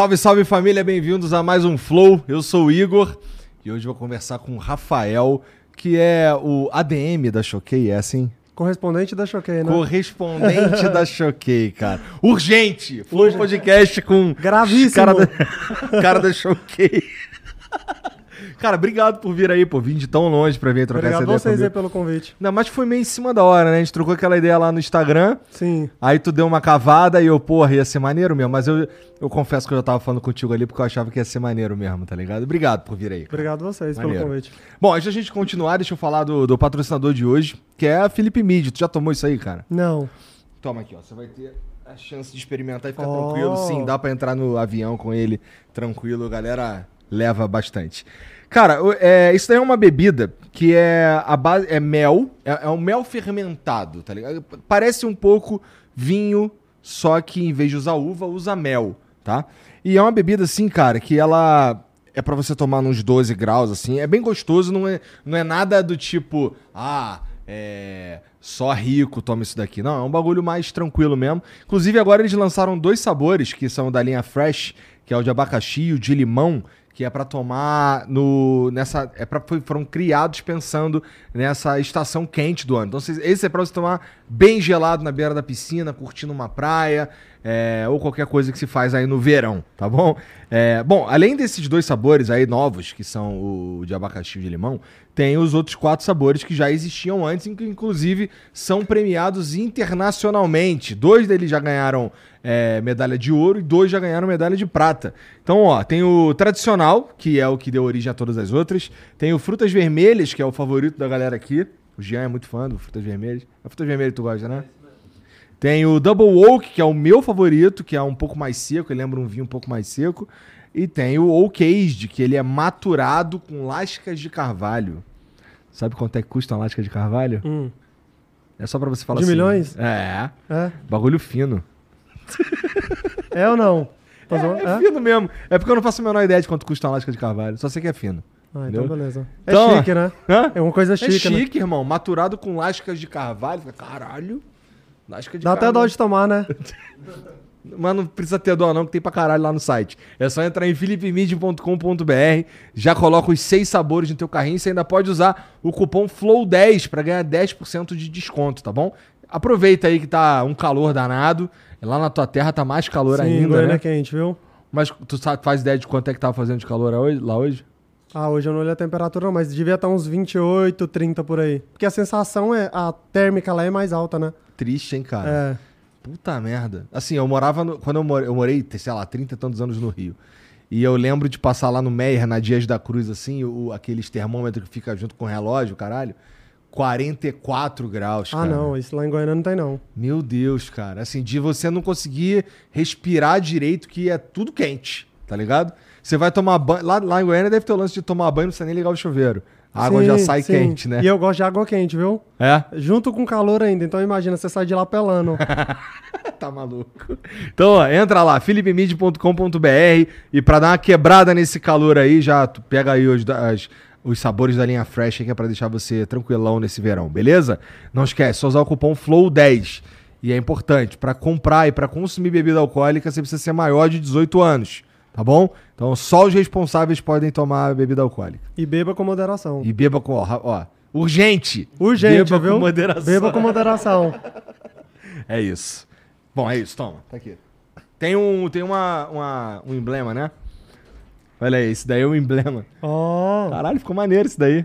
Salve, salve família, bem-vindos a mais um Flow. Eu sou o Igor e hoje vou conversar com o Rafael, que é o ADM da Choquei, é assim? Correspondente da Choquei, né? Correspondente da Choquei, cara. Urgente! Flow Urgente. podcast com. Gravíssimo! Cara da, cara da Choquei. Cara, obrigado por vir aí, pô. Vim de tão longe pra vir trocar obrigado essa ideia. Obrigado vocês aí pelo convite. Não, mas foi meio em cima da hora, né? A gente trocou aquela ideia lá no Instagram. Sim. Aí tu deu uma cavada e eu, porra, ia ser maneiro mesmo. Mas eu, eu confesso que eu já tava falando contigo ali porque eu achava que ia ser maneiro mesmo, tá ligado? Obrigado por vir aí. Cara. Obrigado vocês maneiro. pelo convite. Bom, antes da gente continuar, deixa eu falar do, do patrocinador de hoje, que é a Felipe Mid. Tu já tomou isso aí, cara? Não. Toma aqui, ó. Você vai ter a chance de experimentar e ficar oh. tranquilo. Sim, dá para entrar no avião com ele tranquilo. Galera, leva bastante. Cara, é, isso daí é uma bebida que é a base é mel, é, é um mel fermentado, tá ligado? Parece um pouco vinho, só que em vez de usar uva, usa mel, tá? E é uma bebida assim, cara, que ela é para você tomar nos 12 graus assim, é bem gostoso, não é, não é nada do tipo, ah, é só rico toma isso daqui. Não, é um bagulho mais tranquilo mesmo. Inclusive agora eles lançaram dois sabores que são da linha Fresh, que é o de abacaxi e o de limão, que é para tomar no nessa é para foram criados pensando nessa estação quente do ano. Então esse é para você tomar bem gelado na beira da piscina, curtindo uma praia, é, ou qualquer coisa que se faz aí no verão, tá bom? É, bom, além desses dois sabores aí novos, que são o de abacaxi e de limão, tem os outros quatro sabores que já existiam antes, que inclusive são premiados internacionalmente. Dois deles já ganharam é, medalha de ouro e dois já ganharam medalha de prata. Então, ó, tem o tradicional, que é o que deu origem a todas as outras. Tem o frutas vermelhas, que é o favorito da galera aqui. O Jean é muito fã do frutas vermelhas. A frutas vermelhas tu gosta, né? Tem o Double Oak, que é o meu favorito, que é um pouco mais seco, ele lembra um vinho um pouco mais seco. E tem o Oak Aged, que ele é maturado com lascas de carvalho. Sabe quanto é que custa uma lasca de carvalho? Hum. É só pra você falar de assim. De milhões? É. É. Bagulho fino. É ou não? É, é, fino mesmo. É porque eu não faço a menor ideia de quanto custa uma lasca de carvalho. Só sei que é fino. Ah, então beleza. É então, chique, né? Hã? É uma coisa chique, É chique, né? irmão. Maturado com lascas de carvalho. Caralho. Lasca de Dá carvalho. até dó de tomar, né? Mas não precisa ter dó não, que tem pra caralho lá no site. É só entrar em philipmid.com.br, já coloca os seis sabores no teu carrinho e você ainda pode usar o cupom FLOW10 para ganhar 10% de desconto, tá bom? Aproveita aí que tá um calor danado. Lá na tua terra tá mais calor Sim, ainda, né? é quente, viu? Mas tu sabe, faz ideia de quanto é que tava fazendo de calor lá hoje? Ah, hoje eu não olhei a temperatura não, mas devia estar uns 28, 30 por aí. Porque a sensação é, a térmica lá é mais alta, né? Triste, hein, cara? É. Puta merda. Assim, eu morava. No, quando eu morei, eu morei, sei lá, 30 e tantos anos no Rio. E eu lembro de passar lá no Meier, na Dias da Cruz, assim, o, aqueles termômetros que fica junto com o relógio, caralho. 44 graus, ah, cara. Ah, não, isso lá em Goiânia não tem, não. Meu Deus, cara. Assim, de você não conseguir respirar direito, que é tudo quente, tá ligado? Você vai tomar banho. Lá, lá em Goiânia deve ter o lance de tomar banho, não precisa nem ligar o chuveiro. A água Sim, já sai sim. quente, né? E eu gosto de água quente, viu? É? Junto com calor ainda. Então imagina, você sai de lá pelando. tá maluco. Então, ó, entra lá, philipemid.com.br e pra dar uma quebrada nesse calor aí, já pega aí os, as- os sabores da linha Fresh que é pra deixar você tranquilão nesse verão, beleza? Não esquece, só usar o cupom FLOW10. E é importante, pra comprar e pra consumir bebida alcoólica, você precisa ser maior de 18 anos, tá bom? Então, só os responsáveis podem tomar bebida alcoólica. e beba com moderação. E beba com, ó, ó urgente. Urgente, beba viu? com moderação. Beba com moderação. É isso. Bom, é isso, toma. Tá aqui. Tem um, tem uma, uma- um emblema, né? Olha aí, esse daí é um emblema. Ó. Caralho, ficou maneiro isso daí.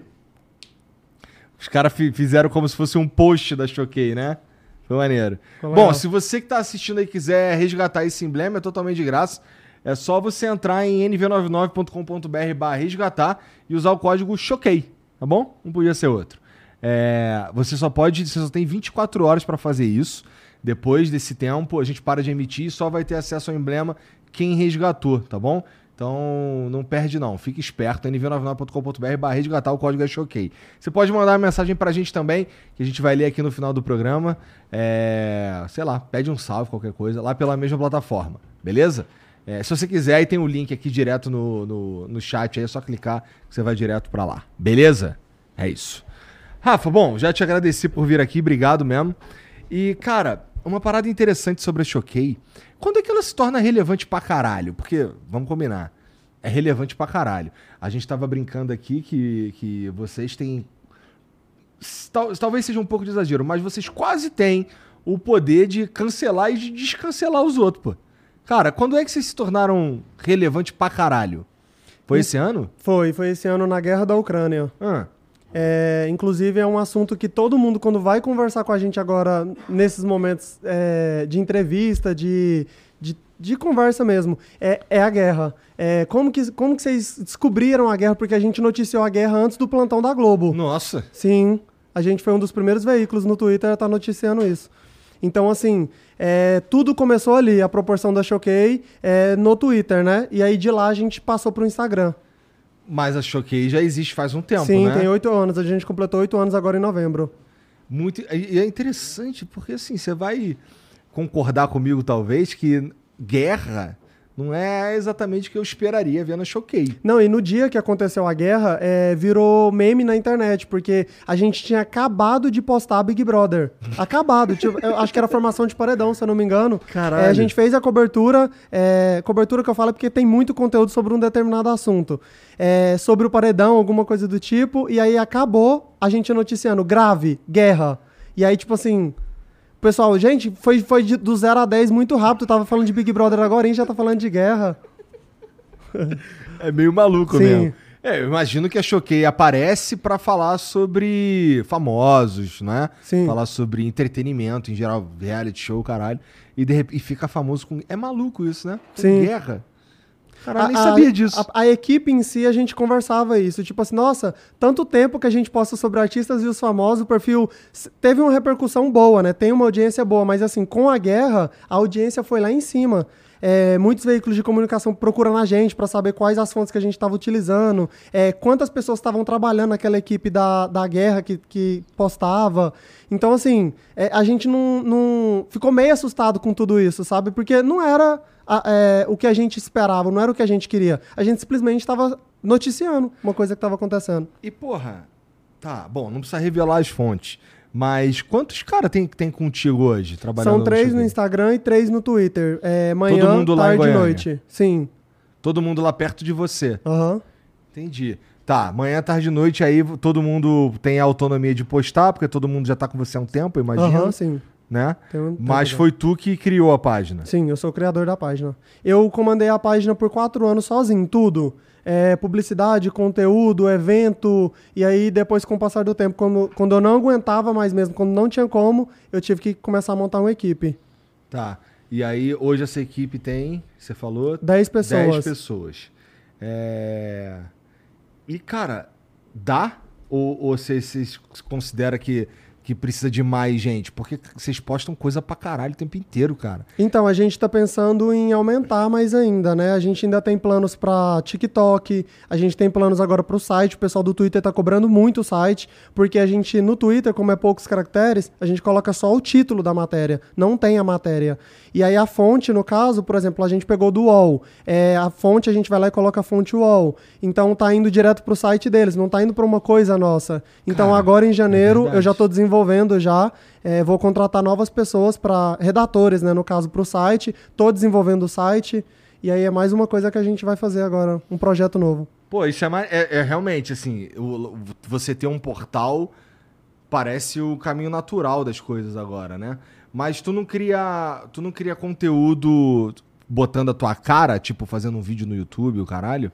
Os caras fi- fizeram como se fosse um post da Choquei, né? Foi maneiro. Bom, se você que tá assistindo aí quiser resgatar esse emblema, é totalmente de graça. É só você entrar em nv99.com.br barra resgatar e usar o código CHOQUEI, tá bom? Não podia ser outro. É, você só pode, você só tem 24 horas para fazer isso. Depois desse tempo, a gente para de emitir e só vai ter acesso ao emblema quem resgatou, tá bom? Então, não perde não. Fique esperto. nv99.com.br barra resgatar o código é choquei. Você pode mandar uma mensagem pra gente também, que a gente vai ler aqui no final do programa. É, sei lá, pede um salve, qualquer coisa, lá pela mesma plataforma. Beleza? É, se você quiser, aí tem o link aqui direto no, no, no chat. Aí é só clicar que você vai direto pra lá. Beleza? É isso. Rafa, bom, já te agradeci por vir aqui. Obrigado mesmo. E, cara, uma parada interessante sobre a Choquei. Quando é que ela se torna relevante pra caralho? Porque, vamos combinar, é relevante pra caralho. A gente tava brincando aqui que, que vocês têm. Tal- talvez seja um pouco de exagero, mas vocês quase têm o poder de cancelar e de descancelar os outros, pô. Cara, quando é que vocês se tornaram relevante pra caralho? Foi esse ano? Foi, foi esse ano na guerra da Ucrânia. Ah, É, inclusive, é um assunto que todo mundo, quando vai conversar com a gente agora, nesses momentos é, de entrevista, de, de, de conversa mesmo, é, é a guerra. É, como, que, como que vocês descobriram a guerra? Porque a gente noticiou a guerra antes do plantão da Globo. nossa. Sim, a gente foi um dos primeiros veículos no Twitter a estar noticiando isso. Então, assim, é, tudo começou ali, a proporção da Choquei é, no Twitter, né? E aí de lá a gente passou pro Instagram. Mas a Choquei já existe faz um tempo, Sim, né? tem oito anos. A gente completou oito anos agora em novembro. Muito, e é interessante porque assim, você vai concordar comigo talvez que guerra não é exatamente o que eu esperaria vendo a Choquei. Não, e no dia que aconteceu a guerra, é, virou meme na internet, porque a gente tinha acabado de postar Big Brother. Acabado. tipo, eu acho que era formação de paredão, se eu não me engano. Caralho. É, a gente fez a cobertura, é, cobertura que eu falo é porque tem muito conteúdo sobre um determinado assunto. É, sobre o paredão, alguma coisa do tipo, e aí acabou a gente noticiando grave, guerra. E aí, tipo assim. Pessoal, gente, foi, foi de- do 0 a 10 muito rápido. Tava falando de Big Brother agora, a gente já tá falando de guerra. É meio maluco Sim. mesmo. É, eu imagino que a Choquei aparece pra falar sobre famosos, né? Sim. Falar sobre entretenimento, em geral, reality show, caralho. E, de e fica famoso com. É maluco isso, né? Com Sim. Guerra. Caralho, nem sabia disso. A, a equipe em si, a gente conversava isso. Tipo assim, nossa, tanto tempo que a gente posta sobre artistas e os famosos, o perfil teve uma repercussão boa, né? Tem uma audiência boa, mas assim, com a guerra, a audiência foi lá em cima. É, muitos veículos de comunicação procurando a gente para saber quais as fontes que a gente estava utilizando, é, quantas pessoas estavam trabalhando naquela equipe da, da guerra que, que postava. Então, assim, é, a gente não, não ficou meio assustado com tudo isso, sabe? Porque não era a- é, o que a gente esperava, não era o que a gente queria. A gente simplesmente estava noticiando uma coisa que estava acontecendo. E, porra, tá, bom, não precisa revelar as fontes. Mas quantos caras tem, tem contigo hoje trabalhando São três no Choquei? Instagram e três no Twitter. É, manhã, Todo mundo lá tarde e noite. Sim. Todo mundo lá perto de você. Aham. Entendi. Tá, manhã, tarde e noite aí todo mundo tem a autonomia de postar, porque todo mundo já tá com você há um tempo, eu imagino, Aham, sim. Né? Tem Mas foi tu que criou a página. Sim, eu sou o criador da página. Eu comandei a página por quatro anos sozinho, tudo. É, publicidade, conteúdo, evento. E aí, depois, com o passar do tempo, quando, quando eu não aguentava mais mesmo, quando não tinha como, eu tive que começar a montar uma equipe. Tá. E aí, hoje essa equipe tem, você falou, Dez pessoas. 10 pessoas. É... E, cara, dá? Ou, ou você, você considera que que precisa de mais gente? Porque vocês postam coisa pra caralho o tempo inteiro, cara. Então, a gente tá pensando em aumentar mais ainda, né? A gente ainda tem planos pra TikTok, a gente tem planos agora pro site, o pessoal do Twitter tá cobrando muito o site, porque a gente, no Twitter, como é poucos caracteres, a gente coloca só o título da matéria, não tem a matéria. E aí a fonte, no caso, por exemplo, a gente pegou do UOL. É, a fonte, a gente vai lá e coloca a fonte UOL. Então tá indo direto pro site deles, não tá indo pra uma coisa nossa. Então Cara, agora em janeiro verdade. eu já tô desenvolvendo já. é, vou contratar novas pessoas para redatores, né? No caso, para o site. Tô desenvolvendo o site. E aí é mais uma coisa que a gente vai fazer agora, um projeto novo. Pô, isso é, mais, é, é realmente, assim, o- você ter um portal parece o caminho natural das coisas agora, né? Mas tu não cria, tu não cria conteúdo botando a tua cara, tipo fazendo um vídeo no YouTube, o caralho?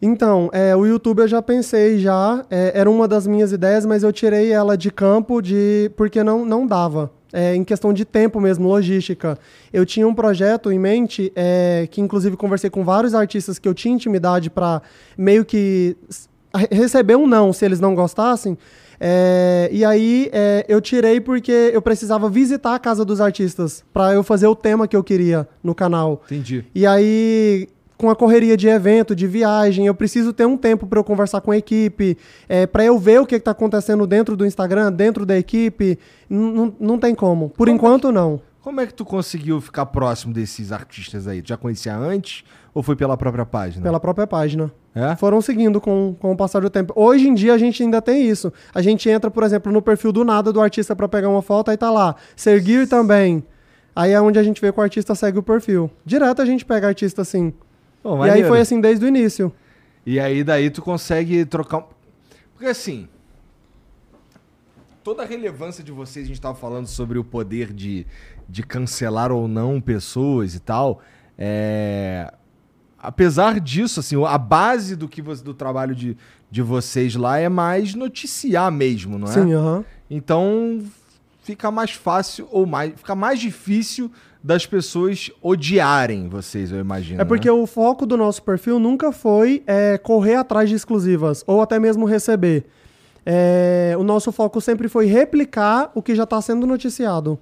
Então, é, o YouTube eu já pensei já, é, era uma das minhas ideias, mas eu tirei ela de campo de porque não, não dava. É, em questão de tempo mesmo, logística. Eu tinha um projeto em mente, é, que inclusive conversei com vários artistas que eu tinha intimidade para meio que receber um não se eles não gostassem. É, e aí é, eu tirei porque eu precisava visitar a casa dos artistas para eu fazer o tema que eu queria no canal. Entendi. E aí, com a correria de evento, de viagem, eu preciso ter um tempo para eu conversar com a equipe, é, para eu ver o que está acontecendo dentro do Instagram, dentro da equipe. N- Não, tem como. Por Como é enquanto, não. Como é que tu conseguiu ficar próximo desses artistas aí? Tu já conhecia antes ou foi pela própria página? Pela própria página. É? Foram seguindo com, com o passar do tempo. Hoje em dia a gente ainda tem isso. A gente entra, por exemplo, no perfil do nada do artista para pegar uma foto, aí tá lá. Seguir também. Aí é onde a gente vê que o artista segue o perfil. Direto a gente pega artista assim. Pô, e aí foi assim desde o início. E aí daí tu consegue trocar um... Porque assim, toda a relevância de vocês, a gente tava falando sobre o poder de, de cancelar ou não pessoas e tal. É... Apesar disso, assim, a base do que você- do trabalho de, de vocês lá é mais noticiar mesmo, não é? Sim, aham. Então fica mais fácil ou mais fica mais difícil das pessoas odiarem vocês, eu imagino. É porque né? o foco do nosso perfil nunca foi é, correr atrás de exclusivas ou até mesmo receber. É, o nosso foco sempre foi replicar o que já está sendo noticiado.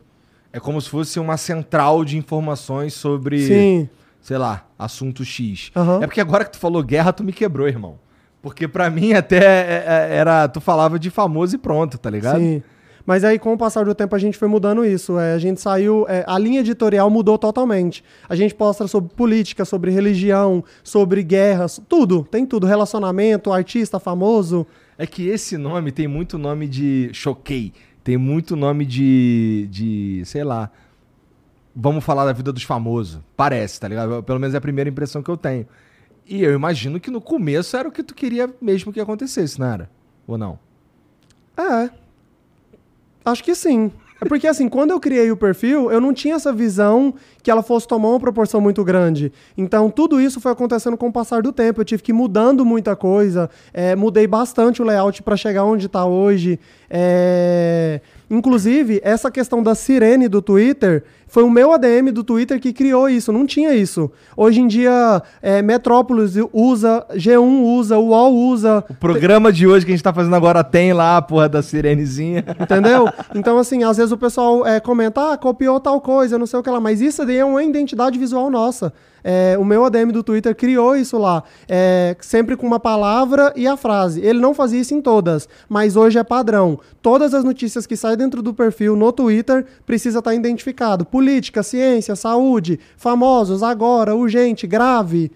É como se fosse uma central de informações sobre, Sim. sei lá, assunto X. Aham. É porque agora que tu falou guerra, tu me quebrou, irmão. Porque pra mim até é- é- era. Tu falava de famoso e pronto, tá ligado? Sim. Mas aí, com o passar do tempo, a gente foi mudando isso. É, a gente saiu. é, a linha editorial mudou totalmente. A gente posta sobre política, sobre religião, sobre guerras, tudo. Tem tudo. Relacionamento, artista famoso. É que esse nome tem muito nome de. Choquei. Tem muito nome de. de. sei lá. Vamos falar da vida dos famosos. Parece, tá ligado? Pelo menos é a primeira impressão que eu tenho. E eu imagino que no começo era o que tu queria mesmo que acontecesse, não era? Ou não? É. Acho que sim. É porque, assim, quando eu criei o perfil, eu não tinha essa visão que ela fosse tomar uma proporção muito grande. Então, tudo isso foi acontecendo com o passar do tempo. Eu tive que ir mudando muita coisa. é, mudei bastante o layout para chegar onde está hoje. É, Inclusive, essa questão da sirene do Twitter foi o meu ADM do Twitter que criou isso. Não tinha isso. Hoje em dia, é, Metrópolis usa, G1 usa, UOL usa. O programa de hoje que a gente tá fazendo agora tem lá a porra da sirenezinha. Entendeu? Então, assim, às vezes o pessoal é, comenta, ah, copiou tal coisa, não sei o que lá, mas isso daí é uma identidade visual nossa. É, o meu ADM do Twitter criou isso lá, é, sempre com uma palavra e a frase. Ele não fazia isso em todas, mas hoje é padrão. Todas as notícias que saem dentro do perfil no Twitter precisa estar identificado. Política, ciência, saúde, famosos, agora, urgente, grave.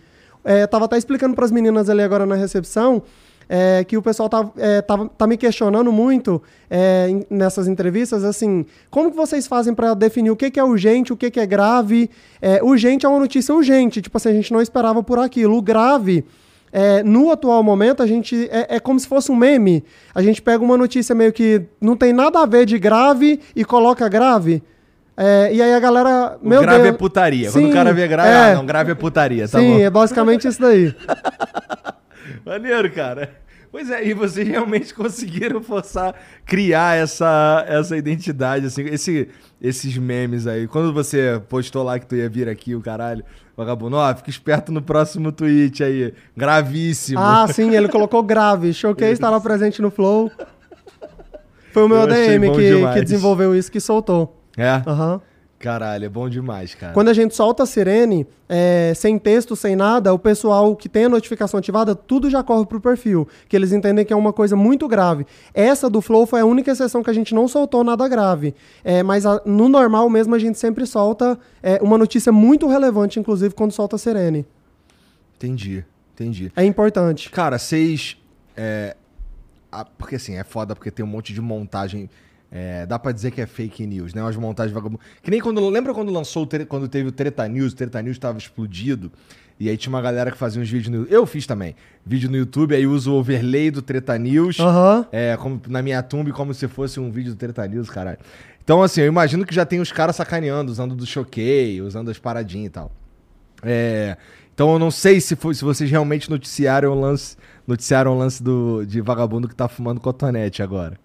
É, tava até explicando para as meninas ali agora na recepção é, que o pessoal tá, é, tá, tá me questionando muito é, nessas entrevistas, assim, como que vocês fazem para definir o que, que é urgente, o que, que é grave? É, urgente é uma notícia urgente, tipo assim, a gente não esperava por aquilo. O grave, é, no atual momento, a gente é, é como se fosse um meme. A gente pega uma notícia meio que não tem nada a ver de grave e coloca grave. É, e aí a galera. O meu grave Deus, é putaria. Quando Sim, o cara vê grave, é. ah, não, grave é putaria, tá Sim, bom. é basicamente isso daí. Maneiro, cara. Pois é, e vocês realmente conseguiram forçar, criar essa, essa identidade, assim, esse, esses memes aí. Quando você postou lá que tu ia vir aqui, o caralho, vagabundo, ó, fica esperto no próximo tweet aí, gravíssimo. Ah, sim, ele colocou grave. Está lá presente no Flow. Foi o meu ADM que, que desenvolveu isso, que soltou. É? Aham. Caralho, é bom demais, cara. Quando a gente solta a sirene, é, sem texto, sem nada, o pessoal que tem a notificação ativada, tudo já corre pro perfil, que eles entendem que é uma coisa muito grave. Essa do Flow foi a única exceção que a gente não soltou nada grave. É, mas a- no normal mesmo a gente sempre solta é, uma notícia muito relevante, inclusive quando solta a sirene. Entendi, entendi. É importante. Cara, vocês. É, porque assim, é foda porque tem um monte de montagem. É, dá pra dizer que é fake news, né? Umas montagens vagabundas. Que nem quando. Lembra quando lançou quando teve o Treta News? O Treta News tava explodido. E aí tinha uma galera que fazia uns vídeos no Eu fiz também. Vídeo no YouTube, aí uso o overlay do Treta News. Aham. É, como, na minha thumb, como se fosse um vídeo do Treta News, caralho. Então, assim, eu imagino que já tem os caras sacaneando, usando do choquei, usando as paradinhas e tal. É, então eu não sei se, foi, se vocês realmente noticiaram o lance, noticiaram o lance do, de vagabundo que tá fumando cotonete agora.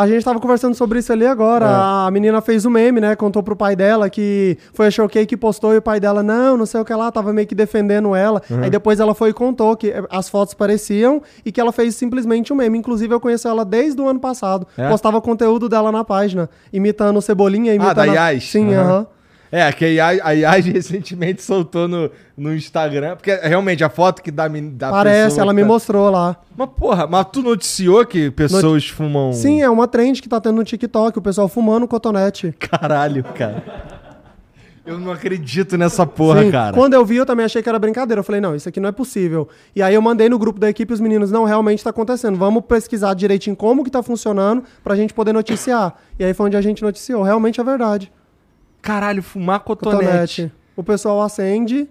A gente tava conversando sobre isso ali agora. É. A menina fez o meme, né? Contou pro pai dela que foi a Choquei que postou e o pai dela, não, não sei o que lá, tava meio que defendendo ela. Uhum. Aí depois ela foi e contou que eh, as fotos pareciam e que ela fez simplesmente um meme. Inclusive, eu conheço ela desde o ano passado. É? Postava conteúdo dela na página, imitando Cebolinha, imitando. da a- Yas? Sim, Aham. aham. É, que a Yas, a recentemente soltou no, no Instagram, porque realmente a foto que dá, da Parece, ela que me tá- mostrou lá. Mas porra, mas tu noticiou que pessoas fumam... Sim, é uma trend que tá tendo no TikTok, o pessoal fumando cotonete. Caralho, cara. Eu não acredito nessa porra, Sim, cara. Quando eu vi, eu também achei que era brincadeira. Eu falei, não, isso aqui não é possível. E aí eu mandei no grupo da equipe os meninos, não, realmente tá acontecendo. Vamos pesquisar direitinho como que tá funcionando pra gente poder noticiar. E aí foi onde a gente noticiou. Realmente é verdade. Caralho, fumar cotonete. Cotonete. O pessoal acende.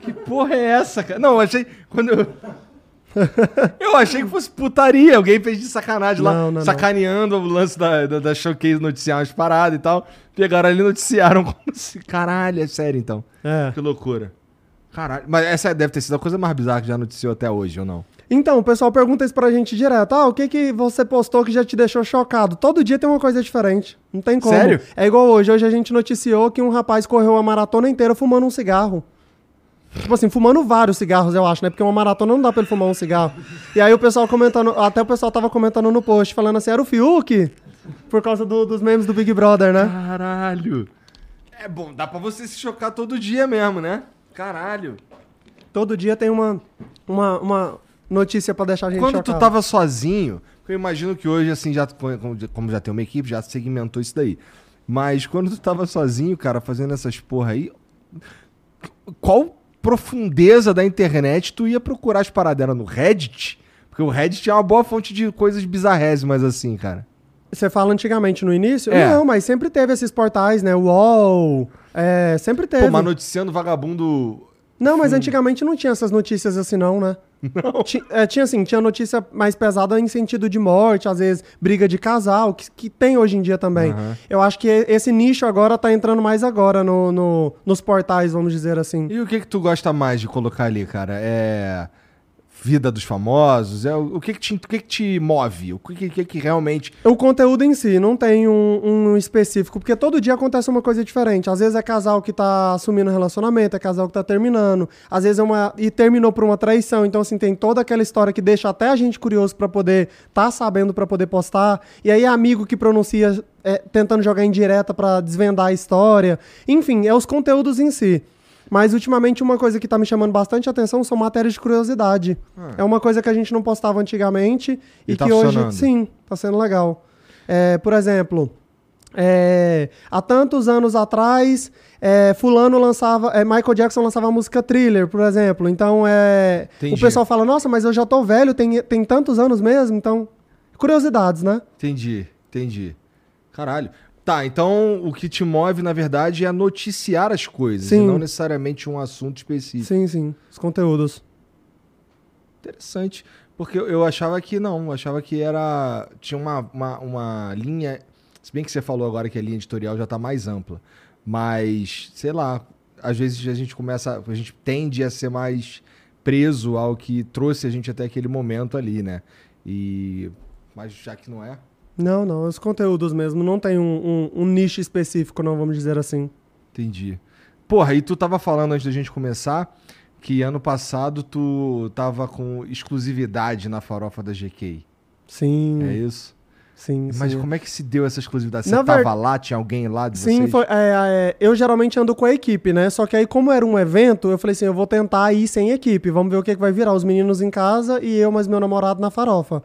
Que porra é essa, cara? Não, eu achei. Quando eu. eu achei que fosse putaria. Alguém fez de sacanagem lá, Não, não, não. sacaneando o lance da, da, da showcase noticiar umas paradas e tal. Pegaram ali e noticiaram como se. Caralho, é sério então. É. Que loucura. Caralho. Mas essa deve ter sido a coisa mais bizarra que já noticiou até hoje, ou não? Então, o pessoal pergunta isso pra gente direto. Ah, o que que você postou que já te deixou chocado? Todo dia tem uma coisa diferente. Não tem como. Sério? É igual hoje. Hoje a gente noticiou que um rapaz correu a maratona inteira fumando um cigarro. Tipo assim, fumando vários cigarros, eu acho, né? Porque uma maratona não dá pra ele fumar um cigarro. E aí o pessoal comentando, até o pessoal tava comentando no post, falando assim, era o Fiuk? Por causa do- dos memes do Big Brother, né? Caralho. É bom, dá pra você se chocar todo dia mesmo, né? Caralho. Todo dia tem uma, uma, uma notícia pra deixar a gente Quando chocado. tu tava sozinho, eu imagino que hoje, assim, já, como já tem uma equipe, já segmentou isso daí. Mas quando tu tava sozinho, cara, fazendo essas porra aí, qual profundeza da internet tu ia procurar as paradas? no Reddit? Porque o Reddit é uma boa fonte de coisas bizarrésimas, assim, cara. Você fala antigamente no início? É. Não, mas sempre teve esses portais, né? UOL, é, sempre teve. Pô, mas noticiando vagabundo. Não, mas antigamente não tinha essas notícias assim, não, né? Não. Ti- é, tinha assim, tinha notícia mais pesada em sentido de morte, às vezes briga de casal, que, que tem hoje em dia também. Aham. Eu acho que esse nicho agora tá entrando mais agora no, no- nos portais, vamos dizer assim. E o que que tu gosta mais de colocar ali, cara? É. Vida dos famosos? É, o que que te, o que que te move? O que que, que realmente. O conteúdo em si, não tem um, um específico, porque todo dia acontece uma coisa diferente. Às vezes é casal que tá assumindo um relacionamento, é casal que tá terminando. Às vezes é uma. E terminou por uma traição. Então, assim, tem toda aquela história que deixa até a gente curioso pra poder tá sabendo pra poder postar. E aí é amigo que pronuncia é, tentando jogar em direta pra desvendar a história. Enfim, é os conteúdos em si. Mas ultimamente uma coisa que tá me chamando bastante atenção são matérias de curiosidade. É uma coisa que a gente não postava antigamente e, E tá que hoje, sim, tá sendo legal. É, por exemplo, é, há tantos anos atrás, é, fulano lançava, é, Michael Jackson lançava a música Thriller, por exemplo. Então, é, Entendi. o pessoal fala, nossa, mas eu já tô velho, tem, tem tantos anos mesmo, então, curiosidades, né? Entendi, entendi. Caralho. Tá, então o que te move, na verdade, é noticiar as coisas, Sim. e não necessariamente um assunto específico. Sim, sim, os conteúdos. Interessante. Porque eu, achava que não, eu achava que era. Tinha uma, uma, uma linha. Se bem que você falou agora que a linha editorial já tá mais ampla. Mas, sei lá, às vezes a gente começa. A gente tende a ser mais preso ao que trouxe a gente até aquele momento ali, né? E. Mas já que não é. Não, não, os conteúdos mesmo, não tem um, um- um nicho específico, não, vamos dizer assim. Entendi. Porra, e tu tava falando antes da gente começar que ano passado tu tava com exclusividade na farofa da GK. Sim. É isso? Sim, Mas sim. como é que se deu essa exclusividade? Você Na tava ver- lá, tinha alguém lá de Sim, vocês? foi, é, é, eu geralmente ando com a equipe, né? Só que aí, como era um evento, eu falei assim: eu vou tentar ir sem equipe, vamos ver o que, que vai virar. Os meninos em casa e eu, mais meu namorado na farofa.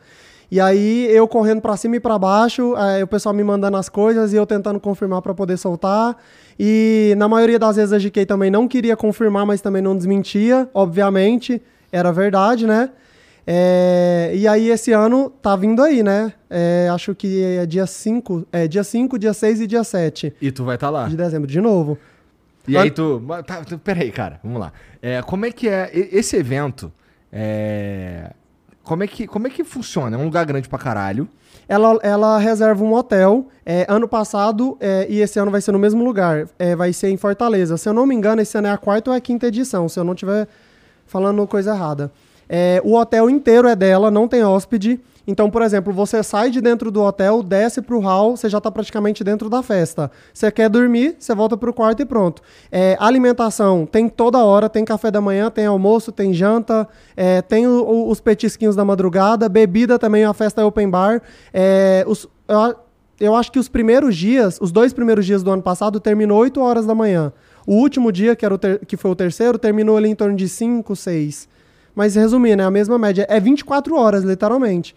E aí, eu correndo pra cima e pra baixo, é, o pessoal me mandando as coisas e eu tentando confirmar pra poder soltar. E na maioria das vezes a GK também não queria confirmar, mas também não desmentia, obviamente, era verdade, né? É, e aí esse ano tá vindo aí, né? É, acho que é dia 5, é dia 5, dia 6 e dia 7 E tu vai estar lá. de dezembro, de novo. E An- aí tu. Tá, peraí, cara, vamos lá. É, como é que é. Esse evento. É, como, é que, como é que funciona? É um lugar grande pra caralho. Ela, ela reserva um hotel. é, ano passado é, e esse ano vai ser no mesmo lugar. é, vai ser em Fortaleza. Se eu não me engano, esse ano é a quarta ou é a quinta edição, se eu não estiver falando coisa errada. É, o hotel inteiro é dela, não tem hóspede. Então, por exemplo, você sai de dentro do hotel, desce pro hall, você já tá praticamente dentro da festa. Você quer dormir, você volta pro quarto e pronto. É, alimentação tem toda hora, tem café da manhã, tem almoço, tem janta, é, tem o- o- os petisquinhos da madrugada, bebida também, a festa é open bar. É, os- eu, eu acho que os primeiros dias, os dois primeiros dias do ano passado, terminou 8 horas da manhã. O último dia, que, era o ter- que foi o terceiro, terminou ali em torno de 5, 6. Mas resumindo, é a mesma média. É 24 horas, literalmente.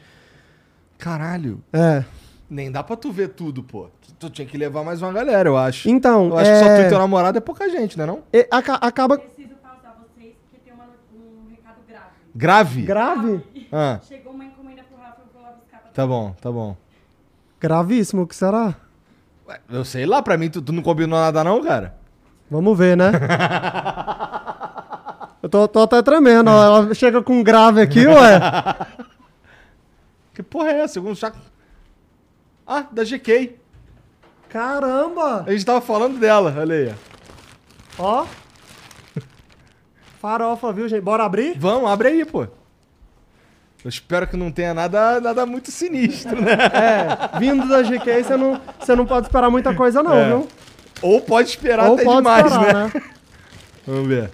Caralho. É. Nem dá pra tu ver tudo, pô. Tu, tu tinha que levar mais uma galera, eu acho. Então, eu acho é... que só tu e teu namorado é pouca gente, né não? e- aca- acaba... Preciso pausar vocês porque tem uma- um recado grave. Grave? Grave? Ah, Chegou uma encomenda pro Rafa, eu vou lá buscar pra tá bom, tá bom. Gravíssimo, o que será? Ué, Eu sei lá, pra mim tu, tu não combinou nada não, cara? Vamos ver, né? Eu tô, tô até tremendo. Ela chega com um grave aqui, ué. Que porra é essa? Segundo saco... Ah, da GK. Caramba! A gente tava falando dela, olha aí. ó. Farofa, viu, gente? Bora abrir? Vamos, abre aí, pô. Eu espero que não tenha nada, nada muito sinistro, né? É, vindo da GK, você não, você não pode esperar muita coisa, não, É. viu? Ou pode esperar Ou até pode demais, esperar, né? né? Vamos ver.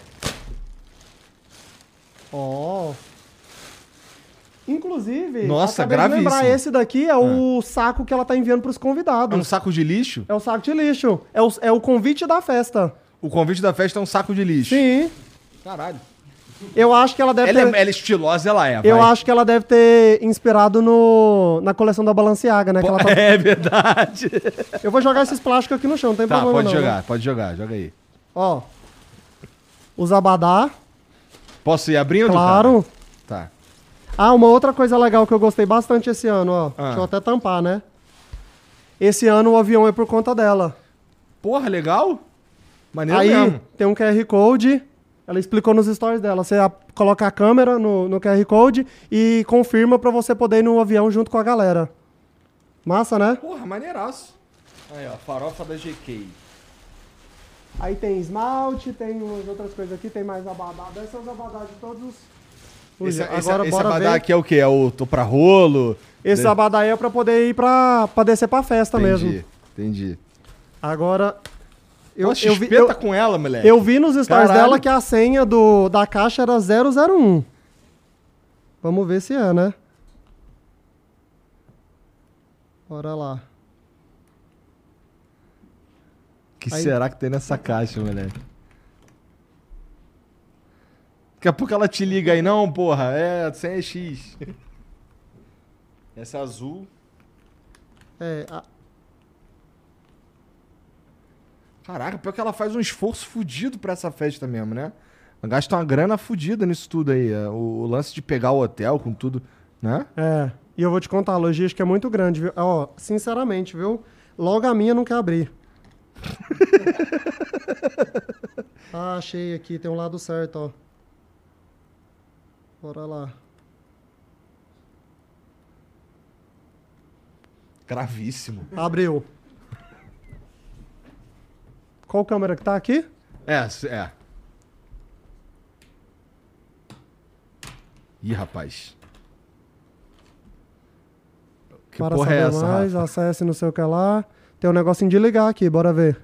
Ó. Inclusive, Nossa, acabei de lembrar, esse daqui é o saco que ela tá enviando pros É um convidados. saco de lixo? É o saco de lixo. É o, é o convite da festa. O convite da festa é um saco de lixo. Sim. Caralho. Eu acho que ela deve Ela ter... é, ela é estilosa, ela é. Eu vai. acho que ela deve ter inspirado no, na coleção da Balenciaga, né? tá- É verdade. Eu vou jogar esses plásticos aqui no chão, não tem tá, problema pode não. jogar, né? pode jogar, joga aí. Ó. Os abadá, Posso ir abrindo? claro. cara? Ah, uma outra coisa legal que eu gostei bastante esse ano, ó. Ah. Deixa eu até tampar, né? Esse ano o avião é por conta dela. Porra, legal? Maneiro Aí mesmo. tem um QR Code. Ela explicou nos stories dela. Você coloca a câmera no, no QR Code e confirma pra você poder ir no avião junto com a galera. Massa, né? Porra, maneiraço. Aí, ó, farofa da GK. Aí tem esmalte, tem umas outras coisas aqui, tem mais abadá. Deve ser os abadá de todos os. Esse, Agora esse, esse abadá ver. aqui é o quê? É o tô pra rolo? Esse De- abadá aí é pra poder ir pra, pra descer pra festa Entendi, mesmo. entendi. Agora. Eu, Poxa, eu, vi, eu, com ela, moleque. eu vi nos stories dela que a senha do, da caixa era 001. Vamos ver se é, né? Bora lá. que Aí- será que tem nessa caixa, moleque? Daqui a pouco ela te liga aí, não, porra, é, sem é X. Essa azul. É, a- Caraca, pior que ela faz um esforço fudido pra essa festa mesmo, né? Ela gasta uma grana fudida nisso tudo aí. é, O, o lance de pegar o hotel com tudo, né? é. E eu vou te contar, a logística é muito grande, viu? Ó, sinceramente, viu? Logo a minha não quer abrir. ah, achei aqui, tem um lado certo, ó. Bora lá. Gravíssimo. Abriu. Qual câmera que tá aqui? É, é. Ih, rapaz. Que Para porra saber é essa, mais, Rafa? acesse não sei o que lá. Tem um negocinho de ligar aqui, bora ver.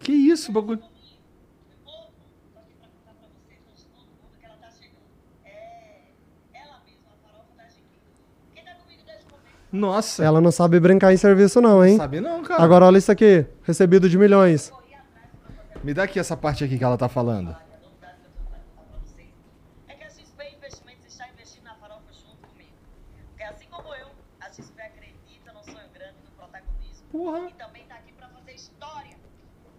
Que isso, bagulho? Nossa. Ela não sabe brincar em serviço, não, Não hein? sabe não, cara. Agora olha isso aqui. Recebido de milhões. Me dá aqui essa parte aqui que ela tá falando. É que a XP Investimentos está investindo na farofa junto comigo. Porque assim como eu, a XP acredita no sonho grande do protagonismo. Porra. E também está aqui para fazer história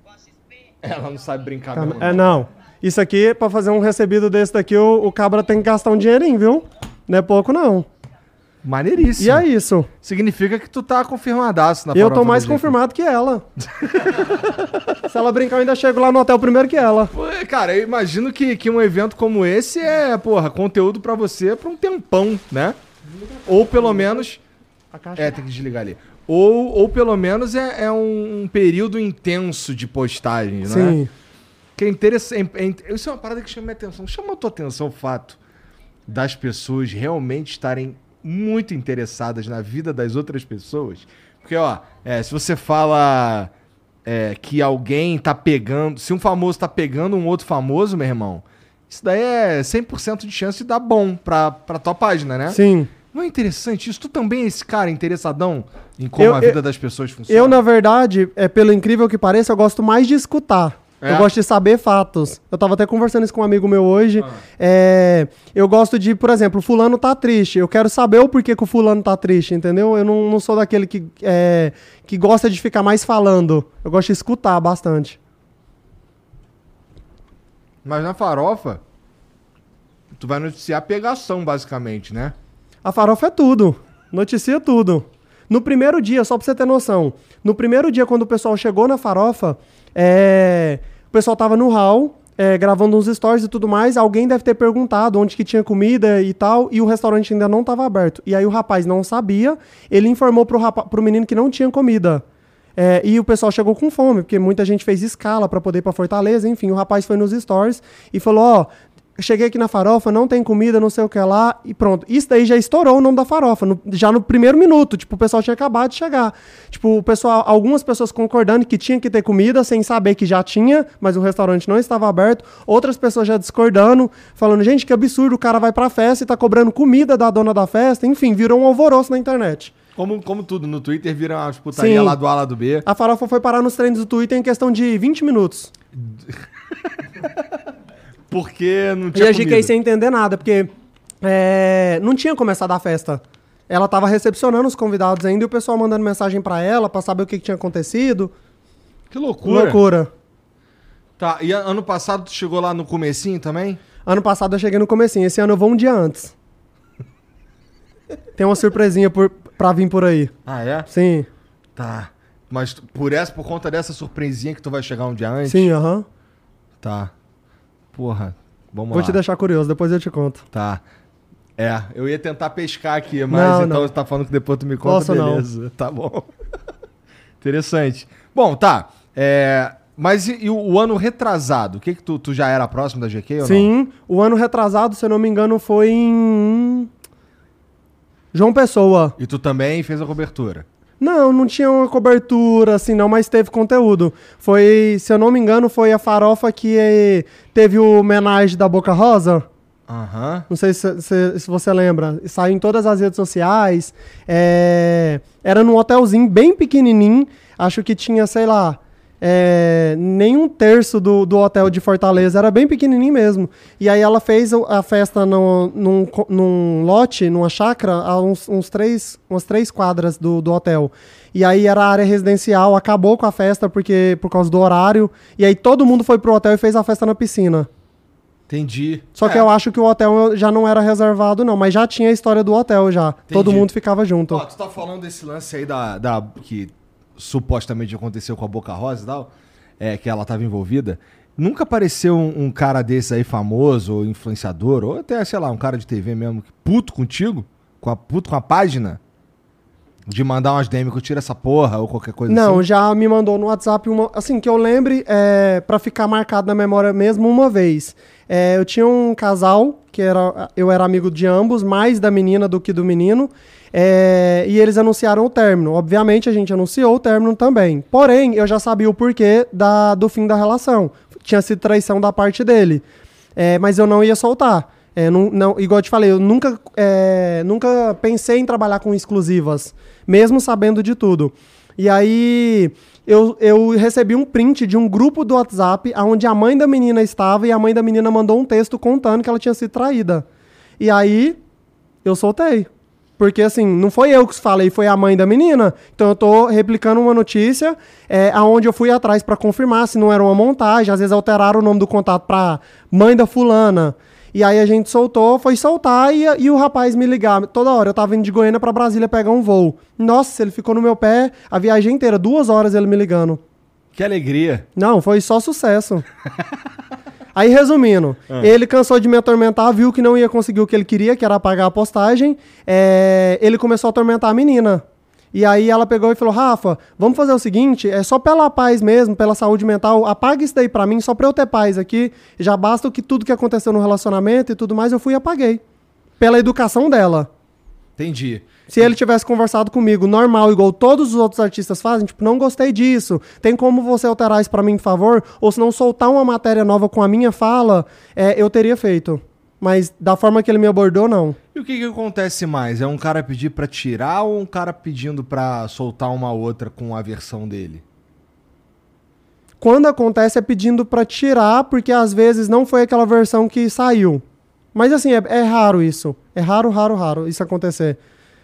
com a XP. Ela não sabe brincar Calma- mesmo. É, não. Isso aqui, pra fazer um recebido desse daqui, o, o cabra tem que gastar um dinheirinho, viu? Não é pouco, não. Maneiríssimo. E é isso. Significa que tu tá confirmadaço na Eu tô mais confirmado que ela. Se ela brincar, eu ainda chego lá no hotel primeiro que ela. Pô, Cara, eu imagino que, que um evento como esse é, porra, conteúdo pra você pra um tempão, né? Ou pelo menos. É, tem que desligar ali. Ou, ou pelo menos é, é um, período intenso de postagens, né? Sim. Que é interessante. é in- isso é uma parada que chama minha atenção. Chama a tua atenção o fato das pessoas realmente estarem muito interessadas na vida das outras pessoas. Porque, ó, é, se você fala é, que alguém tá pegando. Se um famoso tá pegando um outro famoso, meu irmão, isso daí é 100% de chance de dar bom pra, pra tua página, né? Sim. Não é interessante isso? Tu também é esse cara interessadão em como Eu- a vida eu- das pessoas funciona? Eu, na verdade, é, pelo incrível que pareça, eu gosto mais de escutar. É? Eu gosto de saber fatos. Eu tava até conversando isso com um amigo meu hoje. Ah. É, eu gosto de, por exemplo, o fulano tá triste. Eu quero saber o porquê que o fulano tá triste, entendeu? Eu não, não sou daquele que, é, que gosta de ficar mais falando. Eu gosto de escutar bastante. Mas na farofa, tu vai noticiar a pegação, basicamente, né? A farofa é tudo. Noticia tudo. No primeiro dia, só pra você ter noção, no primeiro dia, quando o pessoal chegou na farofa, é, o pessoal tava no hall, é, gravando uns stories e tudo mais. Alguém deve ter perguntado onde que tinha comida e tal, e o restaurante ainda não tava aberto. E aí o rapaz não sabia, ele informou pro, rapa- pro menino que não tinha comida. É, e o pessoal chegou com fome, porque muita gente fez escala pra poder ir pra Fortaleza, enfim. O rapaz foi nos stories e falou: Ó, cheguei aqui na farofa, não tem comida, não sei o que lá, e pronto. Isso daí já estourou o nome da farofa, no- já no primeiro minuto. Tipo, o pessoal tinha acabado de chegar. Tipo, o pessoal, algumas pessoas concordando que tinha que ter comida, sem saber que já tinha, mas o restaurante não estava aberto. Outras pessoas já discordando, falando, gente, que absurdo, o cara vai pra festa e tá cobrando comida da dona da festa. Enfim, virou um alvoroço na internet. Como, como tudo, no Twitter vira uma putaria Sim. lá do A, lá do B. A farofa foi parar nos treinos do Twitter em questão de 20 minutos. Porque não E tinha a comida. GK sem entender nada, porque é, não tinha começado a festa. Ela tava recepcionando os convidados ainda e o pessoal mandando mensagem pra ela pra saber o que, que tinha acontecido. Que loucura. Loucura. Tá, e a- ano passado tu chegou lá no comecinho também? Ano passado eu cheguei no comecinho, esse ano eu vou um dia antes. Tem uma surpresinha por, pra vir por aí. Ah, é? Sim, Tá. Mas por essa, por conta dessa surpresinha que tu vai chegar um dia antes? sim, aham. Tá. Porra, vamos Vou lá. te deixar curioso, depois eu te conto. Tá. É, eu ia tentar pescar aqui, mas Não, então não. você tá falando que depois tu me conta, Posso não. beleza. Tá bom. Interessante. Bom, tá. É, mas e, e o, ano retrasado? O que que tu, tu já era próximo da GQ ou não? Sim, o ano retrasado, se eu não me engano, foi em. João Pessoa. E tu também fez a cobertura? Não, não tinha uma cobertura assim, não, mas teve conteúdo. Foi, se eu não me engano, foi a farofa que eh, teve o homenagem da Boca Rosa. Aham. Não sei se, se- se você lembra. Saiu em todas as redes sociais. É, era num hotelzinho bem pequenininho. Acho que tinha, sei lá, é, nem um terço do, do hotel de Fortaleza. Era bem pequenininho mesmo. E aí ela fez a festa no- num, num lote, numa chácara, a uns, uns três, umas três quadras do, do hotel. E aí era a área residencial. Acabou com a festa porque, por causa do horário. E aí todo mundo foi pro hotel e fez a festa na piscina. Entendi. Só que É. eu acho que o hotel já não era reservado, não. Mas já tinha a história do hotel já. Todo mundo ficava junto. Ó, tu tá falando desse lance aí da, da que supostamente aconteceu com a Boca Rosa e tal, é, que ela tava envolvida. Nunca apareceu um, um cara desse aí famoso, ou influenciador, ou até, sei lá, um cara de TV mesmo, puto contigo? Com a, puto com a página? De mandar umas DM que eu tiro essa porra, ou qualquer coisa Não, assim? já me mandou no WhatsApp uma. Assim, que eu lembre, é, pra ficar marcado na memória mesmo, uma vez. É, eu tinha um casal, que era. Eu era amigo de ambos, mais da menina do que do menino. É, e eles anunciaram o término. Obviamente, a gente anunciou o término também. Porém, eu já sabia o porquê da, do fim da relação. Tinha sido traição da parte dele. É, mas eu não ia soltar. É, não, não, igual eu te falei, eu nunca, é, nunca pensei em trabalhar com exclusivas, mesmo sabendo de tudo. E aí eu, eu recebi um print de um grupo do WhatsApp onde a mãe da menina estava e a mãe da menina mandou um texto contando que ela tinha sido traída. E aí eu soltei. Porque, assim, não foi eu que falei, foi a mãe da menina. Então eu tô replicando uma notícia é, aonde eu fui atrás para confirmar se não era uma montagem. Às vezes alteraram o nome do contato pra mãe da fulana. E aí a gente soltou, foi soltar e, e o rapaz me ligar. Toda hora, eu tava indo de Goiânia pra Brasília pegar um voo. Nossa, ele ficou no meu pé a viagem inteira, duas horas ele me ligando. Que alegria. Não, foi só sucesso. Aí, resumindo, ele cansou de me atormentar, viu que não ia conseguir o que ele queria, que era apagar a postagem. é, ele começou a atormentar a menina. E aí ela pegou e falou: Rafa, vamos fazer o seguinte, é só pela paz mesmo, pela saúde mental, apaga isso daí pra mim, só pra eu ter paz aqui. Já basta o que tudo que aconteceu no relacionamento e tudo mais, eu fui e apaguei. Pela educação dela. Entendi. Se ele tivesse conversado comigo normal, igual todos os outros artistas fazem, tipo, não gostei disso, tem como você alterar isso pra mim, por favor? Ou se não soltar uma matéria nova com a minha fala, é, eu teria feito. Mas da forma que ele me abordou, não. E o que, que acontece mais? É um cara pedir pra tirar ou um cara pedindo pra soltar uma outra com a versão dele? Quando acontece é pedindo pra tirar, porque às vezes não foi aquela versão que saiu. Mas assim, é, é raro isso. É raro, raro, raro isso acontecer.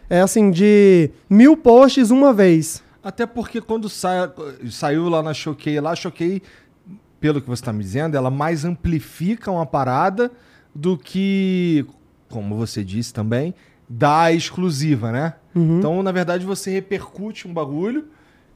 É assim, de mil posts uma vez. Até porque quando sai- saiu lá na Choquei, lá Choquei, pelo que você está me dizendo, ela mais amplifica uma parada do que, como você disse também, da exclusiva, né? Então, na verdade, você repercute um bagulho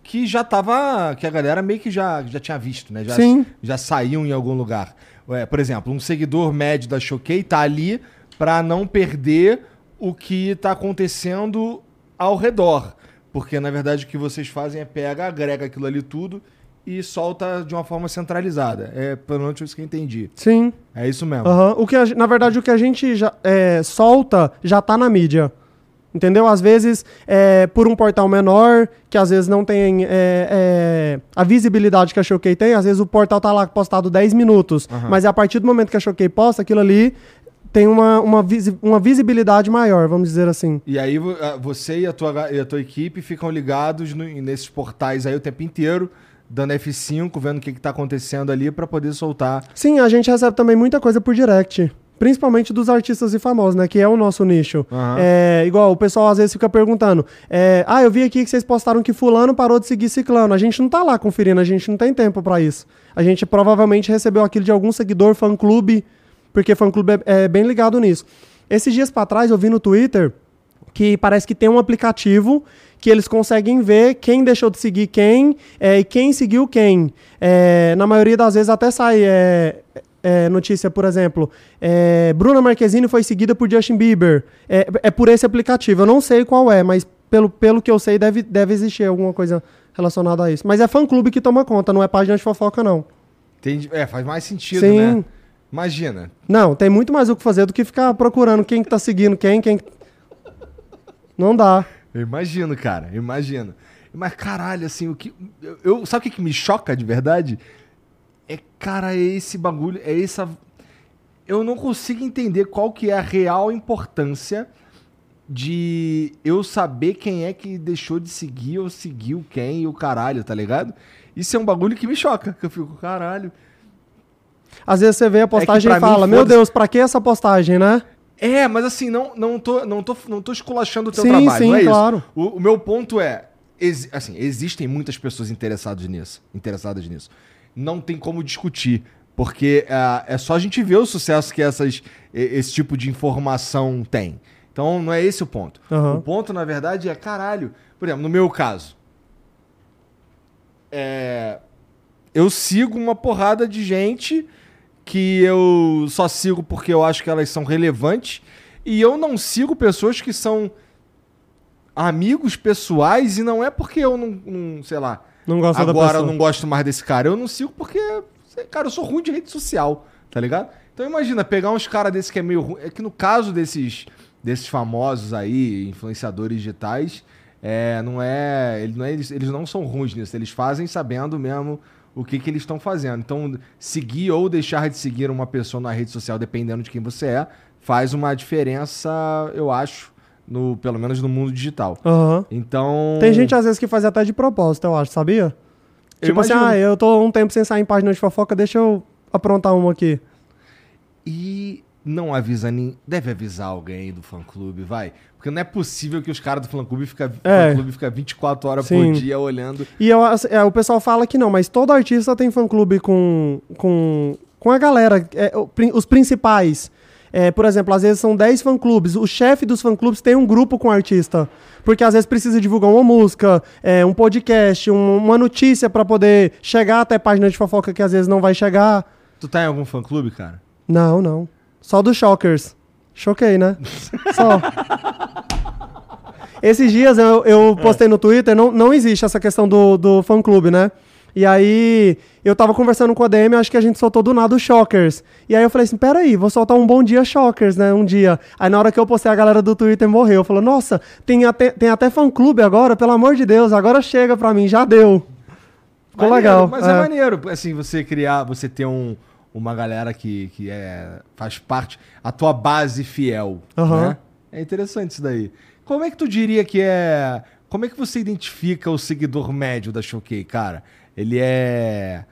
que já tava. que a galera meio que já, já tinha visto, né? Já, Sim. já saiu em algum lugar. Ué, por exemplo, um seguidor médio da Choquei tá ali para não perder o que tá acontecendo ao redor. Porque, na verdade, o que vocês fazem é pega, agrega aquilo ali tudo e solta de uma forma centralizada. É pelo menos isso que eu entendi. Sim. É isso mesmo. Aham. O que a na verdade, o que a gente já, é, solta já tá na mídia. Entendeu? Às vezes, é, por um portal menor, que às vezes não tem é, é, a visibilidade que a Choquei tem, às vezes o portal tá lá postado 10 minutos. Mas a partir do momento que a Choquei posta, aquilo ali tem uma, uma, visi- uma visibilidade maior, vamos dizer assim. E aí você e a tua, e a tua equipe ficam ligados no- nesses portais aí o tempo inteiro, dando F5, vendo o que, que tá acontecendo ali para poder soltar. Sim, a gente recebe também muita coisa por direct. Principalmente dos artistas e famosos, né? Que é o nosso nicho. Aham. É, igual, o pessoal às vezes fica perguntando: é, Ah, eu vi aqui que vocês postaram que Fulano parou de seguir Ciclano. A gente não tá lá conferindo, a gente não tem tempo pra isso. A gente provavelmente recebeu aquilo de algum seguidor, fã-clube, porque fã-clube é, é bem ligado nisso. Esses dias pra trás eu vi no Twitter que parece que tem um aplicativo que eles conseguem ver quem deixou de seguir quem é, e quem seguiu quem. É, na maioria das vezes até sai é, é, notícia, por exemplo, é, Bruna Marquezine foi seguida por Justin Bieber. É, é por esse aplicativo. Eu não sei qual é, mas pelo, pelo que eu sei deve, deve existir alguma coisa relacionada a isso. Mas é fã-clube que toma conta, não é página de fofoca, não. Entendi. É, faz mais sentido, Sim. né? Imagina. Não, tem muito mais o que fazer do que ficar procurando quem que tá seguindo quem, quem... Não dá. Eu imagino, cara, eu imagino. Mas caralho, assim, o que. Eu, eu- sabe o que, que me choca de verdade? É, cara, é esse bagulho, é essa. Eu não consigo entender qual que é a real importância de eu saber quem é que deixou de seguir ou seguiu quem e o caralho, tá ligado? Isso é um bagulho que me choca, que eu fico, caralho. Às vezes você vê a postagem pra e mim, fala, meu foda-se. Deus, pra que essa postagem, né? É, mas assim, não, não, tô, não, tô, não tô esculachando o teu Sim, trabalho, sim, não é claro. isso. O, o meu ponto é, assim, existem muitas pessoas interessadas nisso, interessadas nisso. Não tem como discutir, porque ah, é só a gente ver o sucesso que essas, esse tipo de informação tem. Então, não é esse o ponto. Aham. O ponto, na verdade, é, caralho, por exemplo, no meu caso, é, eu sigo uma porrada de gente que eu só sigo porque eu acho que elas são relevantes e eu não sigo pessoas que são amigos pessoais e não é porque eu não, não, sei lá, Não gosta da agora eu pessoa. não gosto mais desse cara. Eu não sigo porque, cara, eu sou ruim de rede social, tá ligado? Então imagina, pegar uns caras desse que é meio ruim. É que no caso desses, desses famosos aí, influenciadores digitais, é, não é, ele não é eles, eles não são ruins nisso. Eles fazem sabendo mesmo o que, que eles estão fazendo. Então, seguir ou deixar de seguir uma pessoa na rede social, dependendo de quem você é, faz uma diferença, eu acho, no, pelo menos no mundo digital. Aham. Então. Tem gente às vezes que faz até de propósito, eu acho, sabia? Eu tipo assim, imagino. ah, eu tô um tempo sem sair em página de fofoca, deixa eu aprontar uma aqui. E não avisa nem. Deve avisar alguém do fã clube, vai. Porque não é possível que os caras do fã clube ficam É. fã clube fica 24 horas Sim. por dia olhando. E eu, assim, é, o pessoal fala que não, mas todo artista tem fã-clube com, com, com a galera, é, os principais. É, por exemplo, às vezes são 10 fã-clubes. O chefe dos fã-clubes tem um grupo com o artista. Porque às vezes precisa divulgar uma música, é, um podcast, um- uma notícia pra poder chegar até página de fofoca que às vezes não vai chegar. Tu tá em algum fã clube, cara? Não, não. Só do Shockers. Choquei, né? Só. Esses dias eu, eu postei no Twitter, não, não existe essa questão do, do fã-clube, né? E aí eu tava conversando com a DM, acho que a gente soltou do nada o Shockers. E aí eu falei assim, peraí, vou soltar um bom dia Shockers, né? Um dia. Aí na hora que eu postei, a galera do Twitter morreu. Falou, nossa, tem até, tem até fã-clube agora, pelo amor de Deus, agora chega pra mim, já deu. Ficou Maneiro, legal. Mas é. é. maneiro, assim, você criar, você ter um, uma galera que, que é, faz parte, a tua base fiel, Aham. né? É interessante isso daí. Como é que tu diria que é... Como é que você identifica o seguidor médio da Choquei, cara? Ele é...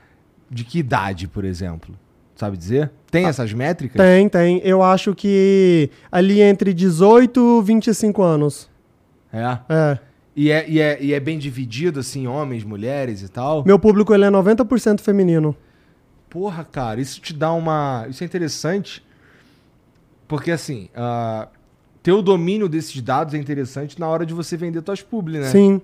De que idade, por exemplo? Sabe dizer? Tem essas métricas? Ah, Tem, tem. Eu acho que ali entre 18 e 25 anos. É. É. E é, e, é, e é bem dividido, assim, homens, mulheres e tal? Meu público ele é 90% feminino. Porra, cara, isso te dá uma. Isso é interessante. Porque, assim, ah, ter o domínio desses dados é interessante na hora de você vender tuas publi, né? Sim.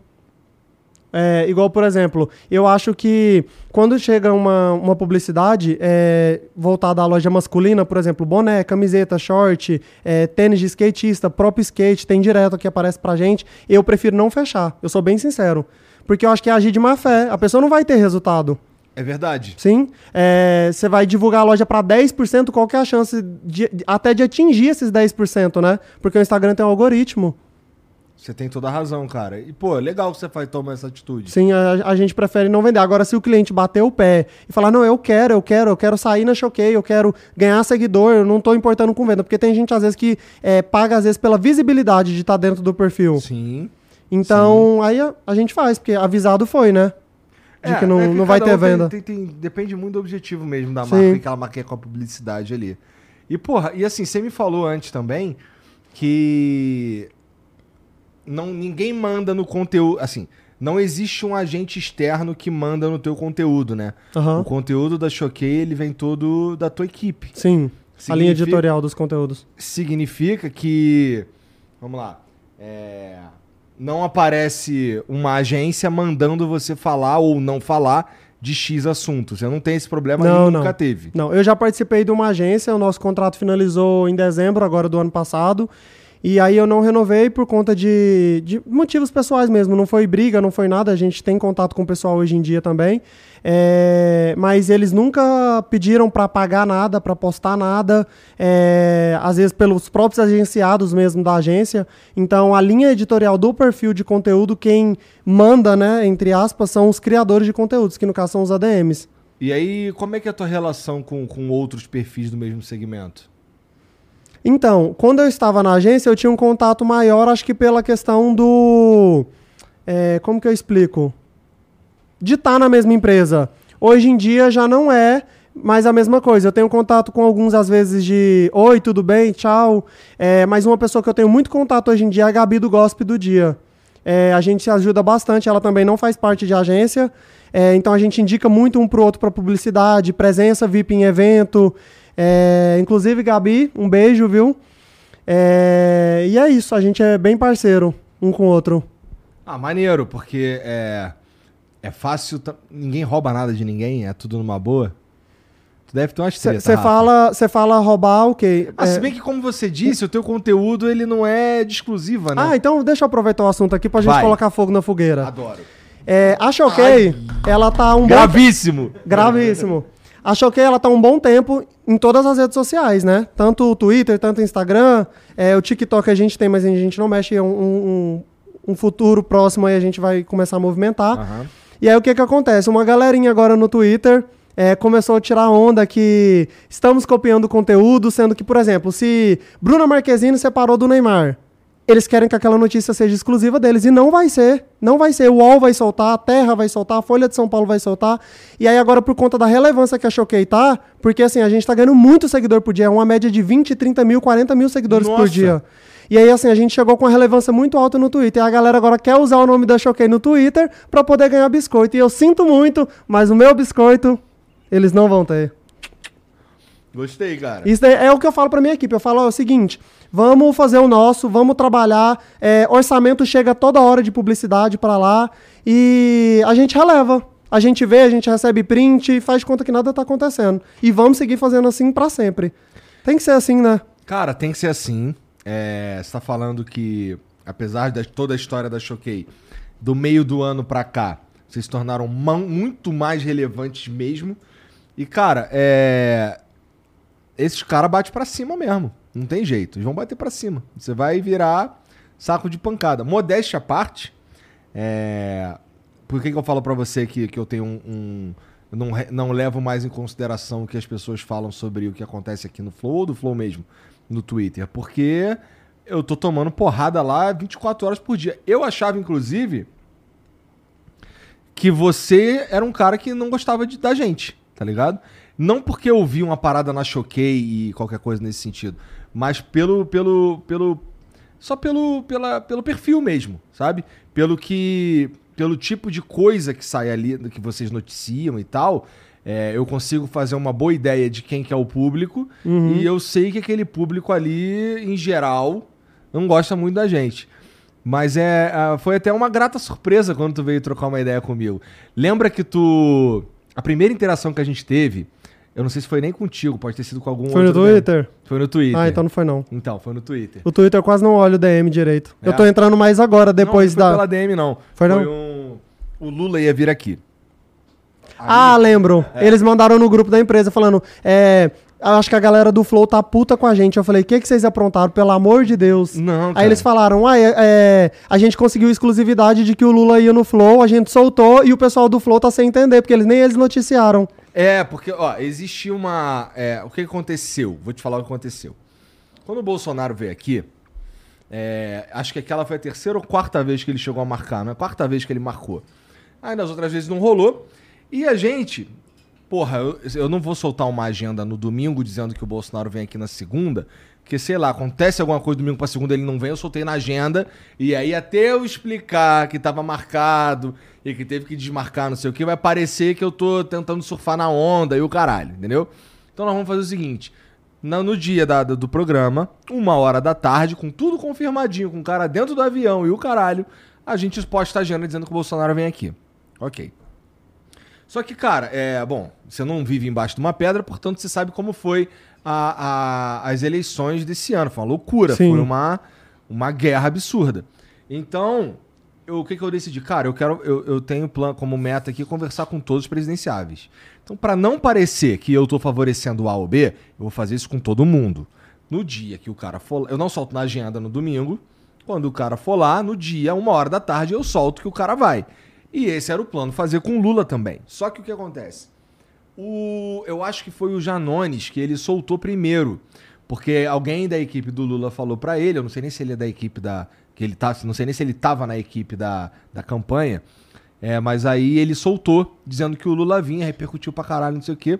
É, igual, por exemplo, eu acho que quando chega uma, uma publicidade é, voltada à loja masculina, por exemplo, boné, camiseta, short, é, tênis de skatista, próprio skate, tem direto que aparece pra gente, eu prefiro não fechar. Eu sou bem sincero. Porque eu acho que é agir de má fé. A pessoa não vai ter resultado. É verdade. Sim. É, Você vai divulgar a loja para 10%, qual que é a chance de, de- até de atingir esses 10%, né? Porque o Instagram tem um algoritmo. Você tem toda a razão, cara. E, pô, legal que você faz, toma essa atitude. Sim, a, a gente prefere não vender. Agora, se o cliente bater o pé e falar, não, eu quero, eu quero, eu quero sair na Choquei, eu quero ganhar seguidor, eu não tô importando com venda. Porque tem gente, às vezes, que é, paga, às vezes, pela visibilidade de estar dentro do perfil. Sim. Então, aí a, a gente faz, porque avisado foi, né? De que não, é não vai ter um tem- venda. tem- tem- depende muito do objetivo mesmo da Sim. marca, que ela marca com a publicidade ali. E, porra, e assim, você me falou antes também que não, ninguém manda no conteúdo. Assim, não existe um agente externo que manda no teu conteúdo, né? Aham. O conteúdo da Choquei, ele vem todo da tua equipe. Sim. A linha Significa- editorial dos conteúdos. significa que. Vamos lá. é, não aparece uma agência mandando você falar ou não falar de X assunto. Você não tem esse problema Não, e nunca não. teve. Não, eu já participei de uma agência, o nosso contrato finalizou em dezembro agora do ano passado. E aí eu não renovei por conta de, de motivos pessoais mesmo. Não foi briga, não foi nada. A gente tem contato com o pessoal hoje em dia também. É, mas eles nunca pediram para pagar nada, para postar nada. é, às vezes pelos próprios agenciados mesmo da agência. Então a linha editorial do perfil de conteúdo, quem manda, né, entre aspas, são os criadores de conteúdos, que no caso são os ADMs. E aí, como é que é a tua relação com, com outros perfis do mesmo segmento? Então, quando eu estava na agência, eu tinha um contato maior, acho que pela questão do. é, como que eu explico? De estar na mesma empresa. Hoje em dia já não é mais a mesma coisa. Eu tenho contato com alguns, às vezes, de Oi, tudo bem? Tchau. É, mas uma pessoa que eu tenho muito contato hoje em dia é a Gabi do Gospe do Dia. É, a gente se ajuda bastante, ela também não faz parte de agência. É, então a gente indica muito um pro outro para publicidade, presença VIP em evento. É, inclusive, Gabi, um beijo, viu? É, e é isso, a gente é bem parceiro um com o outro. Ah, maneiro, porque é, é fácil. Ninguém rouba nada de ninguém, é tudo numa boa. Tu deve ter umas treta, Você fala, você fala roubar o quê? Ah, se É, bem que, como você disse, o teu conteúdo ele não é de exclusiva, né? ah, então deixa eu aproveitar o assunto aqui pra gente Vai. colocar fogo na fogueira. Adoro. É, a Choquei, ela tá um bom Gravíssimo! A Choquei, ela tá um bom tempo em todas as redes sociais, né? Tanto o Twitter, tanto o Instagram, é, o TikTok a gente tem, mas a gente não mexe. É um, um, um futuro próximo aí a gente vai começar a movimentar. Aham. E aí o que que acontece? Uma galerinha agora no Twitter é, começou a tirar onda que estamos copiando conteúdo, sendo que, por exemplo, se Bruna Marquezine separou do Neymar, eles querem que aquela notícia seja exclusiva deles. E não vai ser. Não vai ser. O UOL vai soltar, a Terra vai soltar, a Folha de São Paulo vai soltar. E aí, agora, por conta da relevância que a Choquei tá, porque assim, a gente tá ganhando muito seguidor por dia, uma média de 20, 30 mil, 40 mil seguidores por Nossa. dia. E aí, assim, a gente chegou com uma relevância muito alta no Twitter. E a galera agora quer usar o nome da Choquei no Twitter pra poder ganhar biscoito. E eu sinto muito, mas o meu biscoito, eles não vão ter. Gostei, cara. Isso é o que eu falo pra minha equipe. Eu falo ó, é o seguinte: vamos fazer o nosso, vamos trabalhar. é, orçamento chega toda hora de publicidade pra lá e a gente releva. A gente vê, a gente recebe print e faz conta que nada tá acontecendo. E vamos seguir fazendo assim pra sempre. Tem que ser assim, né? Cara, tem que ser assim. É, você tá falando que, apesar de toda a história da Choquei, do meio do ano pra cá, vocês se tornaram muito mais relevantes mesmo. E, cara, é. Esses caras batem pra cima mesmo. Não tem jeito. Eles vão bater pra cima. Você vai virar saco de pancada. Modéstia à parte. É. Por que, que eu falo pra você que, que eu tenho um. um- não, não levo mais em consideração o que as pessoas falam sobre o que acontece aqui no Flow ou do Flow mesmo, no Twitter? Porque eu tô tomando porrada lá 24 horas por dia. Eu achava, inclusive, que você era um cara que não gostava de, da gente, tá ligado? Não porque eu vi uma parada na Choquei e qualquer coisa nesse sentido, mas pelo pelo pelo só pelo pela, pelo perfil mesmo, sabe? Pelo que pelo tipo de coisa que sai ali que vocês noticiam e tal, é, eu consigo fazer uma boa ideia de quem que é o público e eu sei que aquele público ali em geral não gosta muito da gente. Mas é, ah, foi até uma grata surpresa quando tu veio trocar uma ideia comigo. Lembra que tu. A primeira interação que a gente teve, eu não sei se foi nem contigo, pode ter sido com algum Foi no. Twitter? Foi no Twitter. Ah, então não foi não. Então, foi no Twitter. O Twitter eu quase não olha o DM direito. É? Eu tô entrando mais agora, depois não, não foi da. pela DM, não. Foi não? um. O Lula ia vir aqui. Ah, lembro. É. Eles mandaram no grupo da empresa falando. É, acho que a galera do Flow tá puta com a gente. Eu falei, o que, que vocês aprontaram, pelo amor de Deus? Não, Aí cara. eles falaram, ah, é, é, a gente conseguiu exclusividade de que o Lula ia no Flow, a gente soltou e o pessoal do Flow tá sem entender, porque eles nem eles noticiaram. É, porque, ó, existia uma. é, o que aconteceu? Vou te falar o que aconteceu. Quando o Bolsonaro veio aqui, é, acho que aquela foi a terceira ou quarta vez que ele chegou a marcar, não é quarta vez que ele marcou. Aí nas outras vezes não rolou. E a gente, porra, eu, eu não vou soltar uma agenda no domingo dizendo que o Bolsonaro vem aqui na segunda, porque sei lá, acontece alguma coisa domingo pra segunda ele não vem, eu soltei na agenda, e aí até eu explicar que tava marcado e que teve que desmarcar, não sei o que, vai parecer que eu tô tentando surfar na onda e o caralho, entendeu? Então nós vamos fazer o seguinte. No dia da- do programa, uma hora da tarde, com tudo confirmadinho, com o cara dentro do avião e o caralho, a gente posta a agenda dizendo que o Bolsonaro vem aqui. Ok. Só que, cara, é. Bom, você não vive embaixo de uma pedra, portanto você sabe como foi a- a- as eleições desse ano. Foi uma loucura, Sim. foi uma, uma guerra absurda. Então, eu- o que, que eu decidi? Cara, eu quero. Eu, eu tenho plano como meta aqui conversar com todos os presidenciáveis. Então, pra não parecer que eu tô favorecendo o A ou B, eu vou fazer isso com todo mundo. No dia que o cara for. Eu não solto na agenda no domingo. Quando o cara for lá, no dia, uma hora da tarde, eu solto que o cara vai. E esse era o plano, fazer com o Lula também. Só que o que acontece? O, eu acho que foi o Janones que ele soltou primeiro. Porque alguém da equipe do Lula falou pra ele, eu não sei nem se ele é da equipe da. Que ele tá, não sei nem se ele tava na equipe da, da campanha. É, mas aí ele soltou, dizendo que o Lula vinha, repercutiu pra caralho, não sei o quê.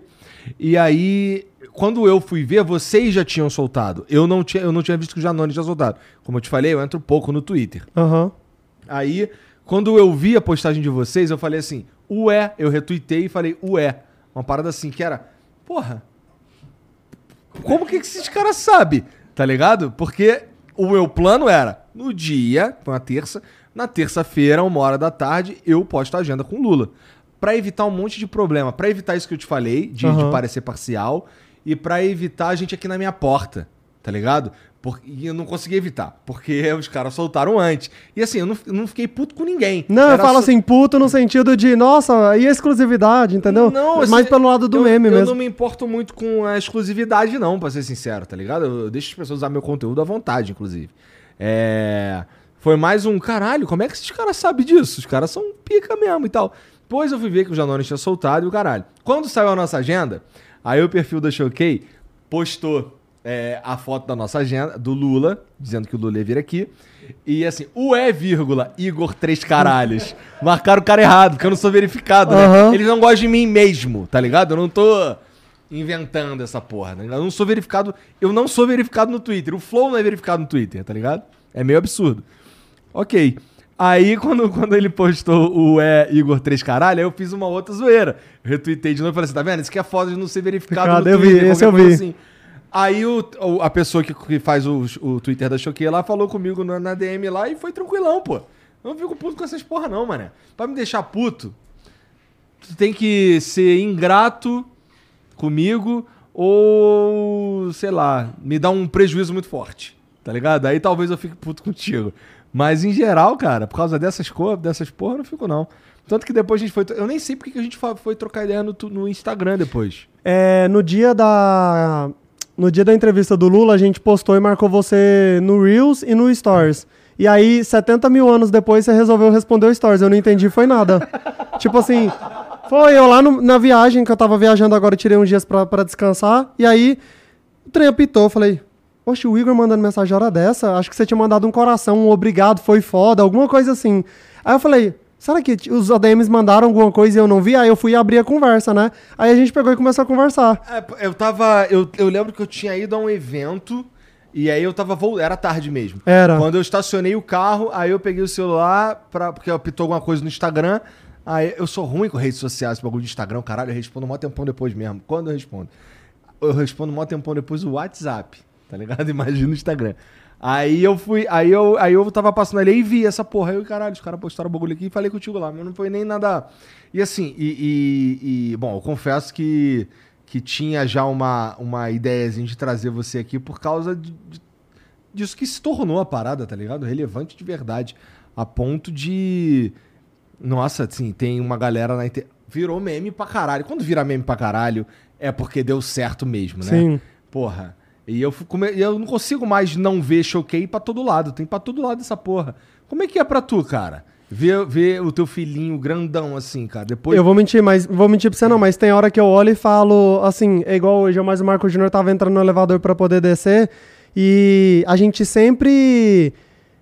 E aí, quando eu fui ver, vocês já tinham soltado. Eu não tinha, eu não tinha visto que o Janones tinha soltado. Como eu te falei, eu entro pouco no Twitter. Aham. Aí, quando eu vi a postagem de vocês, eu falei assim, ué, eu retuitei e falei, ué. Uma parada assim que era, porra, como que esses caras sabem? Tá ligado? Porque o meu plano era, no dia, foi uma terça, na terça-feira, uma hora da tarde, eu posto a agenda com o Lula. Pra evitar um monte de problema, pra evitar isso que eu te falei, de, de Aham. parecer parcial, e pra evitar a gente aqui na minha porta, tá ligado? Por- e eu não consegui evitar, porque os caras soltaram antes. E assim, eu não, eu não fiquei puto com ninguém. Não, eu Era falo só- assim, puto no sentido de, nossa, e a exclusividade, entendeu? Não, assim, Mais pelo lado do eu, meme eu mesmo. não me importo muito com a exclusividade, não, pra ser sincero, tá ligado? Eu, eu deixo as pessoas usar meu conteúdo à vontade, inclusive. É, Foi mais um caralho, como é que esses caras sabem disso? Os caras são pica mesmo e tal. Depois eu fui ver que o Janones tinha soltado e o caralho. Quando saiu a nossa agenda, aí o perfil da Choquei postou é, a foto da nossa agenda, do Lula, dizendo que o Lula ia vir aqui. E assim, o E, vírgula, Igor Três Caralhos. Marcaram o cara errado, porque eu não sou verificado, né? Aham. Eles não gostam de mim mesmo, tá ligado? Eu não tô inventando essa porra, né? Eu não sou verificado. Eu não sou verificado no Twitter. O Flow não é verificado no Twitter, tá ligado? É meio absurdo. Ok. Aí, quando, quando ele postou o é Igor 3 caralho, aí eu fiz uma outra zoeira. Eu retuitei de novo e falei assim: tá vendo? Isso que é foda de não ser verificado Cara, no eu vi, Twitter. esse eu vi. assim. Aí o, a pessoa que, que faz o, o Twitter da Choquei lá falou comigo na, na DM lá e foi tranquilão, pô. Eu não fico puto com essas porra, não, mané. Pra me deixar puto, tu tem que ser ingrato comigo ou, sei lá, me dar um prejuízo muito forte, tá ligado? Aí talvez eu fique puto contigo. Mas em geral, cara, por causa dessas coisas, dessas porra, eu não fico não. Tanto que depois a gente foi. Eu nem sei porque que a gente foi trocar ideia no, no Instagram depois. É, no dia da. No dia da entrevista do Lula, a gente postou e marcou você no Reels e no Stories. E aí, 70 mil anos depois, você resolveu responder o Stories. Eu não entendi, foi nada. tipo assim, foi eu lá no- na viagem, que eu tava viajando agora, tirei uns dias pra, pra descansar. E aí, o trem apitou. Eu falei, poxa, o Igor mandando mensagem hora dessa? Acho que você tinha mandado um coração, um obrigado, foi foda, alguma coisa assim. Aí eu falei, será que os ADMs mandaram alguma coisa e eu não vi? Aí eu fui abrir a conversa, né? Aí a gente pegou e começou a conversar. É, eu tava. Eu, eu lembro que eu tinha ido a um evento e aí eu tava. Era tarde mesmo. Era. Quando eu estacionei o carro, aí eu peguei o celular, pra, porque apitou alguma coisa no Instagram. Aí eu sou ruim com redes sociais, esse bagulho de Instagram, caralho, eu respondo mó tempão depois mesmo. Quando eu respondo? Eu respondo mó tempão depois o WhatsApp, tá ligado? Imagina o Instagram. Aí eu fui, aí eu, aí eu tava passando ali e vi essa porra. Aí eu, caralho, os caras postaram o bagulho aqui e falei contigo lá, mas não foi nem nada. E assim, e, e- e, bom, eu confesso que, que tinha já uma, uma ideiazinha de trazer você aqui por causa de- de- disso que se tornou a parada, tá ligado? Relevante de verdade. A ponto de. Nossa, assim, tem uma galera na internet. Virou meme pra caralho. Quando vira meme pra caralho, é porque deu certo mesmo, né? Sim. Porra. E eu, come- eu não consigo mais não ver choquei pra todo lado. Tem pra todo lado essa porra. Como é que é pra tu, cara? Ver, ver o teu filhinho grandão assim, cara. Depois. Eu vou mentir, mas vou mentir pra você não, mas tem hora que eu olho e falo, assim, é igual hoje, mas o Marco Júnior tava entrando no elevador pra poder descer e a gente sempre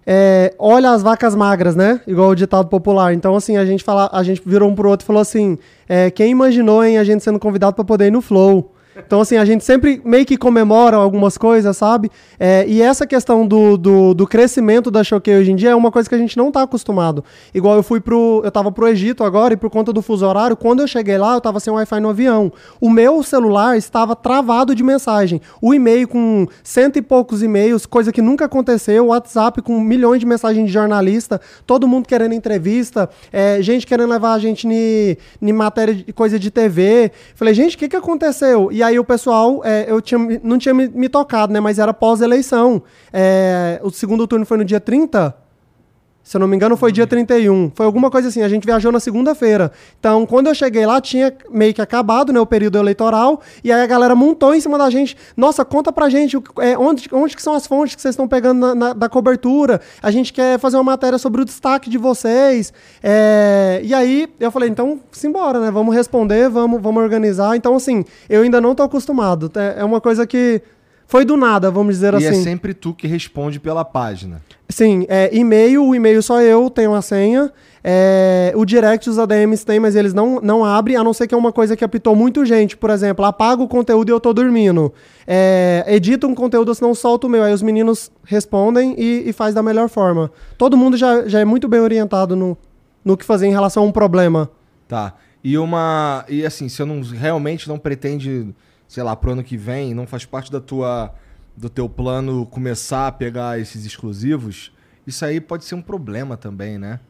é, olha as vacas magras, né? Igual o ditado popular. Então, assim, a gente fala, a gente virou um pro outro e falou assim, é, quem imaginou, hein, a gente sendo convidado pra poder ir no Flow? Então, assim, a gente sempre meio que comemora algumas coisas, sabe? É, e essa questão do, do, do crescimento da Choquei hoje em dia é uma coisa que a gente não tá acostumado. Igual eu fui pro. Eu tava pro Egito agora e por conta do fuso horário, quando eu cheguei lá, eu tava sem Wi-Fi no avião. O meu celular estava travado de mensagem. O e-mail com cento e poucos e-mails, coisa que nunca aconteceu. O WhatsApp com milhões de mensagens de jornalista, todo mundo querendo entrevista, é, gente querendo levar a gente em matéria de coisa de TV. Falei, gente, o que, que aconteceu? E aí o pessoal, é, eu tinha, não tinha me, me tocado, né? Mas era pós-eleição. É, o segundo turno foi no dia 30. Se eu não me engano, foi dia 31. Foi alguma coisa assim. A gente viajou na segunda-feira. Então, quando eu cheguei lá, tinha meio que acabado né, o período eleitoral. E aí a galera montou em cima da gente. Nossa, conta pra gente é, onde, onde que são as fontes que vocês estão pegando na- na- da cobertura. A gente quer fazer uma matéria sobre o destaque de vocês. É, e aí eu falei, então, simbora, né? Vamos responder, vamos, vamos organizar. Então, assim, eu ainda não tô acostumado. É, é uma coisa que foi do nada, vamos dizer e assim. é sempre tu que responde pela página. Sim, é, e-mail, o e-mail só eu tenho a senha. É, o direct os ADMs têm, mas eles não, não abrem, a não ser que é uma coisa que apitou muito gente. Por exemplo, apaga o conteúdo e eu tô dormindo. É, edita um conteúdo, senão solta o meu. Aí os meninos respondem e, e faz da melhor forma. Todo mundo já, já é muito bem orientado no, no que fazer em relação a um problema. Tá. E uma. E assim, se eu não realmente não pretende, sei lá, pro ano que vem, não faz parte da tua. do teu plano começar a pegar esses exclusivos, isso aí pode ser um problema também, né?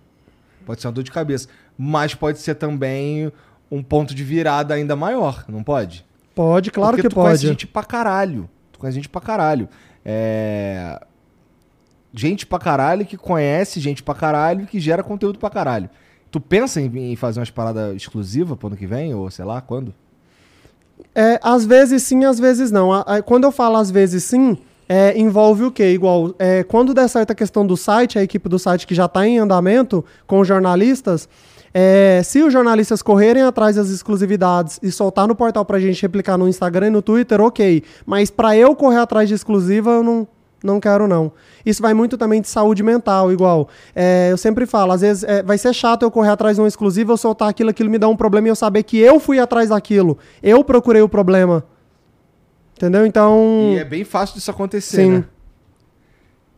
Pode ser uma dor de cabeça. Mas pode ser também um ponto de virada ainda maior, não pode? Pode, claro Porque que tu conhece pode. gente pra caralho. Tu conhece gente pra caralho. É... Gente pra caralho que conhece gente pra caralho que gera conteúdo pra caralho. Tu pensa em, em fazer umas paradas exclusivas pro ano que vem? Ou sei lá, quando? É, às vezes sim, às vezes não. A- a- quando eu falo às vezes sim, é, envolve o quê? Igual, é, quando der certa questão do site, a equipe do site que já está em andamento com jornalistas, é, se os jornalistas correrem atrás das exclusividades e soltar no portal pra gente replicar no Instagram e no Twitter, ok. Mas para eu correr atrás de exclusiva, eu não, não quero não. Isso vai muito também de saúde mental, igual. É, eu sempre falo, às vezes é, vai ser chato eu correr atrás de uma exclusiva, eu soltar aquilo, aquilo me dá um problema e eu saber que eu fui atrás daquilo. Eu procurei o problema. Entendeu? Então. E é bem fácil disso acontecer, Sim. né?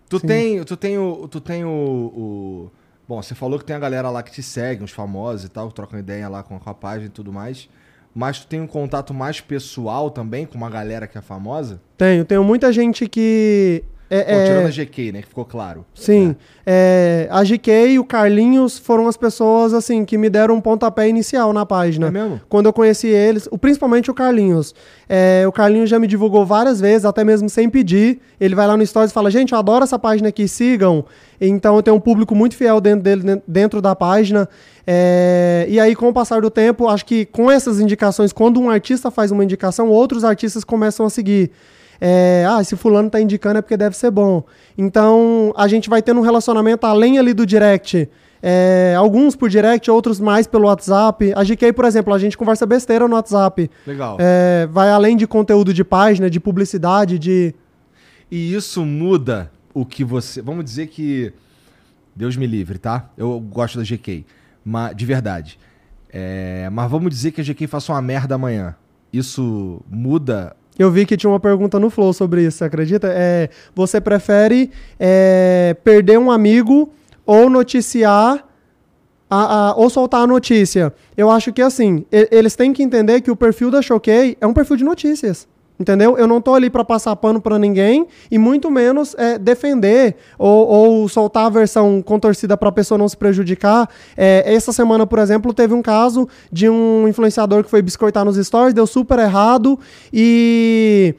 Tu Sim. tem, tu tem o, tu tem o, o- bom, você falou que tem a galera lá que te segue, uns famosos e tal, que trocam ideia lá com a página e tudo mais. Mas tu tem um contato mais pessoal também com uma galera que é famosa? Tenho, tenho muita gente que. É, Pô, é- tirando a GK, né? Que ficou claro. Sim. É, a GK e o Carlinhos foram as pessoas assim que me deram um pontapé inicial na página. É mesmo? Quando eu conheci eles, o- principalmente o Carlinhos. É, o Carlinhos já me divulgou várias vezes, até mesmo sem pedir. Ele vai lá no Stories e fala: Gente, eu adoro essa página aqui, sigam. Então eu tenho um público muito fiel dentro, dele, dentro da página. É, e aí, com o passar do tempo, acho que com essas indicações, quando um artista faz uma indicação, outros artistas começam a seguir. É, ah, se fulano tá indicando é porque deve ser bom. Então, a gente vai tendo um relacionamento além ali do direct. É, alguns por direct, outros mais pelo WhatsApp. A GK, por exemplo, a gente conversa besteira no WhatsApp. Legal. É, vai além de conteúdo de página, de publicidade, de. E isso muda o que você. Vamos dizer que. Deus me livre, tá? Eu gosto da GK. Mas, de verdade. É, mas vamos dizer que a GK faça uma merda amanhã. Isso muda. Eu vi que tinha uma pergunta no Flow sobre isso, você acredita? É, você prefere é, perder um amigo ou noticiar a- a- ou soltar a notícia? Eu acho que assim, eles têm que entender que o perfil da Choquei é um perfil de notícias. Entendeu? Eu não tô ali pra passar pano pra ninguém e muito menos é, defender ou, ou soltar a versão contorcida pra pessoa não se prejudicar. É, essa semana, por exemplo, teve um caso de um influenciador que foi biscoitar nos stories, deu super errado e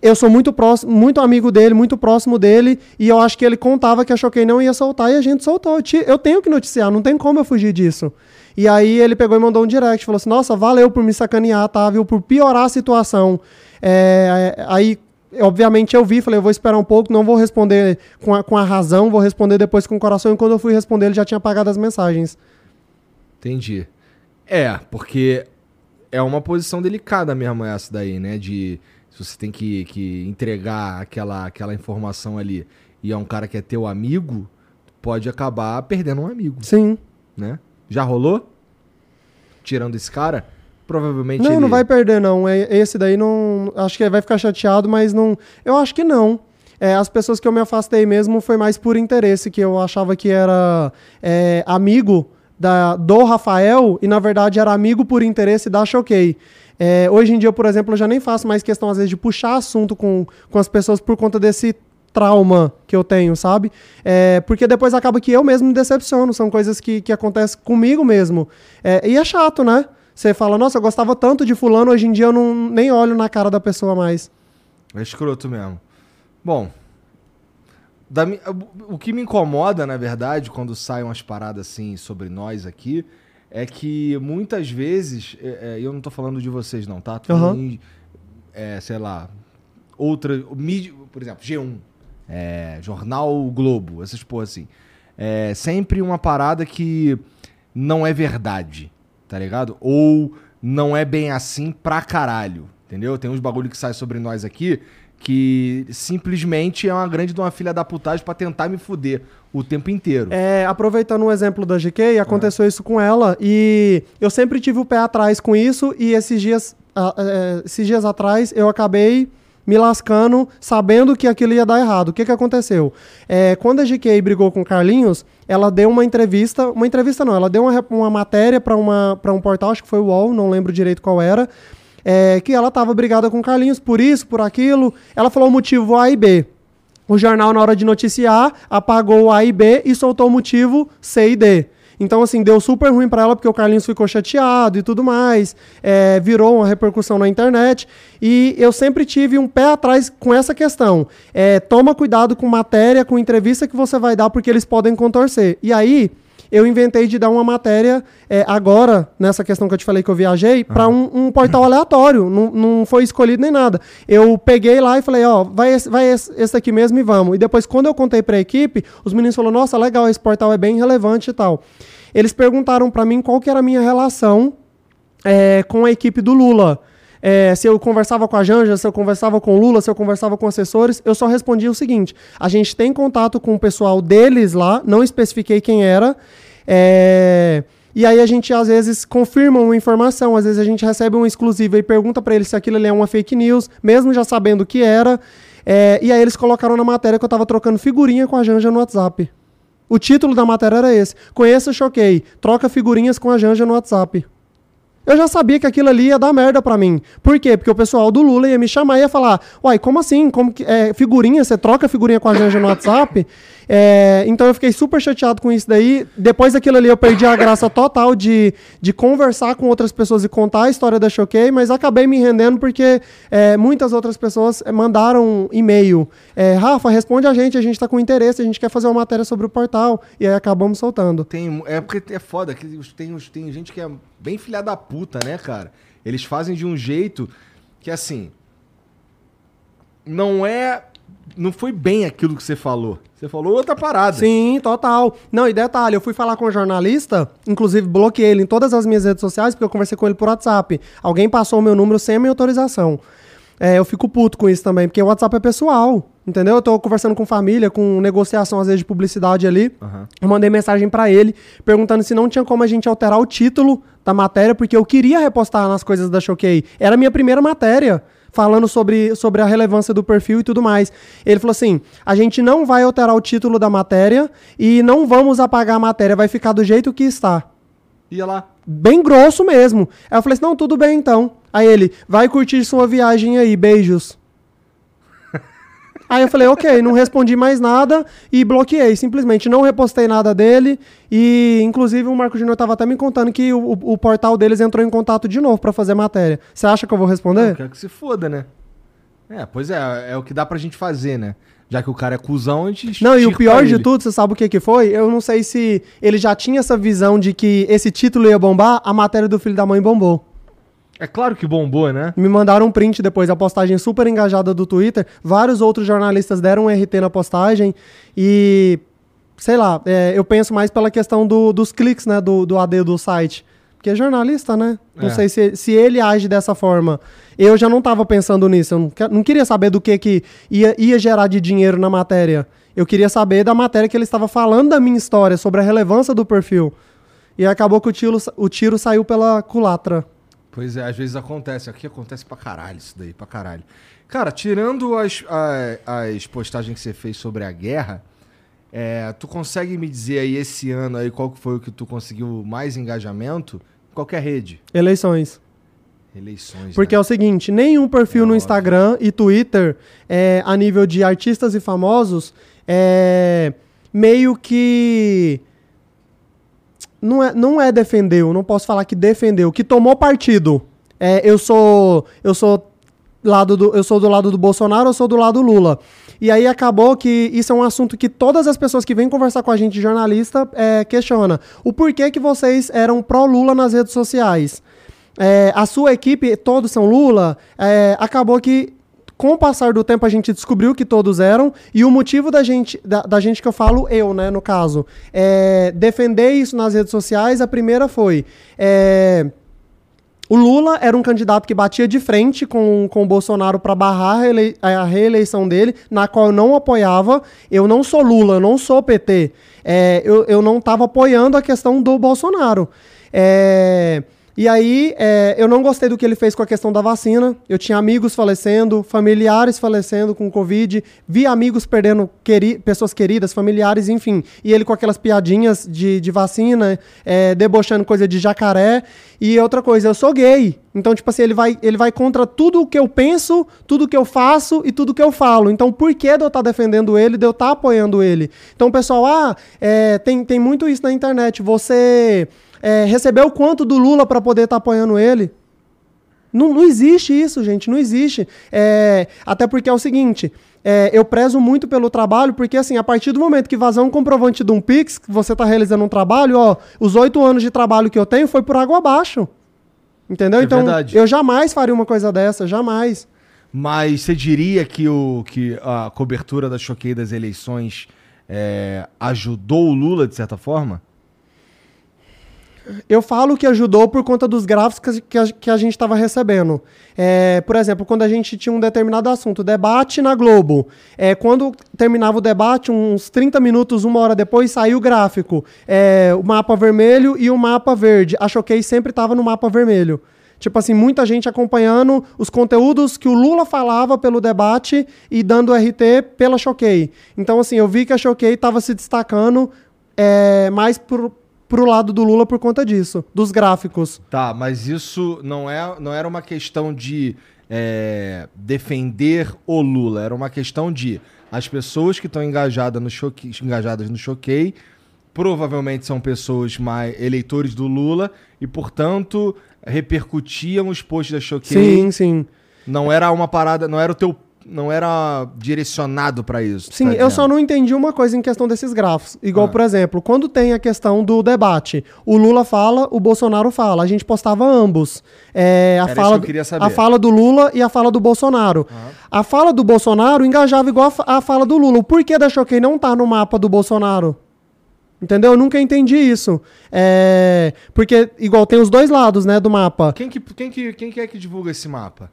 eu sou muito próximo, muito amigo dele, muito próximo dele, e eu acho que ele contava que a Choquei não ia soltar e a gente soltou. Eu tenho que noticiar, não tem como eu fugir disso. E aí ele pegou e mandou um direct, falou assim: Nossa, valeu por me sacanear, tá? Viu? Por piorar a situação. É, aí, obviamente, eu vi, falei: Eu vou esperar um pouco, não vou responder com a, com a razão, vou responder depois com o coração. E quando eu fui responder, ele já tinha apagado as mensagens. Entendi. É, porque é uma posição delicada mesmo essa daí, né? De se você tem que, que entregar aquela, aquela informação ali e é um cara que é teu amigo, pode acabar perdendo um amigo, Sim. né? Já rolou? Tirando esse cara? Provavelmente Não, ele... não vai perder, não. É- Esse daí não. Acho que vai ficar chateado, mas não. Eu acho que não. É, as pessoas que eu me afastei mesmo foi mais por interesse, que eu achava que era é, amigo da, do Rafael e na verdade era amigo por interesse da Choquei. É, hoje em dia, por exemplo, eu já nem faço mais questão, às vezes, de puxar assunto com, com as pessoas por conta desse trauma que eu tenho, sabe? É, porque depois acaba que eu mesmo me decepciono, são coisas que, que acontecem comigo mesmo. É, e é chato, né? Você fala, nossa, eu gostava tanto de fulano, hoje em dia eu não, nem olho na cara da pessoa mais. É escroto mesmo. Bom, da o que me incomoda, na verdade, quando saem umas paradas assim sobre nós aqui, é que muitas vezes, é, é, eu não tô falando de vocês não, tá? Tô Aham. em, é, sei lá, outra, mídia, por exemplo, G1, é, Jornal Globo, essas porra assim. É sempre uma parada que não é verdade, tá ligado? Ou não é bem assim pra caralho, entendeu? Tem uns bagulho que sai sobre nós aqui que simplesmente é uma grande de uma filha da putagem pra tentar me fuder o tempo inteiro. É, aproveitando o exemplo da GK, aconteceu isso com ela e eu sempre tive o pé atrás com isso e esses dias, ah, é, esses dias atrás eu acabei me lascando sabendo que aquilo ia dar errado. O que, que aconteceu? É, quando a GK brigou com o Carlinhos, ela deu uma entrevista, uma entrevista não, ela deu uma, uma matéria para um portal, acho que foi o UOL, não lembro direito qual era, é, que ela estava brigada com o Carlinhos por isso, por aquilo. Ela falou o motivo A e B. O jornal, na hora de noticiar, apagou o A e B e soltou o motivo C e D. Então, assim, deu super ruim pra ela, porque o Carlinhos ficou chateado e tudo mais. é, virou uma repercussão na internet. E eu sempre tive um pé atrás com essa questão. É, toma cuidado com matéria, com entrevista que você vai dar, porque eles podem contorcer. E aí, eu inventei de dar uma matéria é, agora, nessa questão que eu te falei que eu viajei, para um, um portal aleatório. Não, não foi escolhido nem nada. Eu peguei lá e falei, ó, vai esse, vai esse, esse aqui mesmo e vamos. E depois, quando eu contei pra equipe, os meninos falaram, nossa, legal, esse portal é bem relevante e tal. Eles perguntaram para mim qual que era a minha relação é, com a equipe do Lula. É, se eu conversava com a Janja, se eu conversava com o Lula, se eu conversava com assessores, eu só respondia o seguinte: a gente tem contato com o pessoal deles lá, não especifiquei quem era. É, e aí a gente às vezes confirma uma informação, às vezes a gente recebe uma exclusiva e pergunta para eles se aquilo é uma fake news, mesmo já sabendo o que era. É, e aí eles colocaram na matéria que eu tava trocando figurinha com a Janja no WhatsApp. O título da matéria era esse: Conheça Choquei, troca figurinhas com a Janja no WhatsApp. Eu já sabia que aquilo ali ia dar merda pra mim. Por quê? Porque o pessoal do Lula ia me chamar e ia falar: Uai, como assim? Como que, é, figurinha? Você troca figurinha com a Janja no WhatsApp? É, então eu fiquei super chateado com isso daí. Depois daquilo ali eu perdi a graça total de, de conversar com outras pessoas e contar a história da Choquei, mas acabei me rendendo porque é, muitas outras pessoas é, mandaram e-mail. É, Rafa, responde a gente, a gente tá com interesse, a gente quer fazer uma matéria sobre o portal. E aí acabamos soltando. Tem, é porque é foda, que tem, tem gente que é bem filha da puta, né, cara? Eles fazem de um jeito que, assim, não é... Não foi bem aquilo que você falou. Você falou outra parada. Sim, total. Não, e detalhe, eu fui falar com o jornalista, inclusive bloqueei ele em todas as minhas redes sociais, porque eu conversei com ele por WhatsApp. Alguém passou o meu número sem a minha autorização. É, eu fico puto com isso também, porque o WhatsApp é pessoal, entendeu? Eu tô conversando com família, com negociação às vezes de publicidade ali. Aham. Eu mandei mensagem pra ele, perguntando se não tinha como a gente alterar o título da matéria, porque eu queria repostar nas coisas da Choquei. Era a minha primeira matéria, falando sobre, sobre a relevância do perfil e tudo mais. Ele falou assim: a gente não vai alterar o título da matéria e não vamos apagar a matéria, vai ficar do jeito que está. Ia lá. Bem grosso mesmo. Aí eu falei assim: não, tudo bem então. Aí ele, vai curtir sua viagem aí, beijos. Aí eu falei, ok, não respondi mais nada e bloqueei. Simplesmente não repostei nada dele. E, inclusive, o Marco Júnior tava até me contando que o, o- o portal deles entrou em contato de novo pra fazer matéria. Você acha que eu vou Eu responder? quero que se foda, né? É, pois é, é o que dá pra gente fazer, né? Já que o cara é cuzão, a gente Não, e o pior de tudo, você sabe o que que foi? Eu não sei se ele já tinha essa visão de que esse título ia bombar, a matéria do filho da mãe bombou. É claro que bombou, né? Me mandaram um print depois da postagem super engajada do Twitter. Vários outros jornalistas deram um RT na postagem. E, sei lá, é, eu penso mais pela questão do- dos cliques, né? Do, do AD do site. Porque é jornalista, né? Não É. sei se, se ele age dessa forma. Eu já não tava pensando nisso. Eu não, não queria saber do que, que ia, ia gerar de dinheiro na matéria. Eu queria saber da matéria que ele estava falando da minha história, sobre a relevância do perfil. E acabou que o tiro, o tiro saiu pela culatra. Pois é, às vezes acontece. Aqui acontece pra caralho isso daí, pra caralho. Cara, tirando as, a- as postagens que você fez sobre a guerra, é, tu consegue me dizer aí esse ano aí qual que foi o que tu conseguiu mais engajamento? Qualquer rede. Eleições. Eleições. Porque é né? o seguinte, nenhum perfil É no óbvio. Instagram e Twitter, é, a nível de artistas e famosos, é, meio que não é, não é defendeu, não posso falar que defendeu, que tomou partido. É, eu sou eu sou lado do eu sou do lado do Bolsonaro, eu sou do lado do Lula. E aí acabou que isso é um assunto que todas as pessoas que vêm conversar com a gente, jornalista, é, questiona. O porquê que vocês eram pró-Lula nas redes sociais? É, a sua equipe, todos são Lula, é, acabou que com o passar do tempo a gente descobriu que todos eram e o motivo da gente da, da gente que eu falo eu né no caso é, defender isso nas redes sociais a primeira foi é, o Lula era um candidato que batia de frente com, com o Bolsonaro para barrar a, reelei- a reeleição dele, na qual eu não apoiava. Eu não sou Lula, eu não sou PT. É, eu, eu não estava apoiando a questão do Bolsonaro. É, e aí, é, eu não gostei do que ele fez com a questão da vacina. Eu tinha amigos falecendo, familiares falecendo com Covid, vi amigos perdendo queri pessoas queridas, familiares, enfim. E ele com aquelas piadinhas de, de vacina, é, debochando coisa de jacaré. E outra coisa, eu sou gay. Então, tipo assim, ele vai, ele vai contra tudo o que eu penso, tudo o que eu faço e tudo o que eu falo. Então, por que de eu estar defendendo ele, de eu estar apoiando ele? Então, pessoal, ah, é, tem, tem muito isso na internet. Você é, recebeu quanto do Lula para poder estar apoiando ele? Não, não existe isso, gente, não existe. É, até porque é o seguinte, é, eu prezo muito pelo trabalho, porque assim, a partir do momento que vazar um comprovante de um Pix, que você está realizando um trabalho, ó, os oito anos de trabalho que eu tenho foi por água abaixo. Entendeu? É então, verdade. eu jamais faria uma coisa dessa, jamais. Mas você diria que, o, que a cobertura da choquei das eleições é, ajudou o Lula, de certa forma? Eu falo que ajudou por conta dos gráficos que a, que a gente estava recebendo. É, por exemplo, quando a gente tinha um determinado assunto, debate na Globo. É, quando terminava o debate, uns 30 minutos, uma hora depois, saiu o gráfico. É, o mapa vermelho e o mapa verde. A Choquei sempre estava no mapa vermelho. Tipo assim, muita gente acompanhando os conteúdos que o Lula falava pelo debate e dando RT pela Choquei. Então, assim, eu vi que a Choquei estava se destacando é, mais por, pro lado do Lula por conta disso, dos gráficos. Tá, mas isso não, é, não era uma questão de é, defender o Lula, era uma questão de as pessoas que estão engajadas no choque, engajadas no choquei provavelmente são pessoas mais eleitores do Lula e, portanto, repercutiam os posts da choquei. Sim, sim. Não era uma parada, não era o teu não era direcionado pra isso. Sim, tá eu só não entendi uma coisa em questão desses gráficos. Igual, Ah. por exemplo, quando tem a questão do debate, o Lula fala, o Bolsonaro fala. A gente postava ambos. É, a, Era isso fala, que eu queria saber. a fala do Lula e a fala do Bolsonaro. A fala do Bolsonaro engajava igual a fala do Lula. O porquê da Choquei não tá no mapa do Bolsonaro? Entendeu? Eu nunca entendi isso. É, porque, igual, tem os dois lados, né, do mapa. Quem que, quem, que, quem que é que divulga esse mapa?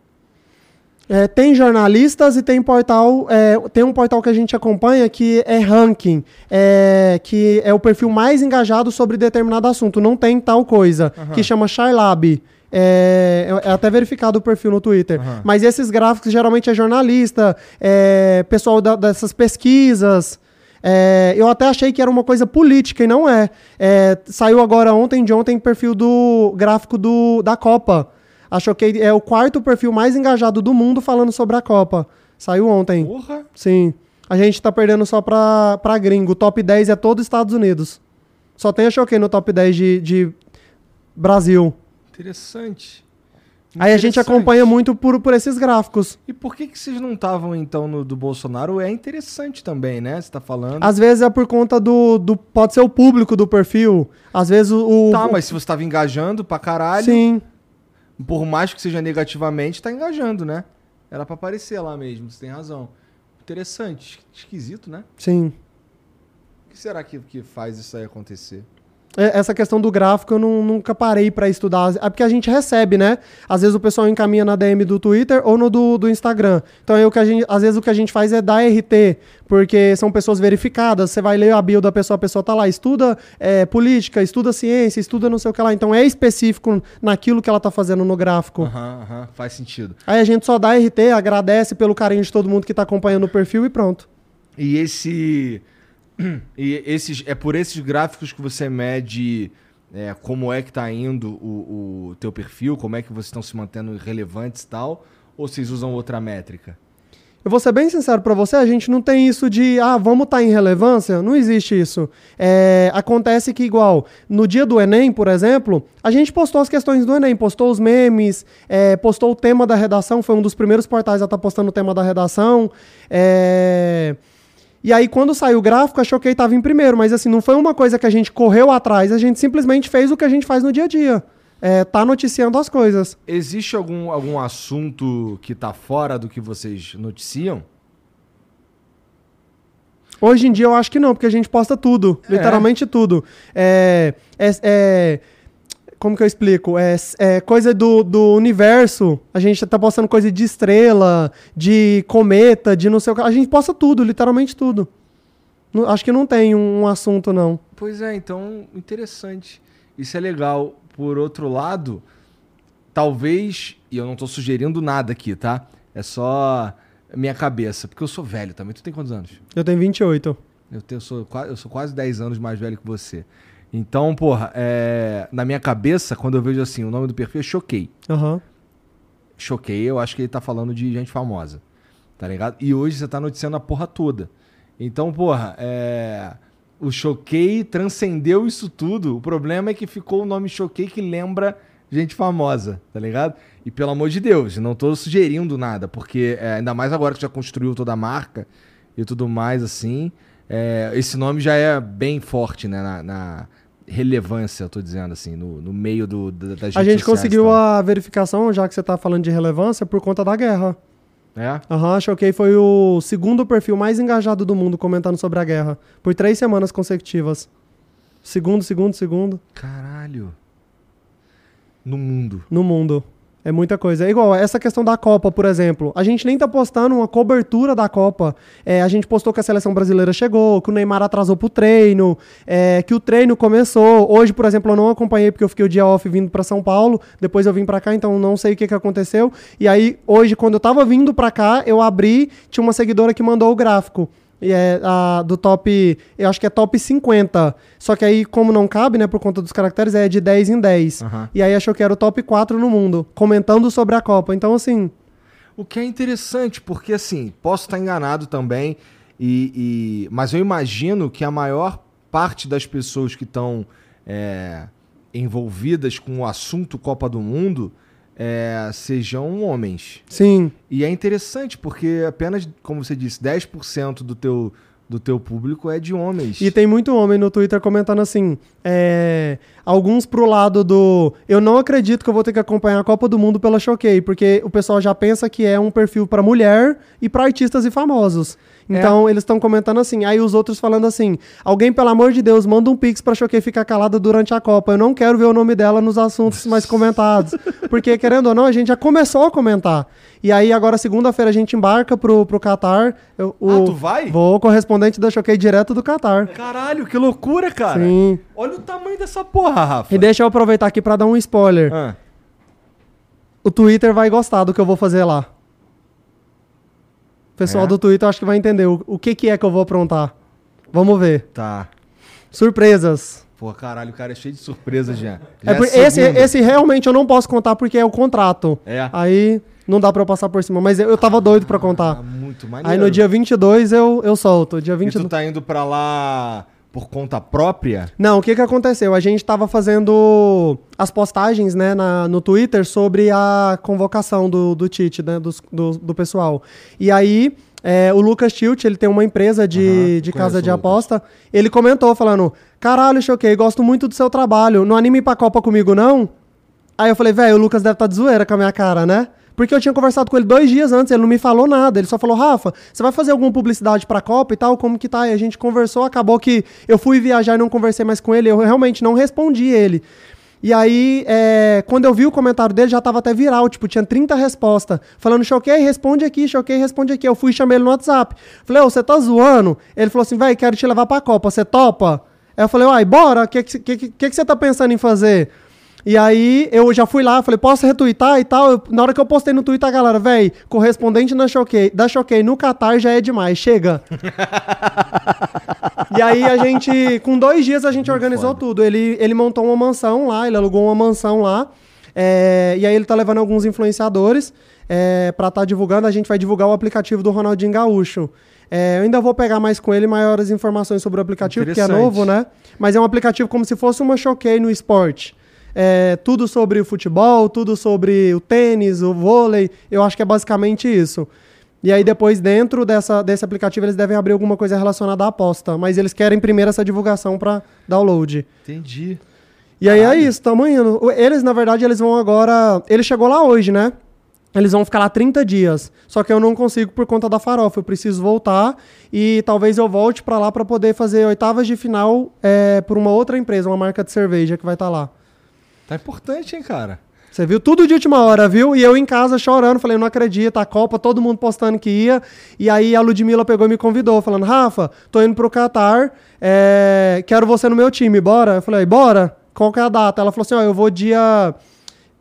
É, tem jornalistas e tem portal. é, tem um portal que a gente acompanha que é ranking, é, que é o perfil mais engajado sobre determinado assunto. Não tem tal coisa, que chama Charlab. É, é até verificado o perfil no Twitter. Aham. Mas esses gráficos geralmente é jornalista, é, pessoal da- dessas pesquisas. É, eu até achei que era uma coisa política e não é. É, saiu agora ontem de ontem perfil do gráfico do, da Copa. Achou que é o quarto perfil mais engajado do mundo falando sobre a Copa. Saiu ontem. Porra! Sim. A gente tá perdendo só pra, pra gringo. O top 10 é todo Estados Unidos. Só tem a Choquei no top 10 de, de Brasil. Interessante. Aí a gente acompanha muito por, por esses gráficos. E por que, que vocês não estavam, então, no do Bolsonaro? É interessante também, né? Você tá falando. Às vezes é por conta do, do. Pode ser o público do perfil. Às vezes o. o- Tá, mas se você tava engajando pra caralho, Sim. Por mais que seja negativamente, tá engajando, né? Era pra aparecer lá mesmo, você tem razão. Interessante. Esquisito, né? Sim. O que será que, que faz isso aí acontecer? É, Essa questão do gráfico eu não- nunca parei pra estudar. É porque a gente recebe, né? Às vezes o pessoal encaminha na DM do Twitter ou no do, do Instagram. Então o que a gente, às vezes o que a gente faz é dar RT, porque são pessoas verificadas. Você vai ler a bio da pessoa, a pessoa tá lá, estuda é, política, estuda ciência, estuda não sei o que lá. Então é específico naquilo que ela tá fazendo no gráfico. Aham, aham, faz sentido. Aí a gente só dá RT, agradece pelo carinho de todo mundo que tá acompanhando o perfil e pronto. E esse. E esses, é por esses gráficos que você mede é, como é que tá indo o, o teu perfil, como é que vocês estão se mantendo relevantes e tal? Ou vocês usam outra métrica? Eu vou ser bem sincero pra você, a gente não tem isso de, ah, vamos estar em relevância. Não existe isso. É, acontece que, igual, no dia do Enem, por exemplo, a gente postou as questões do Enem, postou os memes, é, postou o tema da redação, foi um dos primeiros portais a estar postando o tema da redação. É, E aí, quando saiu o gráfico, achou que ele estava em primeiro, mas assim, não foi uma coisa que a gente correu atrás, a gente simplesmente fez o que a gente faz no dia a dia. É, tá noticiando as coisas. Existe algum, algum assunto que tá fora do que vocês noticiam? Hoje em dia eu acho que não, porque a gente posta tudo, É. literalmente tudo. É, é- é- como que eu explico? É, é coisa do, do universo. A gente tá postando coisa de estrela, de cometa, de não sei o que. A gente posta tudo, literalmente tudo. Não- acho que não tem um assunto, não. Pois é, então, interessante. Isso é legal. Por outro lado, talvez, e eu não tô sugerindo nada aqui, tá? É só minha cabeça, porque eu sou velho também. Tu tem quantos anos? Eu tenho 28. Eu, tenho, eu sou, eu sou quase 10 anos mais velho que você. Então, porra, é, na minha cabeça, quando eu vejo assim, o nome do perfil é Choquei. Aham. Choquei, eu acho que ele tá falando de gente famosa. Tá ligado? E hoje você tá noticiando a porra toda. Então, porra, é. O Choquei transcendeu isso tudo. O problema é que ficou o nome Choquei que lembra gente famosa, tá ligado? E pelo amor de Deus, não tô sugerindo nada, porque é, ainda mais agora que já construiu toda a marca e tudo mais, assim, é, esse nome já é bem forte, né, na, na relevância, eu tô dizendo assim, no, no meio do, da, das A gente conseguiu tá? a verificação, já que você tá falando de relevância, por conta da guerra. É? Aham, Choquei foi o segundo perfil mais engajado do mundo comentando sobre a guerra. Por três semanas consecutivas. Segundo, segundo, segundo. Caralho. No mundo. No mundo. É muita coisa. É igual essa questão da Copa, por exemplo. A gente nem tá postando uma cobertura da Copa. É, a gente postou que a seleção brasileira chegou, que o Neymar atrasou pro treino, é, que o treino começou. Hoje, por exemplo, eu não acompanhei porque eu fiquei o dia off vindo pra São Paulo. Depois eu vim pra cá, então não sei o que, que aconteceu. E aí, hoje, quando eu tava vindo pra cá, eu abri, tinha uma seguidora que mandou o gráfico. E é a, do top, eu acho que é top 50. Só que aí, como não cabe, né, por conta dos caracteres, é de 10 em 10. Aham. E aí achou que era o top 4 no mundo, comentando sobre a Copa. Então, assim, O que é interessante, porque assim, posso estar enganado também, e, e- mas eu imagino que a maior parte das pessoas que estão é, envolvidas com o assunto Copa do Mundo é, sejam homens. sim. E é interessante, porque apenas, como você disse, 10% do teu, do teu público é de homens. E tem muito homem no Twitter comentando assim, é, alguns pro lado do eu não acredito que eu vou ter que acompanhar a Copa do Mundo pela Choquei, porque o pessoal já pensa que é um perfil pra mulher e pra artistas e famosos. Então eles estão comentando assim, aí os outros falando assim: alguém, pelo amor de Deus, manda um pix pra Choquei ficar calada durante a Copa. Eu não quero ver o nome dela nos assuntos mais comentados. Porque, querendo ou não, a gente já começou a comentar. E aí, agora, segunda-feira, a gente embarca pro, pro Catar. Eu- o- Ah, tu vai? Vou, correspondente da Choquei direto do Catar. Caralho, que loucura, cara. Sim. Olha o tamanho dessa porra, Rafa. E deixa eu aproveitar aqui pra dar um spoiler. Ah, O Twitter vai gostar do que eu vou fazer lá. O pessoal É? do Twitter acho que vai entender o, o que, que é que eu vou aprontar. Vamos ver. tá. Surpresas. Pô, caralho, o cara é cheio de surpresas já. É Já por- esse, segunda. esse realmente eu não posso contar porque é o contrato. É. Aí não dá pra eu passar por cima. Mas eu, eu tava doido pra Ah, contar. muito maneiro. Aí no dia 22 eu, eu solto. Dia E 22. tu tá indo pra lá por conta própria? Não, o que que aconteceu? A gente tava fazendo as postagens, né, na- no Twitter sobre a convocação do, do Tite, né, dos- do, do pessoal. E aí, é, o Lucas Tilt, ele tem uma empresa de, Aham, de casa de aposta, ele comentou falando, caralho, Choquei, gosto muito do seu trabalho, não anime pra Copa comigo, não? Aí eu falei, velho, o Lucas deve estar de zoeira com a minha cara, né? Porque eu tinha conversado com ele dois dias antes, ele não me falou nada. Ele só falou, Rafa, você vai fazer alguma publicidade pra Copa e tal? Como que tá? E a gente conversou, acabou que eu fui viajar e não conversei mais com ele. Eu realmente não respondi ele. E aí, é, quando eu vi o comentário dele, já tava até viral, tipo, tinha 30 respostas. Falando, Choquei, responde aqui, Choquei, responde aqui. Eu fui e chamei ele no WhatsApp. Falei, ô, você tá zoando? Ele falou assim, velho, quero te levar pra Copa, você topa? Aí eu falei, uai, bora, o que, que, que, que, que você tá pensando em fazer? E aí eu já fui lá, falei, posso retweetar e tal? Eu- na hora que eu postei no Twitter, a galera, véi, correspondente na Choquei, da Choquei no Qatar já é demais, chega. e aí a gente, com dois dias a gente organizou foda. tudo. Ele, ele montou uma mansão lá, ele alugou uma mansão lá. é, e aí ele tá levando alguns influenciadores é, pra estar divulgando. A gente vai divulgar o aplicativo do Ronaldinho Gaúcho. É, eu ainda vou pegar mais com ele maiores informações sobre o aplicativo, porque é novo, né? Mas é um aplicativo como se fosse uma Choquei no esporte. É, tudo sobre o futebol, tudo sobre o tênis, o vôlei. Eu acho que é basicamente isso. E aí depois, dentro dessa, desse aplicativo, eles devem abrir alguma coisa relacionada à aposta. Mas eles querem primeiro essa divulgação para download. Entendi. E aí é Caralho. isso, tamo indo. Eles, na verdade, eles vão agora... Ele chegou lá hoje, né? Eles vão ficar lá 30 dias. Só que eu não consigo por conta da farofa. Eu preciso voltar e talvez eu volte pra lá pra poder fazer oitavas de final é, por uma outra empresa, uma marca de cerveja que vai estar lá. Tá importante, hein, cara? Você viu tudo de última hora, viu? E eu em casa chorando, falei, não acredito, a Copa, todo mundo postando que ia. E aí a Ludmilla pegou e me convidou, falando, Rafa, tô indo pro Catar, é, quero você no meu time, bora? Eu falei, bora? Qual que é a data? Ela falou assim, ó, eu vou dia...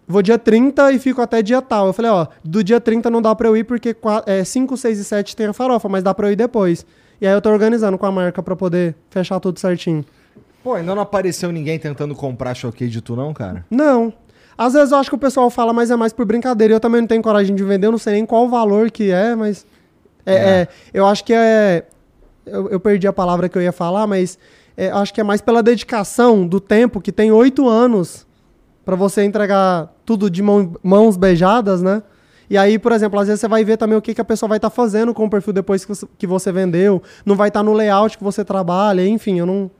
Vou dia 30 e fico até dia tal. Eu falei, ó, do dia 30 não dá pra eu ir porque 5, 6 e 7 tem a farofa, mas dá pra eu ir depois. E aí eu tô organizando com a marca pra poder fechar tudo certinho. Pô, ainda não apareceu ninguém tentando comprar choquei de tu, não, cara? Não. Às vezes eu acho que o pessoal fala, mas é mais por brincadeira. Eu também não tenho coragem de vender, eu não sei nem qual o valor que é, mas. É, É. é, eu acho que é. Eu, eu perdi a palavra que eu ia falar, mas é, acho que é mais pela dedicação do tempo, que tem oito anos Pra você entregar tudo de mão- mãos beijadas, né? E aí, por exemplo, às vezes você vai ver também o que, que a pessoa vai estar fazendo com o perfil depois que você, que você vendeu. Não vai estar no layout que você trabalha, enfim, eu não.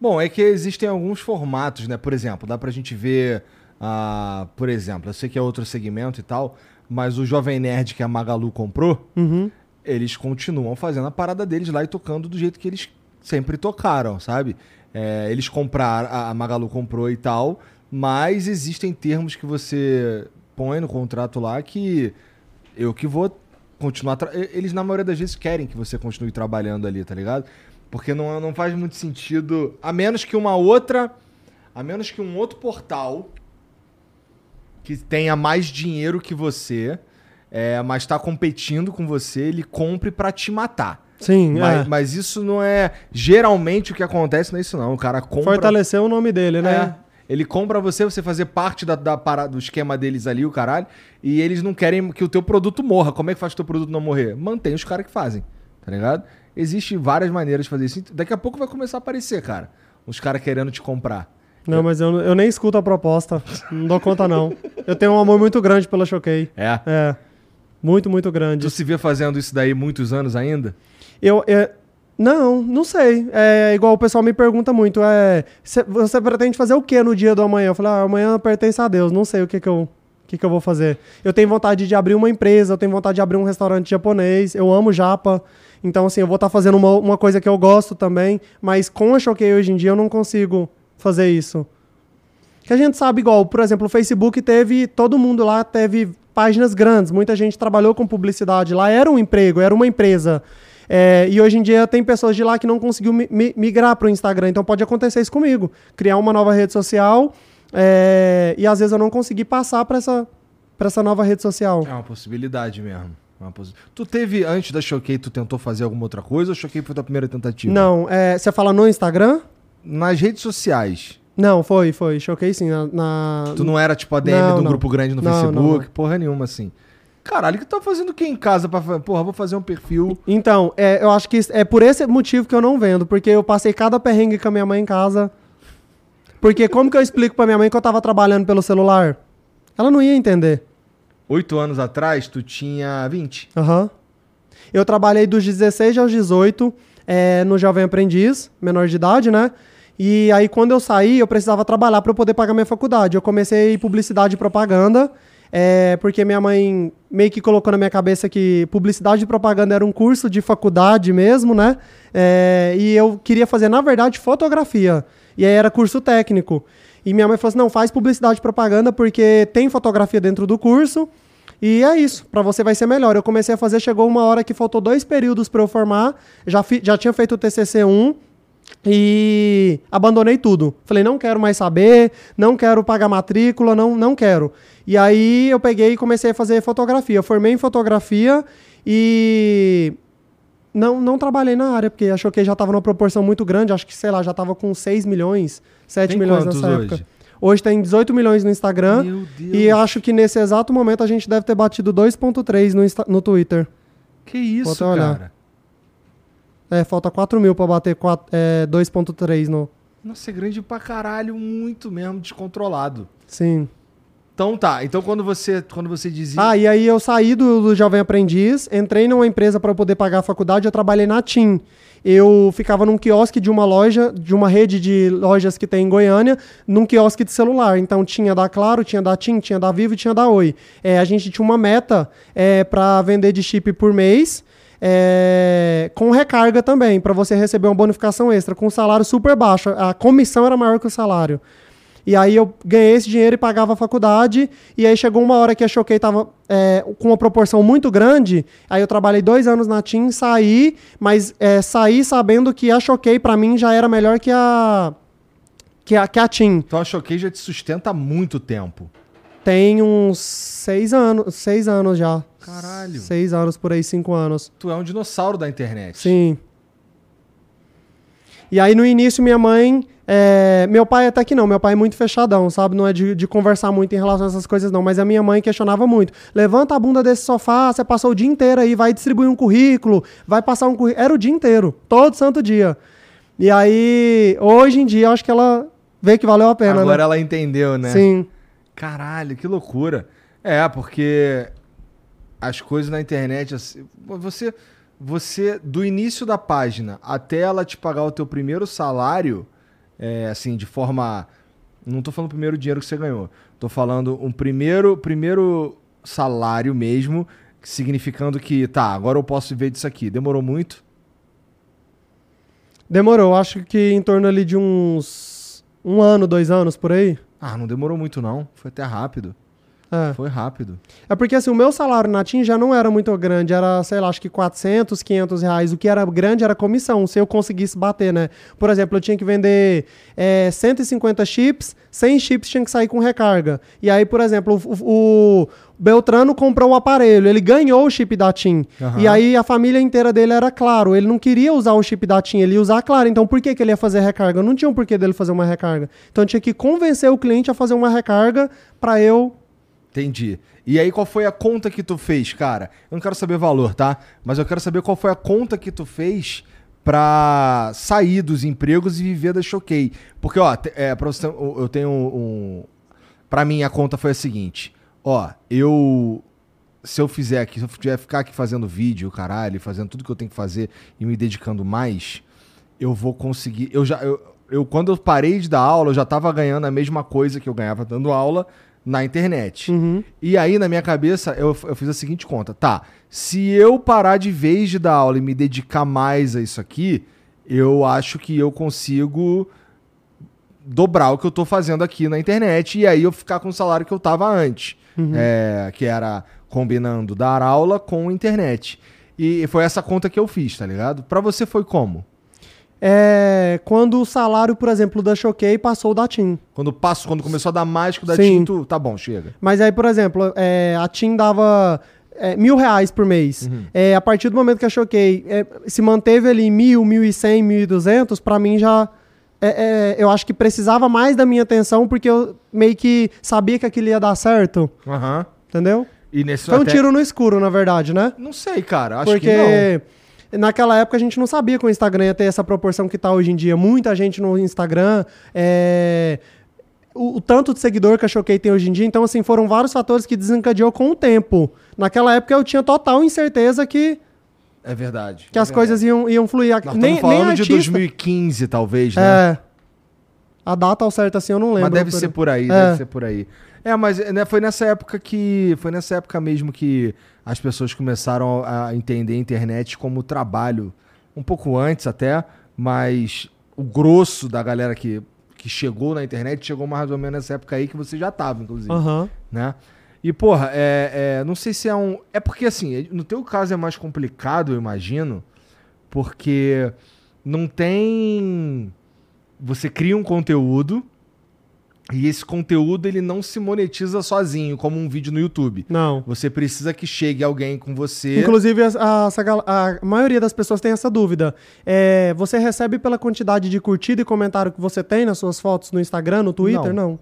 Bom, é que existem alguns formatos, né? Por exemplo, dá pra gente ver, ah, por exemplo, eu sei que é outro segmento e tal, mas o Jovem Nerd que a Magalu comprou, Uhum. eles continuam fazendo a parada deles lá e tocando do jeito que eles sempre tocaram, sabe? É, eles compraram, a Magalu comprou e tal, mas existem termos que você põe no contrato lá que eu que vou continuar. Eles, na maioria das vezes, querem que você continue trabalhando ali, tá ligado? Porque não, não faz muito sentido. A menos que uma outra. A menos que um outro portal que tenha mais dinheiro que você, é, mas tá competindo com você, ele compre pra te matar. Sim, Mas, é. mas isso não é. Geralmente o que acontece não é isso, não. O cara compra. Fortalecer o nome dele, né? É. Ele compra você, você fazer parte da, da parada, do esquema deles ali, o caralho. E eles não querem que o teu produto morra. Como é que faz o teu produto não morrer? Mantém os caras que fazem, tá ligado? Existem várias maneiras de fazer isso. Daqui a pouco vai começar a aparecer, cara. Os caras querendo te comprar. Não, mas eu, eu nem escuto a proposta. Não dou conta, não. Eu tenho um amor muito grande pela Choquei. É. É. Muito, muito grande. Tu se vê fazendo isso daí muitos anos ainda? Eu, é, não, não sei. É igual o pessoal me pergunta muito. É, cê- você pretende fazer o que no dia do amanhã? Eu falo, ah, amanhã pertence a Deus. Não sei o que que eu, o que que eu vou fazer. Eu tenho vontade de abrir uma empresa, eu tenho vontade de abrir um restaurante japonês. Eu amo japa. Então, assim, eu vou estar fazendo uma, uma coisa que eu gosto também. Mas com a Choquei hoje em dia eu não consigo fazer isso. Que a gente sabe, igual, por exemplo, o Facebook teve. Todo mundo lá teve páginas grandes. Muita gente trabalhou com publicidade lá. Era um emprego, era uma empresa. É, e hoje em dia tem pessoas de lá que não conseguiu mi- mi- migrar para o Instagram. Então pode acontecer isso comigo. Criar uma nova rede social é, e às vezes eu não consegui passar para essa, essa nova rede social. É uma possibilidade mesmo. Tu teve, antes da Choquei, tu tentou fazer alguma outra coisa ou Choquei foi tua primeira tentativa? Não, é, você fala no Instagram? Nas redes sociais. Não, foi, foi. Choquei sim. Na, na- Tu não era tipo a DM Não, do não. grupo grande no Não, Facebook, porra nenhuma assim. Caralho, que tu tá fazendo o que em casa pra Porra, vou fazer um perfil. Então, é, eu acho que é por esse motivo que eu não vendo, porque eu passei cada perrengue com a minha mãe em casa. Porque como que eu explico pra minha mãe que eu tava trabalhando pelo celular? Ela não ia entender. Oito anos atrás, tu tinha 20. Aham. Eu trabalhei dos 16 aos 18 é, no Jovem Aprendiz, menor de idade, né? E aí, quando eu saí, eu precisava trabalhar para poder pagar minha faculdade. Eu comecei publicidade e propaganda, é, porque minha mãe meio que colocou na minha cabeça que publicidade e propaganda era um curso de faculdade mesmo, né? É, e eu queria fazer, na verdade, fotografia. E aí era curso técnico. E minha mãe falou assim: não, faz publicidade e propaganda porque tem fotografia dentro do curso. E é isso, pra você vai ser melhor. Eu comecei a fazer, chegou uma hora que faltou dois períodos pra eu formar, já, fi- já tinha feito o TCC 1 e abandonei tudo. Falei, não quero mais saber, não quero pagar matrícula, não, não quero. E aí eu peguei e comecei a fazer fotografia. Formei em fotografia e não, não trabalhei na área, porque achou que já estava numa proporção muito grande, acho que, sei lá, já estava com 6 milhões, 7 Tem milhões nessa hoje? época. Hoje tem 18 milhões no Instagram. Meu Deus. E acho que nesse exato momento a gente deve ter batido 2.3 no, Insta- no Twitter. Que isso, cara? É, falta 4 mil pra bater é, 2.3 no... Nossa, é grande pra caralho, muito mesmo descontrolado. Sim. Então tá, então quando você, quando você dizia... Ah, e aí eu saí do, do Jovem Aprendiz, entrei numa empresa para poder pagar a faculdade, eu trabalhei na TIM. Eu ficava num quiosque de uma loja, de uma rede de lojas que tem em Goiânia, num quiosque de celular. Então tinha da Claro, tinha da TIM, tinha da Vivo e tinha da Oi. É, a gente tinha uma meta é, para vender de chip por mês. é, com recarga também, para você receber uma bonificação extra, com salário super baixo. A comissão era maior que o salário. E aí eu ganhei esse dinheiro e pagava a faculdade. E aí chegou uma hora que a Choquei tava é, com uma proporção muito grande. Aí eu trabalhei dois anos na TIM, saí, mas é, saí sabendo que a Choquei pra mim já era melhor que a que a, que a TIM. Então a Choquei já te sustenta há muito tempo. Tem uns seis anos, seis anos já. Caralho. Seis anos por aí, cinco anos. Tu é um dinossauro da internet. Sim. E aí no início minha mãe. É, meu pai até que não, meu pai é muito fechadão, sabe? Não é de, de conversar muito em relação a essas coisas, não. Mas a minha mãe questionava muito. Levanta a bunda desse sofá, você passou o dia inteiro aí, vai distribuir um currículo, vai passar um currículo. Era o dia inteiro, todo santo dia. E aí, hoje em dia, eu acho que ela vê que valeu a pena, Agora né? ela entendeu, né? Sim. Caralho, que loucura. É, porque as coisas na internet, assim, você, você, do início da página até ela te pagar o teu primeiro salário, é, assim, de forma. Não tô falando o primeiro dinheiro que você ganhou. Tô falando um primeiro, primeiro salário mesmo, significando que, tá, agora eu posso viver disso aqui. Demorou muito? Demorou, acho que em torno ali de uns um ano, dois anos por aí. Ah, não demorou muito não. Foi até rápido. É. Foi rápido. É porque assim, o meu salário na TIM já não era muito grande, era, sei lá, acho que 400, 500 reais. O que era grande era comissão, se eu conseguisse bater, né? Por exemplo, eu tinha que vender é, 150 chips, 100 chips tinha que sair com recarga. E aí, por exemplo, o, o Beltrano comprou o aparelho, ele ganhou o chip da TIM. Aham. E aí a família inteira dele era Claro, ele não queria usar o chip da TIM, ele ia usar Claro. Então por que, que ele ia fazer recarga? Não tinha um porquê dele fazer uma recarga. Então eu tinha que convencer o cliente a fazer uma recarga pra eu Entendi. E aí, qual foi a conta que tu fez, cara? Eu não quero saber valor, tá? Mas eu quero saber qual foi a conta que tu fez pra sair dos empregos e viver da Choquei. Porque, ó, é, pra você, eu tenho um. Pra mim, a conta foi a seguinte: ó, eu. Se eu fizer aqui, se eu tiver ficar aqui fazendo vídeo, caralho, fazendo tudo que eu tenho que fazer e me dedicando mais, eu vou conseguir. Eu já. Eu, eu, quando eu parei de dar aula, eu já tava ganhando a mesma coisa que eu ganhava dando aula na internet. E aí, na minha cabeça, eu, eu fiz a seguinte conta: tá, se eu parar de vez de dar aula e me dedicar mais a isso aqui, eu acho que eu consigo dobrar o que eu tô fazendo aqui na internet e aí eu ficar com o salário que eu tava antes. É, que era combinando dar aula com internet. E foi essa conta que eu fiz, tá ligado? Pra você foi como? É, quando o salário, por exemplo, da Choquei passou da TIM. Quando passo, quando começou a dar mais que o da Sim. Tinto, tá bom, chega. Mas aí, por exemplo, é, a TIM dava é, mil reais por mês. É, a partir do momento que a Choquei é, se manteve ali mil, mil e cem, mil e duzentos, pra mim já... é, é, eu acho que precisava mais da minha atenção porque eu meio que sabia que aquilo ia dar certo, Aham. entendeu? E nesse Foi um até- tiro no escuro, na verdade, né? Não sei, cara. Acho Porque que não. Naquela época a gente não sabia que o Instagram ia ter essa proporção que tá hoje em dia. Muita gente no Instagram. é, O, o tanto de seguidor que a Choquei tem hoje em dia. Então, assim, foram vários fatores que desencadeou com o tempo. Naquela época eu tinha total incerteza que, É verdade. que é as verdade. coisas iam, iam fluir. Nós nem, falando nem de artista. 2015, talvez, né? É. A data ao certo assim eu não lembro. Mas deve por- ser por aí, É. deve ser por aí. É, mas né, foi nessa época que. Foi nessa época mesmo que as pessoas começaram a entender a internet como trabalho. Um pouco antes até, mas o grosso da galera que, que chegou na internet chegou mais ou menos nessa época aí que você já tava, inclusive. Aham. né? E, porra, é, é, não sei se é um. É porque, assim, no teu caso é mais complicado, eu imagino, porque não tem. Você cria um conteúdo e esse conteúdo ele não se monetiza sozinho, como um vídeo no YouTube. Não. Você precisa que chegue alguém com você. Inclusive, a, a- gal- a maioria das pessoas tem essa dúvida. É, você recebe pela quantidade de curtida e comentário que você tem nas suas fotos no Instagram, no Twitter? Não. Não.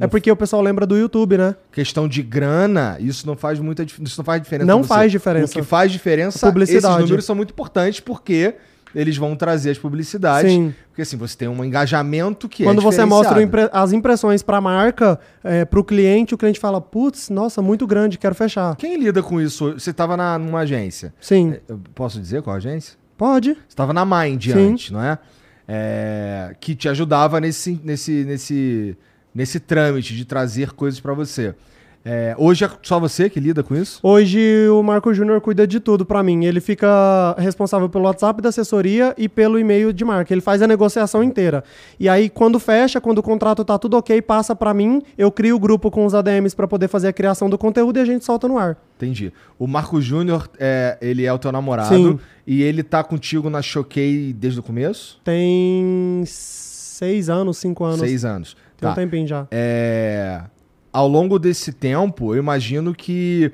É porque o pessoal lembra do YouTube, né? Questão de grana, isso não faz muita isso não faz diferença. Não faz diferença. O que faz diferença, Publicidade. esses números são muito importantes porque eles vão trazer as publicidades. Sim. Porque assim, você tem um engajamento que Quando é você mostra impre- as impressões para a marca, é, para o cliente, o cliente fala: putz, nossa, muito grande, quero fechar. Quem lida com isso? Você estava numa agência. Sim. Eu posso dizer qual agência? Pode. Você estava na Mind Sim. antes, não é? É, Que te ajudava nesse, nesse, nesse, nesse trâmite de trazer coisas para você. É, hoje é só você que lida com isso? Hoje o Marco Júnior cuida de tudo pra mim. Ele fica responsável pelo WhatsApp da assessoria e pelo e-mail de marca. Ele faz a negociação inteira. E aí quando fecha, quando o contrato tá tudo OK, passa pra mim, eu crio o grupo com os ADMs pra poder fazer a criação do conteúdo e a gente solta no ar. Entendi. O Marco Júnior, é, ele é o teu namorado Sim. e ele tá contigo na Choquei desde o começo? Tem seis anos, cinco anos. Seis anos. Tem Tá. um tempinho já. É, ao longo desse tempo, eu imagino que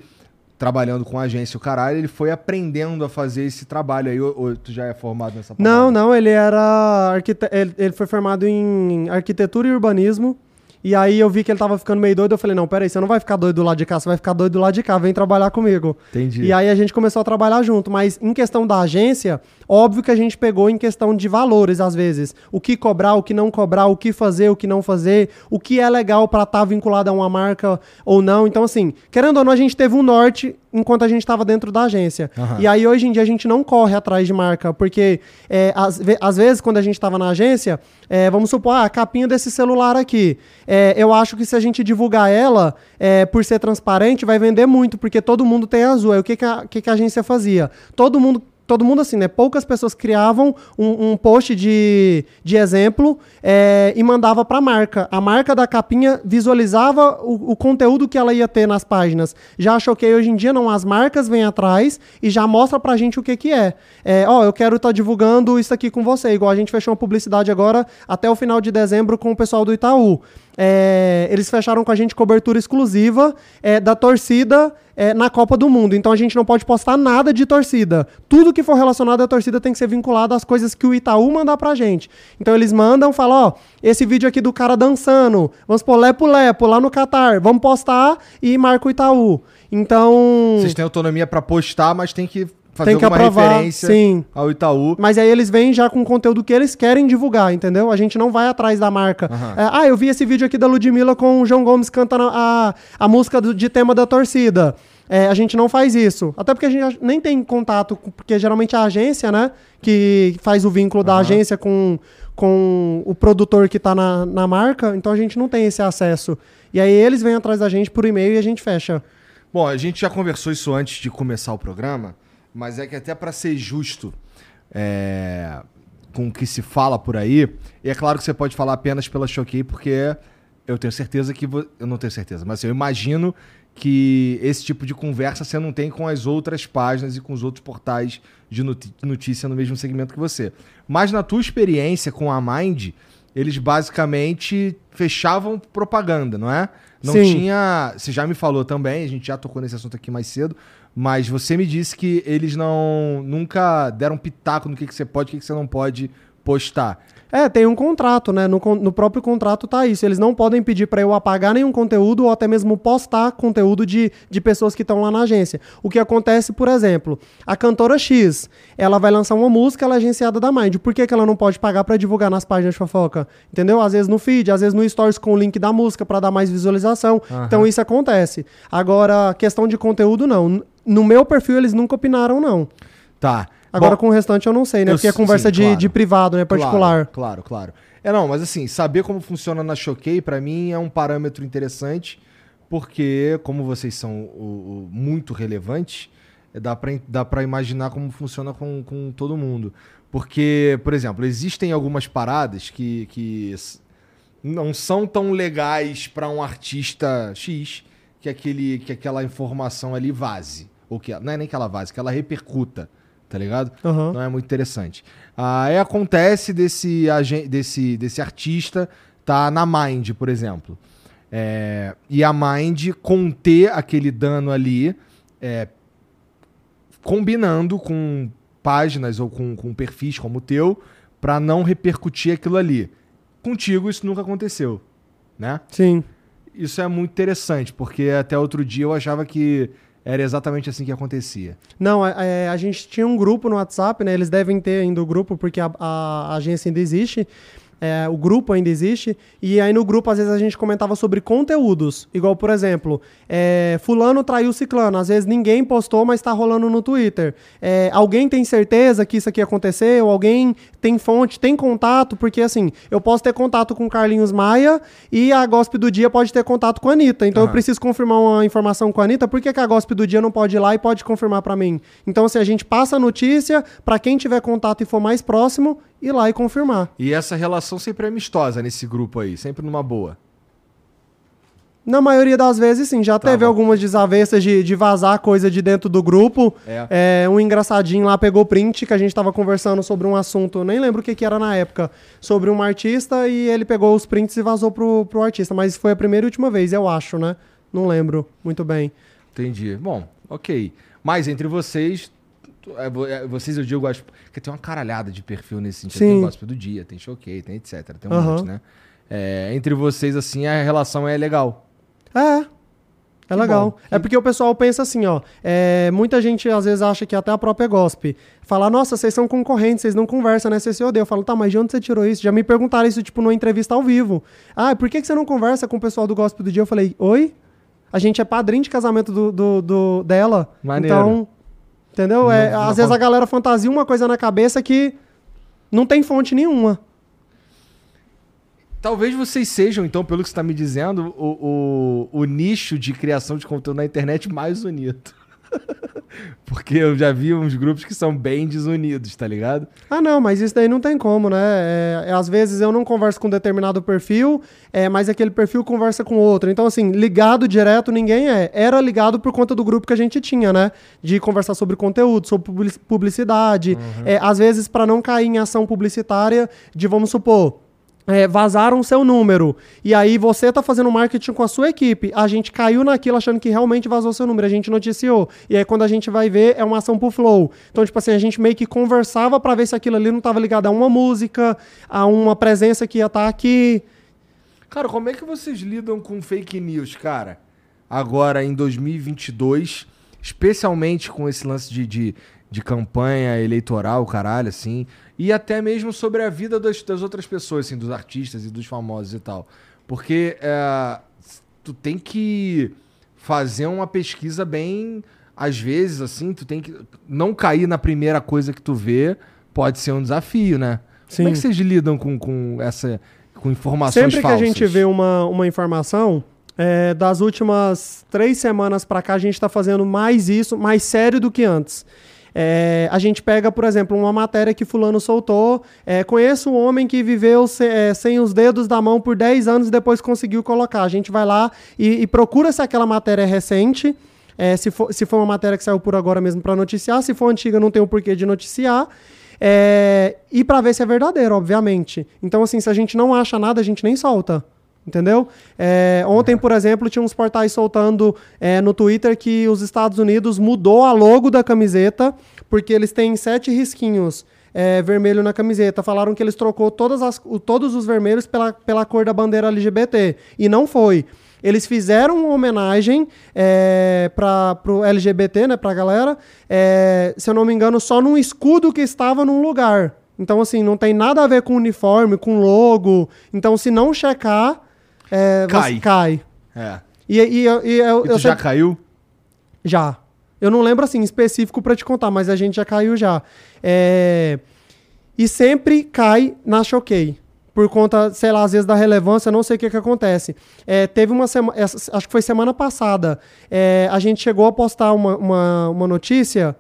trabalhando com agência o caralho, ele foi aprendendo a fazer esse trabalho aí. Ou, ou tu já é formado nessa Não, parada? não, ele era arquite... ele, ele foi formado em arquitetura e urbanismo. E aí eu vi que ele tava ficando meio doido, eu falei: "Não, peraí, você não vai ficar doido do lado de cá, você vai ficar doido do lado de cá, vem trabalhar comigo". Entendi. E aí a gente começou a trabalhar junto, mas em questão da agência, Óbvio que a gente pegou em questão de valores, às vezes. O que cobrar, o que não cobrar, o que fazer, o que não fazer, o que é legal para estar vinculado a uma marca ou não. Então, assim, querendo ou não, a gente teve um norte enquanto a gente estava dentro da agência. Aham. E aí, hoje em dia, a gente não corre atrás de marca, porque é, às, às vezes, quando a gente estava na agência, é, vamos supor, ah, a capinha desse celular aqui. É, eu acho que se a gente divulgar ela, é, por ser transparente, vai vender muito, porque todo mundo tem azul. Aí o que, que, a, que que a agência fazia? Todo mundo. Todo mundo assim, né? Poucas pessoas criavam um, um post de, de exemplo é, e mandava para a marca. A marca da capinha visualizava o, o conteúdo que ela ia ter nas páginas. Já achou que hoje em dia não, as marcas vêm atrás e já mostra pra gente o que que é. É, ó, eu quero estar divulgando isso aqui com você. Igual a gente fechou uma publicidade agora até o final de dezembro com o pessoal do Itaú. É, eles fecharam com a gente cobertura exclusiva é, da torcida é, na Copa do Mundo. Então a gente não pode postar nada de torcida. Tudo que for relacionado à torcida tem que ser vinculado às coisas que o Itaú mandar pra gente. Então eles mandam, falam, ó, esse vídeo aqui do cara dançando, vamos pôr Lepo Lepo lá no Catar, vamos postar e marca o Itaú. Então. Vocês têm autonomia pra postar, mas tem que fazer Tem que aprovar, referência sim. ao Itaú. Mas aí eles vêm já com o conteúdo que eles querem divulgar, entendeu? A gente não vai atrás da marca. É, ah, eu vi esse vídeo aqui da Ludmilla com o João Gomes cantando a, a música do- de tema da torcida. É, a gente não faz isso. Até porque a gente nem tem contato, porque geralmente é a agência, né? Que faz o vínculo da agência com, com o produtor que tá na, na marca. Então a gente não tem esse acesso. E aí eles vêm atrás da gente por e-mail e a gente fecha. Bom, a gente já conversou isso antes de começar o programa, mas é que até pra ser justo é, com o que se fala por aí, e é claro que você pode falar apenas pela Choquei, porque eu tenho certeza que. vo- Eu não tenho certeza, mas eu imagino que esse tipo de conversa você não tem com as outras páginas e com os outros portais de notícia no mesmo segmento que você. Mas na tua experiência com a Mind, eles basicamente fechavam propaganda, não é? Não Sim. tinha. Você já me falou também, a gente já tocou nesse assunto aqui mais cedo, mas você me disse que eles não nunca deram pitaco no que, que você pode e o que, que você não pode postar. É, tem um contrato, né? No, no próprio contrato tá isso. Eles não podem pedir para eu apagar nenhum conteúdo ou até mesmo postar conteúdo de, de pessoas que estão lá na agência. O que acontece, por exemplo, a cantora X, ela vai lançar uma música, ela é agenciada da Mind. Por que, que ela não pode pagar para divulgar nas páginas de fofoca? Entendeu? Às vezes no feed, às vezes no stories com o link da música para dar mais visualização. Aham. Então isso acontece. Agora, questão de conteúdo, não. No meu perfil, eles nunca opinaram, não. Tá. Agora Bom, com o restante eu não sei, né? eu Porque é sim, conversa de, claro. de privado, né? Particular. Claro, claro, claro. É não, mas assim, saber como funciona na Choquei, pra mim, é um parâmetro interessante, porque, como vocês são o- o- muito relevantes, é, dá pra, dá pra imaginar como funciona com, com todo mundo. Porque, por exemplo, existem algumas paradas que, que não são tão legais pra um artista X que, aquele, que aquela informação ali vaze. Ou que, não é nem que ela vaze, que ela repercuta, tá ligado? Aham. Não é muito interessante. Aí acontece desse, desse, desse artista tá na Mind, por exemplo. É, e a Mind conter aquele dano ali, é, combinando com páginas ou com, com perfis como o teu, pra não repercutir aquilo ali. Contigo isso nunca aconteceu, né? Sim. Isso é muito interessante, porque até outro dia eu achava que era exatamente assim que acontecia. Não, é- é, a gente tinha um grupo no WhatsApp, né? Eles devem ter ainda o grupo, porque a, a agência ainda existe. É, o grupo ainda existe. E aí no grupo, às vezes, a gente comentava sobre conteúdos. Igual, por exemplo, é, fulano traiu ciclano. Às vezes ninguém postou, mas tá rolando no Twitter. É, alguém tem certeza que isso aqui aconteceu? Alguém tem fonte, tem contato? Porque, assim, eu posso ter contato com o Carlinhos Maia e a Gospe do Dia pode ter contato com a Anitta. Então eu Aham. preciso confirmar uma informação com a Anitta. Por que, que a Gospe do Dia não pode ir lá e pode confirmar pra mim? Então, assim, a gente passa a notícia pra quem tiver contato e for mais próximo, ir lá e confirmar. E essa relação sempre é amistosa nesse grupo aí, sempre numa boa. Na maioria das vezes, sim. Já Tá teve bom. algumas desavenças de, de vazar coisa de dentro do grupo. É. É, um engraçadinho lá pegou print que a gente tava conversando sobre um assunto, nem lembro o que, que era na época, sobre um artista e ele pegou os prints e vazou pro, pro artista. Mas foi a primeira e última vez, eu acho, né? Não lembro muito bem. Entendi. Bom, ok. Mas entre vocês, vocês eu digo, acho que tem uma caralhada de perfil nesse sentido. Sim. Tem gospel do dia, tem choquei, tem etc. Tem um monte, né? É, entre vocês, assim, a relação é legal. É. É legal. bom. É porque o pessoal pensa assim, ó. é, muita gente às vezes acha que até a própria GOSP fala, nossa, vocês são concorrentes, vocês não conversam, né? Vocês se odeiam. Eu falo, tá, mas de onde você tirou isso? Já me perguntaram isso, tipo, numa entrevista ao vivo. Ah, por que, que você não conversa com o pessoal do GOSP do dia? Eu falei, oi? A gente é padrinho de casamento do, do- do- dela. Maneiro. Então, entendeu? É, Não- não às vezes a galera fantasia uma coisa na cabeça que não tem fonte nenhuma. Talvez vocês sejam, então, pelo que você tá me dizendo, o, o, o nicho de criação de conteúdo na internet mais unido. Porque eu já vi uns grupos que são bem desunidos, tá ligado? Ah, não, mas isso daí não tem como, né? É, é, às vezes eu não converso com determinado perfil, é, mas aquele perfil conversa com outro. Então, assim, ligado direto ninguém é. Era ligado por conta do grupo que a gente tinha, né? De conversar sobre conteúdo, sobre publici- publicidade. É, às vezes, para não cair em ação publicitária, de vamos supor. É, vazaram seu número. E aí você tá fazendo marketing com a sua equipe. A gente caiu naquilo achando que realmente vazou seu número. A gente noticiou. E aí quando a gente vai ver, é uma ação pro flow. Então, tipo assim, a gente meio que conversava pra ver se aquilo ali não tava ligado a uma música, a uma presença que ia estar aqui. Cara, como é que vocês lidam com fake news, cara? Agora, em 2022, especialmente com esse lance de, de, de campanha eleitoral, caralho, assim, e até mesmo sobre a vida das, das outras pessoas, assim, dos artistas e dos famosos e tal. Porque é, tu tem que fazer uma pesquisa bem, às vezes, assim, tu tem que não cair na primeira coisa que tu vê, pode ser um desafio, né? Como é que Sim. vocês lidam com, com essa com informações Sempre que falsas? a gente vê uma, uma informação, é, das últimas três semanas pra cá, a gente tá fazendo mais isso, mais sério do que antes. É, a gente pega, por exemplo, uma matéria que fulano soltou. é, conheço um homem que viveu se- é, sem os dedos da mão por 10 anos e depois conseguiu colocar. A gente vai lá e, e procura se aquela matéria é recente. é, se, for, se for uma matéria que saiu por agora mesmo para noticiar. Se for antiga, não tem o porquê de noticiar. É, e para ver se é verdadeiro, obviamente. Então, assim, se a gente não acha nada, a gente nem solta. Entendeu? É, ontem, por exemplo, tinha uns portais soltando é, no Twitter que os Estados Unidos mudou a logo da camiseta porque eles têm sete risquinhos é, vermelho na camiseta. Falaram que eles trocou todas as, todos os vermelhos pela, pela cor da bandeira LGBT. E não foi. Eles fizeram uma homenagem é, para o LGBT, né, pra galera, é, se eu não me engano, só num escudo que estava num lugar. Então, assim, não tem nada a ver com uniforme, com logo. Então, se não checar, é, Cai. você cai. É. E, e, eu- e eu, E eu tu já sempre- caiu? já. Eu não lembro assim específico pra te contar, mas a gente já caiu já. É, E sempre cai na Choquei. Por conta, sei lá, às vezes da relevância, não sei o que que acontece. É, teve uma semana, acho que foi semana passada, é, a gente chegou a postar uma, uma, uma notícia,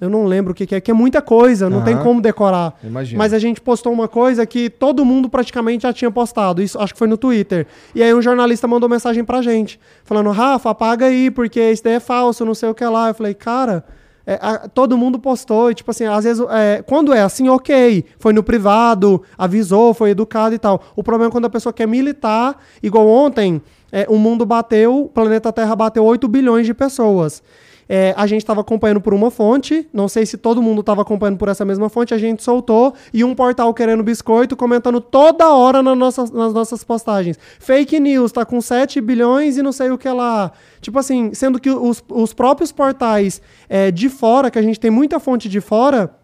eu não lembro o que, que é, que é muita coisa, não tem Aham. como decorar. Imagina. Mas a gente postou uma coisa que todo mundo praticamente já tinha postado. Isso acho que foi no Twitter. E aí um jornalista mandou mensagem pra gente, falando: Rafa, apaga aí, porque isso daí é falso, não sei o que lá. Eu falei, cara. é, a- todo mundo postou, e tipo assim, às vezes, é, quando é assim, ok, foi no privado, avisou, foi educado e tal. O problema é quando a pessoa quer militar, igual ontem, é, o mundo bateu, o planeta Terra bateu 8 bilhões de pessoas. É, a gente estava acompanhando por uma fonte, não sei se todo mundo estava acompanhando por essa mesma fonte, a gente soltou e um portal querendo biscoito comentando toda hora nas nossas, nas nossas postagens. Fake news, tá com 7 bilhões e não sei o que lá. Tipo assim, sendo que os, os próprios portais é, de fora, que a gente tem muita fonte de fora,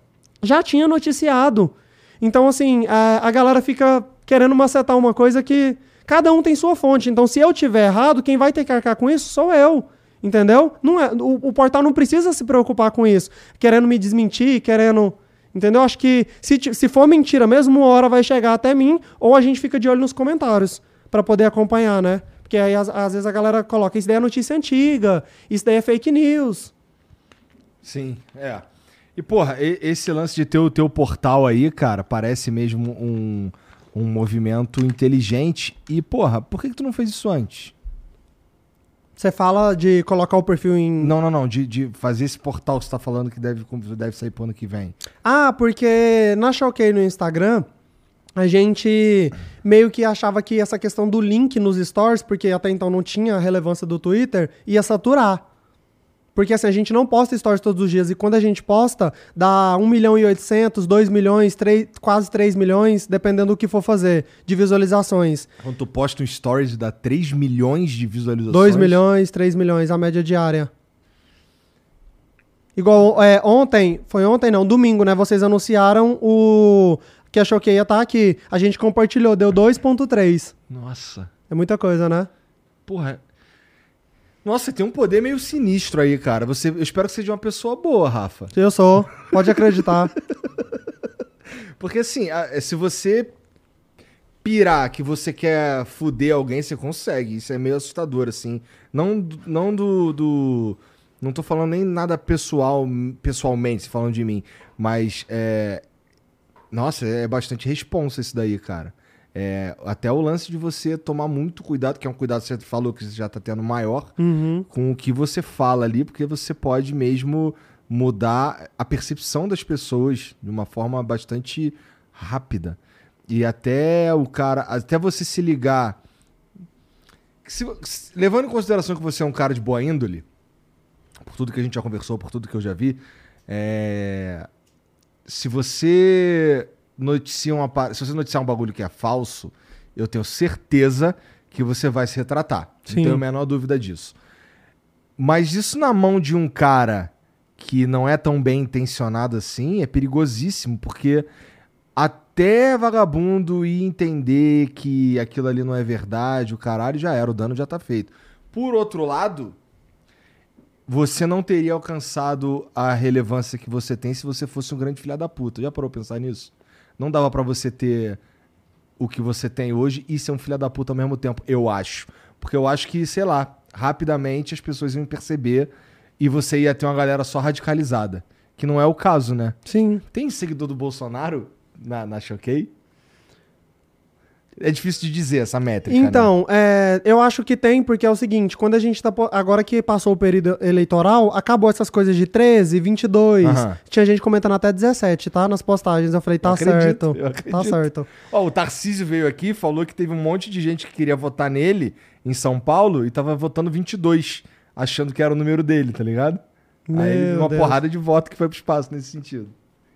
já tinha noticiado. Então, assim, a, a galera fica querendo macetar uma coisa que cada um tem sua fonte. Então, se eu tiver errado, quem vai ter que arcar com isso sou eu. Entendeu? Não é, o, o portal não precisa se preocupar com isso. Querendo me desmentir, querendo. Entendeu? Acho que se, se for mentira mesmo, uma hora vai chegar até mim, ou a gente fica de olho nos comentários pra poder acompanhar, né? Porque aí às, às vezes a galera coloca, isso daí é notícia antiga, isso daí é fake news. Sim, é. E, porra, esse lance de ter o teu portal aí, cara, parece mesmo um, um movimento inteligente. E, porra, por que, que tu não fez isso antes? Você fala de colocar o perfil em. Não, não, não. De, de fazer esse portal que você tá falando que deve, deve sair pro ano que vem. Ah, porque na Showcase no Instagram, a gente meio que achava que essa questão do link nos stories, porque até então não tinha a relevância do Twitter, ia saturar. Porque assim, a gente não posta stories todos os dias. E quando a gente posta, dá 1 milhão e 800, 2 milhões, 3, quase 3 milhões, dependendo do que for fazer, de visualizações. Quando tu posta um stories dá 3 milhões de visualizações. 2 milhões, 3 milhões, a média diária. Igual é, ontem, foi ontem não, domingo, né? Vocês anunciaram o que a Choquei ia estar aqui. A gente compartilhou, deu 2.3. Nossa. É muita coisa, né? Porra. Nossa, tem um poder meio sinistro aí, cara. Você, eu espero que seja uma pessoa boa, Rafa. Eu sou, pode acreditar. Porque assim, a- se você pirar que você quer fuder alguém, você consegue. Isso é meio assustador, assim. Não, do- não do, do- Não tô falando nem nada pessoal, pessoalmente, falando de mim. Mas é. Nossa, é bastante responsa isso daí, cara. É, até o lance de você tomar muito cuidado, que é um cuidado que você falou que você já tá tendo maior, Uhum. com o que você fala ali, porque você pode mesmo mudar a percepção das pessoas de uma forma bastante rápida. E até o cara, até você se ligar. Se- se- levando em consideração que você é um cara de boa índole, por tudo que a gente já conversou, por tudo que eu já vi, é, se você noticia uma, se você noticiar um bagulho que é falso, eu tenho certeza que você vai se retratar. Sim. Não tenho a menor dúvida disso. Mas isso na mão de um cara que não é tão bem intencionado assim é perigosíssimo, porque até vagabundo ir entender que aquilo ali não é verdade, o caralho já era, o dano já tá feito. Por outro lado, você não teria alcançado a relevância que você tem se você fosse um grande filha da puta. Já parou pra pensar nisso? Não dava pra você ter o que você tem hoje e ser um filho da puta ao mesmo tempo, eu acho. Porque eu acho que, sei lá, rapidamente as pessoas iam perceber e você ia ter uma galera só radicalizada. Que não é o caso, né? Sim. Tem seguidor do Bolsonaro na, na Choquei? É difícil de dizer essa métrica. né? Então, é, eu acho que tem, porque é o seguinte, quando a gente tá. Agora que passou o período eleitoral, acabou essas coisas de 13, 22. Aham. Tinha gente comentando até 17, tá? Nas postagens. Eu falei, tá Eu acredito, certo. Tá certo. Ó, o Tarcísio veio aqui falou que teve um monte de gente que queria votar nele em São Paulo e tava votando 22, achando que era o número dele, tá ligado? Aí Meu uma Deus. porrada de voto que foi pro espaço nesse sentido.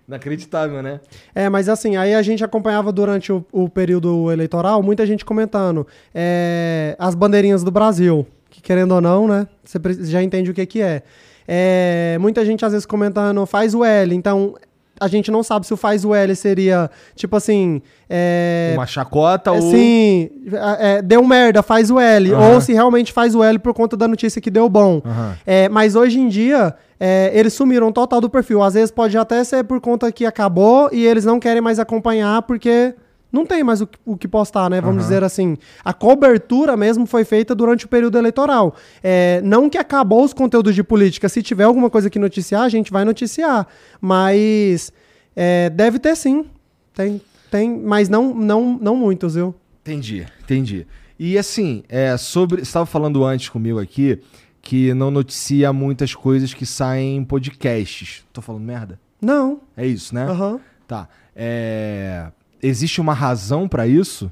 Inacreditável, né? É, mas assim, aí a gente acompanhava durante o, o período eleitoral muita gente comentando é, as bandeirinhas do Brasil, que querendo ou não, né, você já entende o que que é. É, Muita gente às vezes comentando faz o L, então a gente não sabe se o faz o L seria, tipo assim, é, Uma chacota ou... Sim, é, deu merda, faz o L. Aham. Ou se realmente faz o L por conta da notícia que deu bom. Aham. É, mas hoje em dia, é, eles sumiram total do perfil. Às vezes pode até ser por conta que acabou e eles não querem mais acompanhar porque não tem mais o, que- o que postar, né? Vamos Aham. dizer assim. A cobertura mesmo foi feita durante o período eleitoral. É, não que acabou os conteúdos de política. Se tiver alguma coisa que noticiar, a gente vai noticiar. Mas é, deve ter sim. Tem, tem, mas não, não, não muitos, viu? Entendi, entendi. E assim, é, sobre. Você estava falando antes comigo aqui que não noticia muitas coisas que saem em podcasts. Tô falando merda? Não. É isso, né? Aham. Tá. É, Existe uma razão pra isso?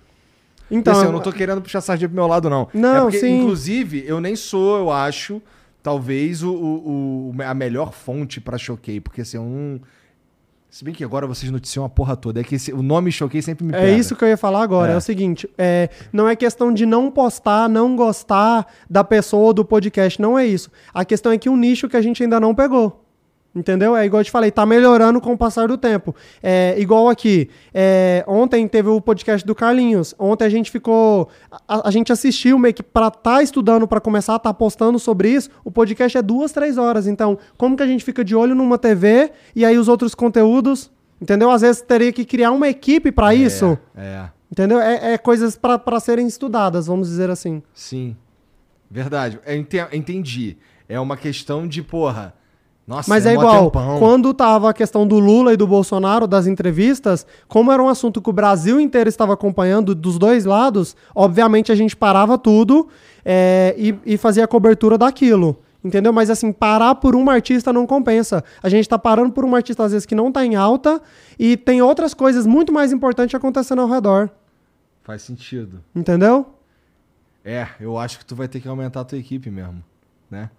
Então, Assim, eu não tô querendo puxar sardinha pro meu lado, não. Não, é porque, sim. inclusive, eu nem sou, eu acho, talvez o, o- a melhor fonte pra Choquei, porque assim, eu não. Se bem que agora vocês noticiam a porra toda. É que esse- o nome Choquei sempre me É pega. isso que eu ia falar agora. É, É. o seguinte: é, não é questão de não postar, não gostar da pessoa ou do podcast. Não é isso. A questão é que um nicho que a gente ainda não pegou. Entendeu? É igual eu te falei, tá melhorando com o passar do tempo. É igual aqui. é, ontem teve o podcast do Carlinhos. Ontem a gente ficou. A, a gente assistiu meio que pra tá estudando, pra começar a tá postando sobre isso. O podcast é duas, três horas. Então, como que a gente fica de olho numa TV e aí os outros conteúdos? Entendeu? Às vezes teria que criar uma equipe pra isso. É, Entendeu? É, é coisas pra- pra serem estudadas, vamos dizer assim. sim. Verdade. Eu ente- entendi. É uma questão de, porra. Nossa, Mas é mó igual, tempão. quando tava a questão do Lula e do Bolsonaro, das entrevistas, como era um assunto que o Brasil inteiro estava acompanhando dos dois lados, obviamente a gente parava tudo é, e, e fazia a cobertura daquilo. Entendeu? Mas assim, parar por um artista não compensa. A gente tá parando por um artista, às vezes, que não tá em alta e tem outras coisas muito mais importantes acontecendo ao redor. Faz sentido. Entendeu? É, eu acho que tu vai ter que aumentar a tua equipe mesmo, né?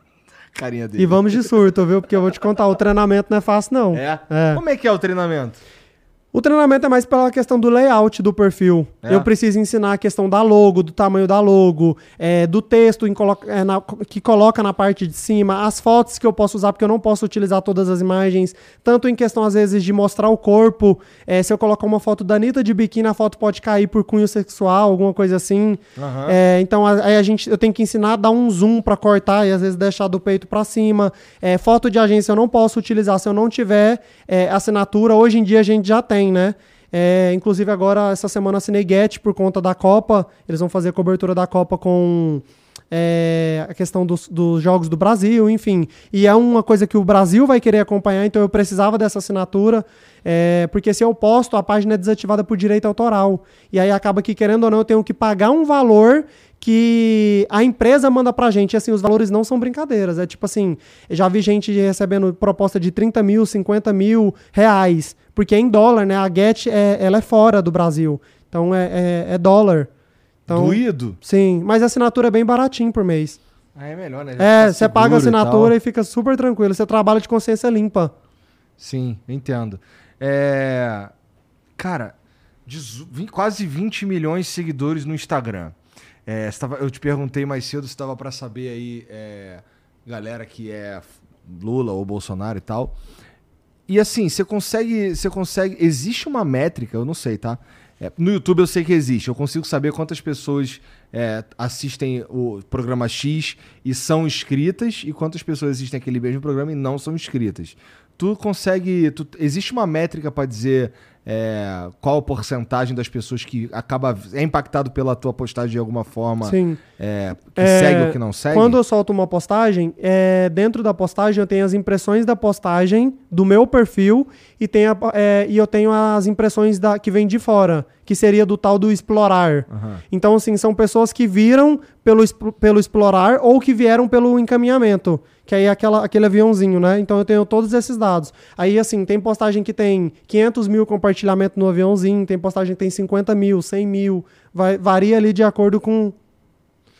Carinha dele. E vamos de surto, viu? Porque eu vou te contar, o treinamento não é fácil, não. É? É. Como é que é o treinamento? O treinamento é mais pela questão do layout do perfil. É. Eu preciso ensinar a questão da logo, do tamanho da logo, é, do texto colo- é, na- que coloca na parte de cima, as fotos que eu posso usar, porque eu não posso utilizar todas as imagens, tanto em questão, às vezes, de mostrar o corpo. é, se eu colocar uma foto da Anitta de biquíni, a foto pode cair por cunho sexual, alguma coisa assim. É, então aí a gente, eu tenho que ensinar a dar um zoom pra cortar e às vezes deixar do peito pra cima. É, foto de agência eu não posso utilizar se eu não tiver assinatura. Hoje em dia a gente já tem, né? É, inclusive agora essa semana assinei Get por conta da Copa. Eles vão fazer a cobertura da Copa com é, a questão dos, dos jogos do Brasil, enfim. E é uma coisa que o Brasil vai querer acompanhar, então eu precisava dessa assinatura. é, porque se eu posto, a página é desativada por direito autoral. E aí acaba que, querendo ou não, eu tenho que pagar um valor que a empresa manda pra gente. E assim, os valores não são brincadeiras. É tipo assim, eu já vi gente recebendo proposta de 30 mil, 50 mil reais. Porque é em dólar, né? A Get, é, ela é fora do Brasil. Então é, é, é dólar. Então, Doído? Sim, mas a assinatura é bem baratinho por mês. Ah, é melhor, né? Já É, você paga a e assinatura tal. e, fica super tranquilo. Você trabalha de consciência limpa. Sim, entendo. É... Cara, quase 20 milhões de seguidores no Instagram. É, tava- eu te perguntei mais cedo se tava pra saber aí, é, galera que é Lula ou Bolsonaro e tal. E assim, você consegue, você consegue, existe uma métrica, eu não sei, tá? É, no YouTube eu sei que existe, eu consigo saber quantas pessoas é, assistem o programa X e são inscritas e quantas pessoas assistem aquele mesmo programa e não são inscritas. Tu consegue, tu- existe uma métrica pra dizer é, qual a porcentagem das pessoas que acaba é impactado pela tua postagem de alguma forma, Sim. é, que É, segue ou que não segue? Quando eu solto uma postagem, é, dentro da postagem eu tenho as impressões da postagem do meu perfil e, tem a- é, e eu tenho as impressões da, que vem de fora, que seria do tal do explorar. Aham. Então, assim, são pessoas que viram pelo, pelo explorar ou que vieram pelo encaminhamento, que aí é aquela, aquele aviãozinho, né? Então eu tenho todos esses dados. Aí, assim, tem postagem que tem 500 mil compartilhamentos no aviãozinho, tem postagem que tem 50 mil, 100 mil, vai, varia ali de acordo com...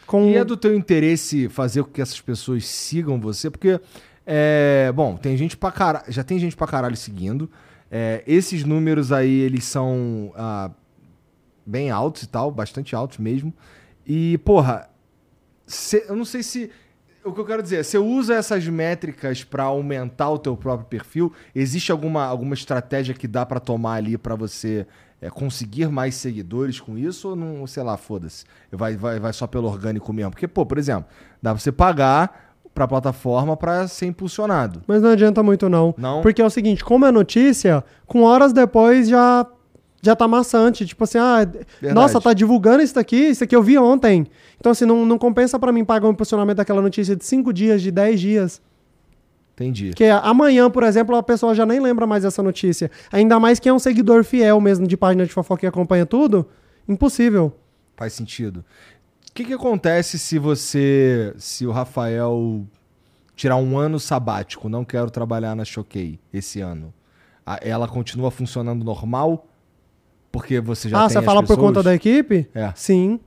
com... E é do teu interesse fazer com que essas pessoas sigam você? Porque, é, bom, tem gente pra caralho, já tem gente pra caralho seguindo. É, esses números aí, eles são ah, bem altos e tal, bastante altos mesmo. E, porra, cê- eu não sei se... O que eu quero dizer, você usa essas métricas pra aumentar o teu próprio perfil? Existe alguma, alguma estratégia que dá pra tomar ali pra você é, conseguir mais seguidores com isso? Ou não, sei lá, foda-se. Vai, vai, vai só pelo orgânico mesmo? Porque, pô, por exemplo, dá pra você pagar pra plataforma pra ser impulsionado. Mas não adianta muito, não. Não? Porque é o seguinte, como é notícia, com horas depois já, já tá maçante. Tipo assim, ah, nossa, tá divulgando isso daqui, isso aqui eu vi ontem. Então, assim, não, não compensa pra mim pagar um impulsionamento daquela notícia de 5 dias, de 10 dias. Entendi. Porque amanhã, por exemplo, a pessoa já nem lembra mais dessa notícia. Ainda mais que é um seguidor fiel mesmo de página de fofoca que acompanha tudo. Impossível. Faz sentido. O que, que acontece se você. Se o Rafael tirar um ano sabático, não quero trabalhar na Choquei esse ano? Ela continua funcionando normal? Porque você já ah, tem você fala por pessoas? conta da equipe? É. Sim.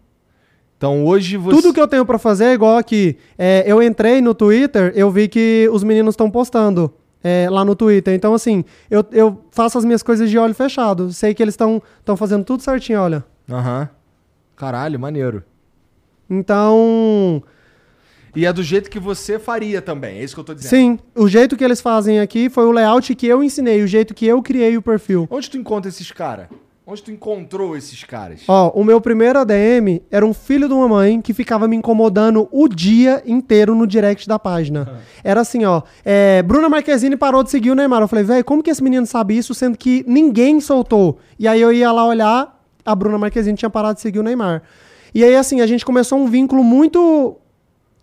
Então hoje você. Tudo que eu tenho pra fazer é igual aqui. É, eu entrei no Twitter, eu vi que os meninos estão postando é, lá no Twitter. Então, assim, eu, eu faço as minhas coisas de olho fechado. Sei que eles estão fazendo tudo certinho, olha. Aham. Caralho, maneiro. Então, E é do jeito que você faria também, é isso que eu tô dizendo. sim, o jeito que eles fazem aqui foi o layout que eu ensinei, o jeito que eu criei o perfil. Onde tu encontra esses caras? Onde tu encontrou esses caras? Ó, o meu primeiro ADM era um filho de uma mãe que ficava me incomodando o dia inteiro no direct da página. Era assim, ó. É, Bruna Marquezine parou de seguir o Neymar. Eu falei, velho, como que esse menino sabe isso, sendo que ninguém soltou? E aí eu ia lá olhar, a Bruna Marquezine tinha parado de seguir o Neymar. E aí, assim, a gente começou um vínculo muito.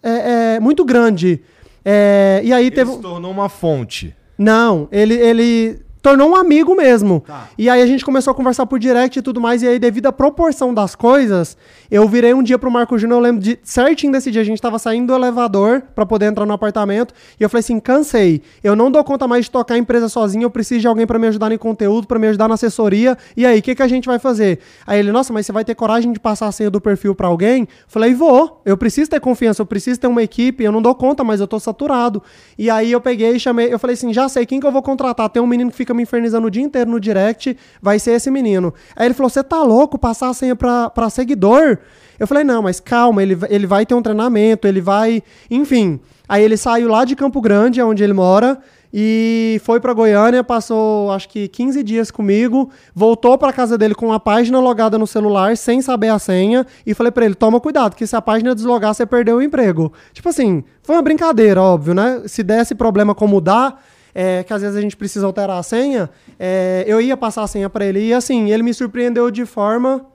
é, é, muito grande. É, e aí Ele teve. se tornou uma fonte. Não, ele, ele tornou um amigo mesmo. Tá. E aí a gente começou a conversar por direct e tudo mais, e aí devido à proporção das coisas, eu virei um dia pro Marco Júnior, eu lembro de certinho desse dia, a gente tava saindo do elevador pra poder entrar no apartamento, e eu falei assim, cansei, eu não dou conta mais de tocar a empresa sozinho, eu preciso de alguém pra me ajudar em conteúdo, pra me ajudar na assessoria, e aí, o que, que a gente vai fazer? Aí ele, nossa, mas você vai ter coragem de passar a senha do perfil pra alguém? Falei, vou, eu preciso ter confiança, eu preciso ter uma equipe, eu não dou conta, mas eu tô saturado. E aí eu peguei e chamei, eu falei assim, já sei, quem que eu vou contratar? Tem um menino que fica me infernizando o dia inteiro no direct, vai ser esse menino. Aí ele falou, você tá louco, passar a senha pra, pra seguidor? Eu falei, não, mas calma, ele, ele vai ter um treinamento, ele vai. Enfim. Aí ele saiu lá de Campo Grande, onde ele mora, e foi pra Goiânia, passou acho que 15 dias comigo, voltou pra casa dele com a página logada no celular, sem saber a senha, e falei pra ele: toma cuidado, que se a página deslogar, você perdeu o emprego. Tipo assim, foi uma brincadeira, óbvio, né? Se desse problema como mudar. É, que às vezes a gente precisa alterar a senha, é, eu ia passar a senha pra ele. E assim, ele me surpreendeu de forma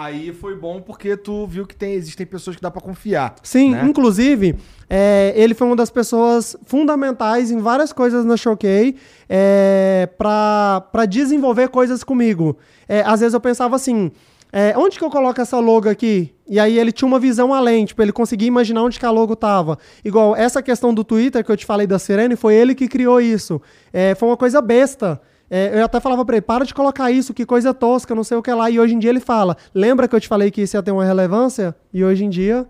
Aí foi bom porque tu viu que tem, existem pessoas que dá pra confiar. Sim, né? inclusive, é, ele foi uma das pessoas fundamentais em várias coisas na Showkey é, para desenvolver coisas comigo. É, às vezes eu pensava assim, é, onde que eu coloco essa logo aqui? E aí ele tinha uma visão além, tipo, ele conseguia imaginar onde que a logo tava. Igual essa questão do Twitter que eu te falei da Sirene, foi ele que criou isso. É, foi uma coisa besta. É, eu até falava pra ele, para de colocar isso, que coisa tosca, não sei o que lá. E hoje em dia ele fala, lembra que eu te falei que isso ia ter uma relevância? E hoje em dia...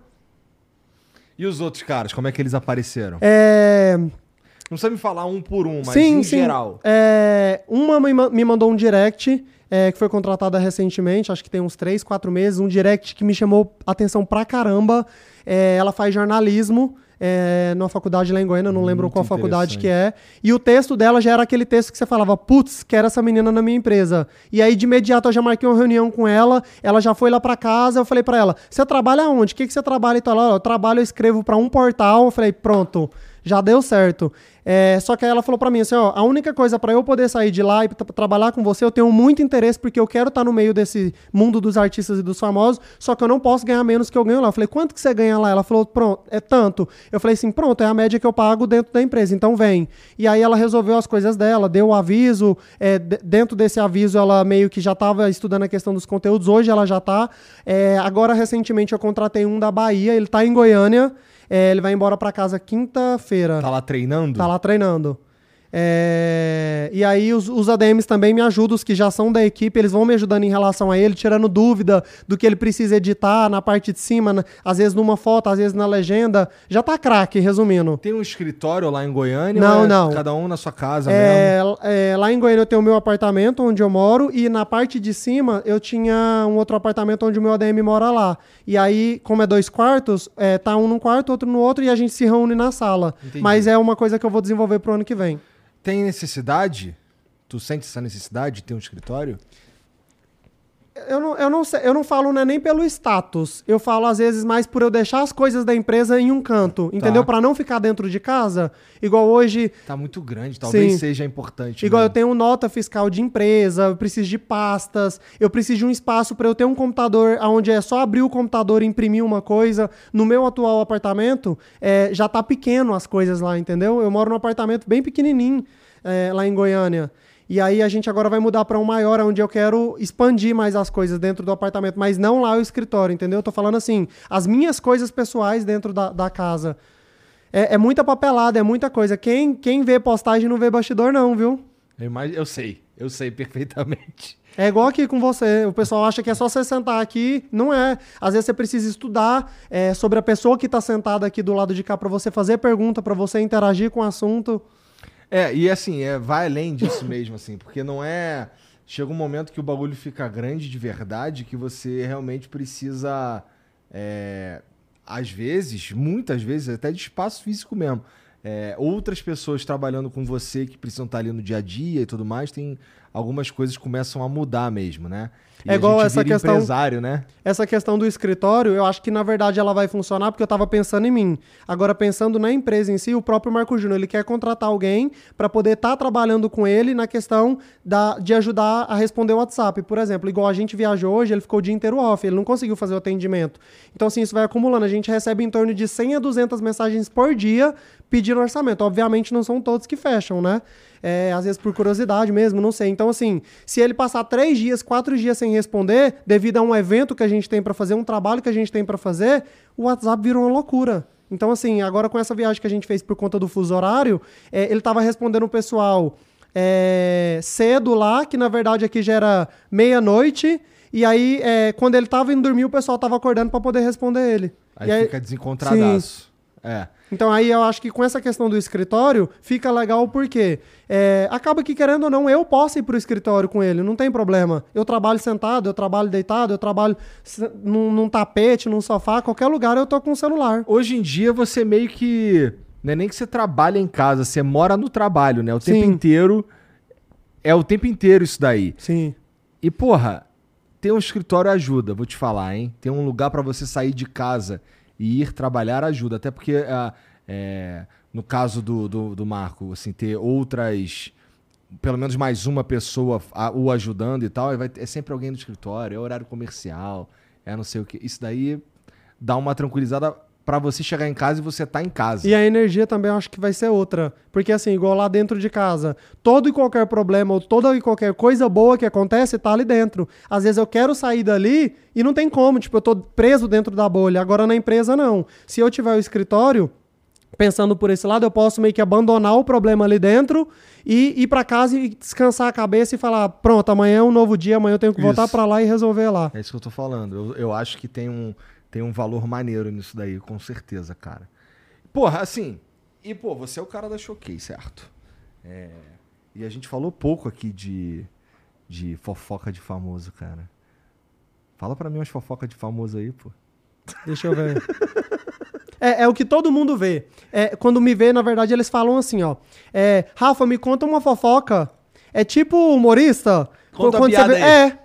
E os outros caras, como é que eles apareceram? É... Não precisa me falar um por um, mas sim, em sim. geral. É, uma me ma- me mandou um direct é, que foi contratada recentemente, acho que tem uns 3, 4 meses, um direct que me chamou atenção pra caramba. É, ela faz jornalismo é, numa faculdade lá em Goiânia, não lembro Muito qual faculdade que é. E o texto dela já era aquele texto que você falava, putz, quero essa menina na minha empresa. E aí, de imediato, eu já marquei uma reunião com ela, ela já foi lá pra casa, eu falei pra ela, você trabalha onde? O que, que você trabalha? E tal? Ela, eu trabalho, eu escrevo pra um portal. Eu falei, pronto, já deu certo. É, só que ela falou pra mim assim, ó, a única coisa pra eu poder sair de lá e tra- trabalhar com você, eu tenho muito interesse porque eu quero estar no meio desse mundo dos artistas e dos famosos, só que eu não posso ganhar menos que eu ganho lá. Eu falei, quanto que você ganha lá? Ela falou, pronto, é tanto. Eu falei assim, pronto, é a média que eu pago dentro da empresa, então vem. E aí ela resolveu as coisas dela, deu o aviso, é, de- dentro desse aviso ela meio que já estava estudando a questão dos conteúdos, hoje ela já tá. É, agora, recentemente, eu contratei um da Bahia, ele tá em Goiânia, é, ele vai embora pra casa quinta-feira. Tá lá treinando? Tá lá treinando. É, E aí os, os ADMs também me ajudam, os que já são da equipe, eles vão me ajudando em relação a ele, tirando dúvida do que ele precisa editar na parte de cima, na- às vezes numa foto, às vezes na legenda. Já tá craque, resumindo. Tem um escritório lá em Goiânia? Não, é não. Cada um na sua casa mesmo? É, é, lá em Goiânia eu tenho o meu apartamento onde eu moro e na parte de cima eu tinha um outro apartamento onde o meu ADM mora lá. E aí, como é dois quartos, é, tá um num quarto, outro no outro e a gente se reúne na sala. Entendi. Mas é uma coisa que eu vou desenvolver pro ano que vem. Tem necessidade? Tu sente essa necessidade de ter um escritório? Eu não, eu, não sei- eu não falo né, nem pelo status. Eu falo, às vezes, mais por eu deixar as coisas da empresa em um canto. Entendeu? Pra não ficar dentro de casa. Igual hoje, Tá muito grande, talvez Sim. seja importante. Igual eu mesmo. tenho nota fiscal de empresa, eu preciso de pastas, eu preciso de um espaço para eu ter um computador onde é só abrir o computador e imprimir uma coisa. No meu atual apartamento, é, já tá pequeno as coisas lá, entendeu? Eu moro num apartamento bem pequenininho é, lá em Goiânia. E aí a gente agora vai mudar para um maior, onde eu quero expandir mais as coisas dentro do apartamento, mas não lá o escritório, entendeu? Eu tô falando assim, as minhas coisas pessoais dentro da, da casa. É, é muita papelada, é muita coisa. Quem, quem vê postagem não vê bastidor, não, viu? Eu, eu sei, eu sei perfeitamente. É igual aqui com você. O pessoal acha que é só você sentar aqui. Não é. Às vezes você precisa estudar é, sobre a pessoa que está sentada aqui do lado de cá para você fazer pergunta, para você interagir com o assunto. É, e assim, é, vai além disso mesmo, assim, porque não é. Chega um momento que o bagulho fica grande de verdade que você realmente precisa. é, às vezes, muitas vezes, até de espaço físico mesmo. É, outras pessoas trabalhando com você que precisam estar ali no dia a dia e tudo mais, tem algumas coisas que começam a mudar mesmo, né? E É igual essa questão- empresário, né? Essa questão do escritório, eu acho que na verdade ela vai funcionar porque eu estava pensando em mim. Agora, pensando na empresa em si, o próprio Marco Júnior, ele quer contratar alguém para poder estar trabalhando com ele na questão da, de ajudar a responder o WhatsApp. Por exemplo, igual a gente viajou hoje, ele ficou o dia inteiro off, ele não conseguiu fazer o atendimento. Então, assim, isso vai acumulando. A gente recebe em torno de 100 a 200 mensagens por dia pedindo orçamento. Obviamente, não são todos que fecham, né? É, às vezes por curiosidade mesmo, não sei. Então, assim, se ele passar três dias, quatro dias sem responder, devido a um evento que a gente tem pra fazer, um trabalho que a gente tem pra fazer, o WhatsApp virou uma loucura. Então, assim, agora com essa viagem que a gente fez por conta do fuso horário, é, ele tava respondendo o pessoal é, cedo lá, que na verdade aqui já era meia-noite. E aí, é, quando ele tava indo dormir, o pessoal tava acordando pra poder responder ele. Aí, E fica desencontradaço. É. Então aí eu acho que com essa questão do escritório fica legal porque é, acaba que querendo ou não eu posso ir pro escritório com ele, não tem problema. Eu trabalho sentado, eu trabalho deitado, eu trabalho num, num tapete, num sofá, qualquer lugar eu tô com o celular. Hoje em dia você meio que. Não é nem que você trabalha em casa, você mora no trabalho, né? O tempo Sim. inteiro. É o tempo inteiro isso daí. Sim. E, porra, ter um escritório ajuda, vou te falar, hein? Ter um lugar pra você sair de casa e ir trabalhar ajuda. Até porque, ah, é, no caso do, do, do Marco, assim, ter outras. Pelo menos mais uma pessoa a- o ajudando e tal, vai é sempre alguém no escritório, é horário comercial, é não sei o que. Isso daí dá uma tranquilizada pra você chegar em casa e você tá em casa. E a energia também eu acho que vai ser outra. Porque assim, igual lá dentro de casa, todo e qualquer problema ou toda e qualquer coisa boa que acontece tá ali dentro. Às vezes eu quero sair dali e não tem como, tipo, eu tô preso dentro da bolha. Agora na empresa não. Se eu tiver o escritório, pensando por esse lado, eu posso meio que abandonar o problema ali dentro e ir pra casa e descansar a cabeça e falar, pronto, amanhã é um novo dia, amanhã eu tenho que voltar pra lá e resolver lá. É isso que eu tô falando. Eu, eu acho que tem um, tem um valor maneiro nisso daí, com certeza, cara. Porra, assim. E, pô, você é o cara da Choquei, certo? É, e a gente falou pouco aqui de, de fofoca de famoso, cara. Fala pra mim umas fofocas de famoso aí, pô. Deixa eu ver. É, é o que todo mundo vê. É, quando me vê, na verdade, eles falam assim, ó. É, Rafa, me conta uma fofoca. É tipo humorista. Conta a quando piada vê, aí. É.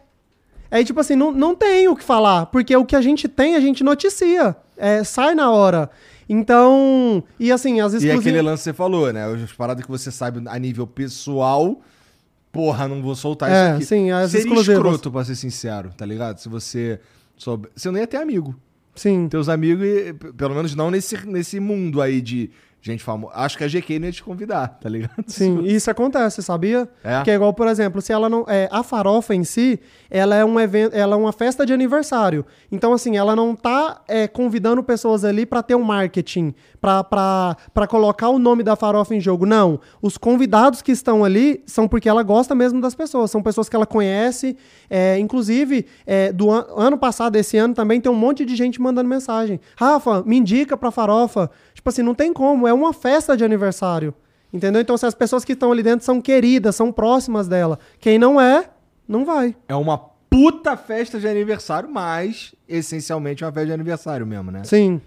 Aí, tipo assim, não, não tem o que falar. Porque o que a gente tem, a gente noticia. É, sai na hora. Então, e assim, as E exclusivas... aquele lance que você falou, né? As paradas que você sabe a nível pessoal. Porra, não vou soltar É, isso aqui. sim, as Seria exclusivas. escroto, pra ser sincero, tá ligado? Se você souber... Você não ia ter amigo. Sim. teus amigos, pelo menos não nesse, nesse mundo aí de gente famosa. Acho que a GK não ia te convidar, tá ligado? Sim, isso acontece, sabia? É? Que é igual, por exemplo, se ela não. É, a farofa em si, ela é um evento, ela é uma festa de aniversário. Então, assim, ela não tá é, convidando pessoas ali pra ter um marketing, pra colocar o nome da farofa em jogo. Não. Os convidados que estão ali são porque ela gosta mesmo das pessoas. São pessoas que ela conhece. É, inclusive, é, do an- ano passado, esse ano também, tem um monte de gente mandando mensagem. Rafa, me indica pra farofa. Tipo assim, não tem como. É uma festa de aniversário. Entendeu? Então, se as pessoas que estão ali dentro são queridas, são próximas dela. Quem não é, não vai. É uma puta festa de aniversário, mas essencialmente é uma festa de aniversário mesmo, né? Sim.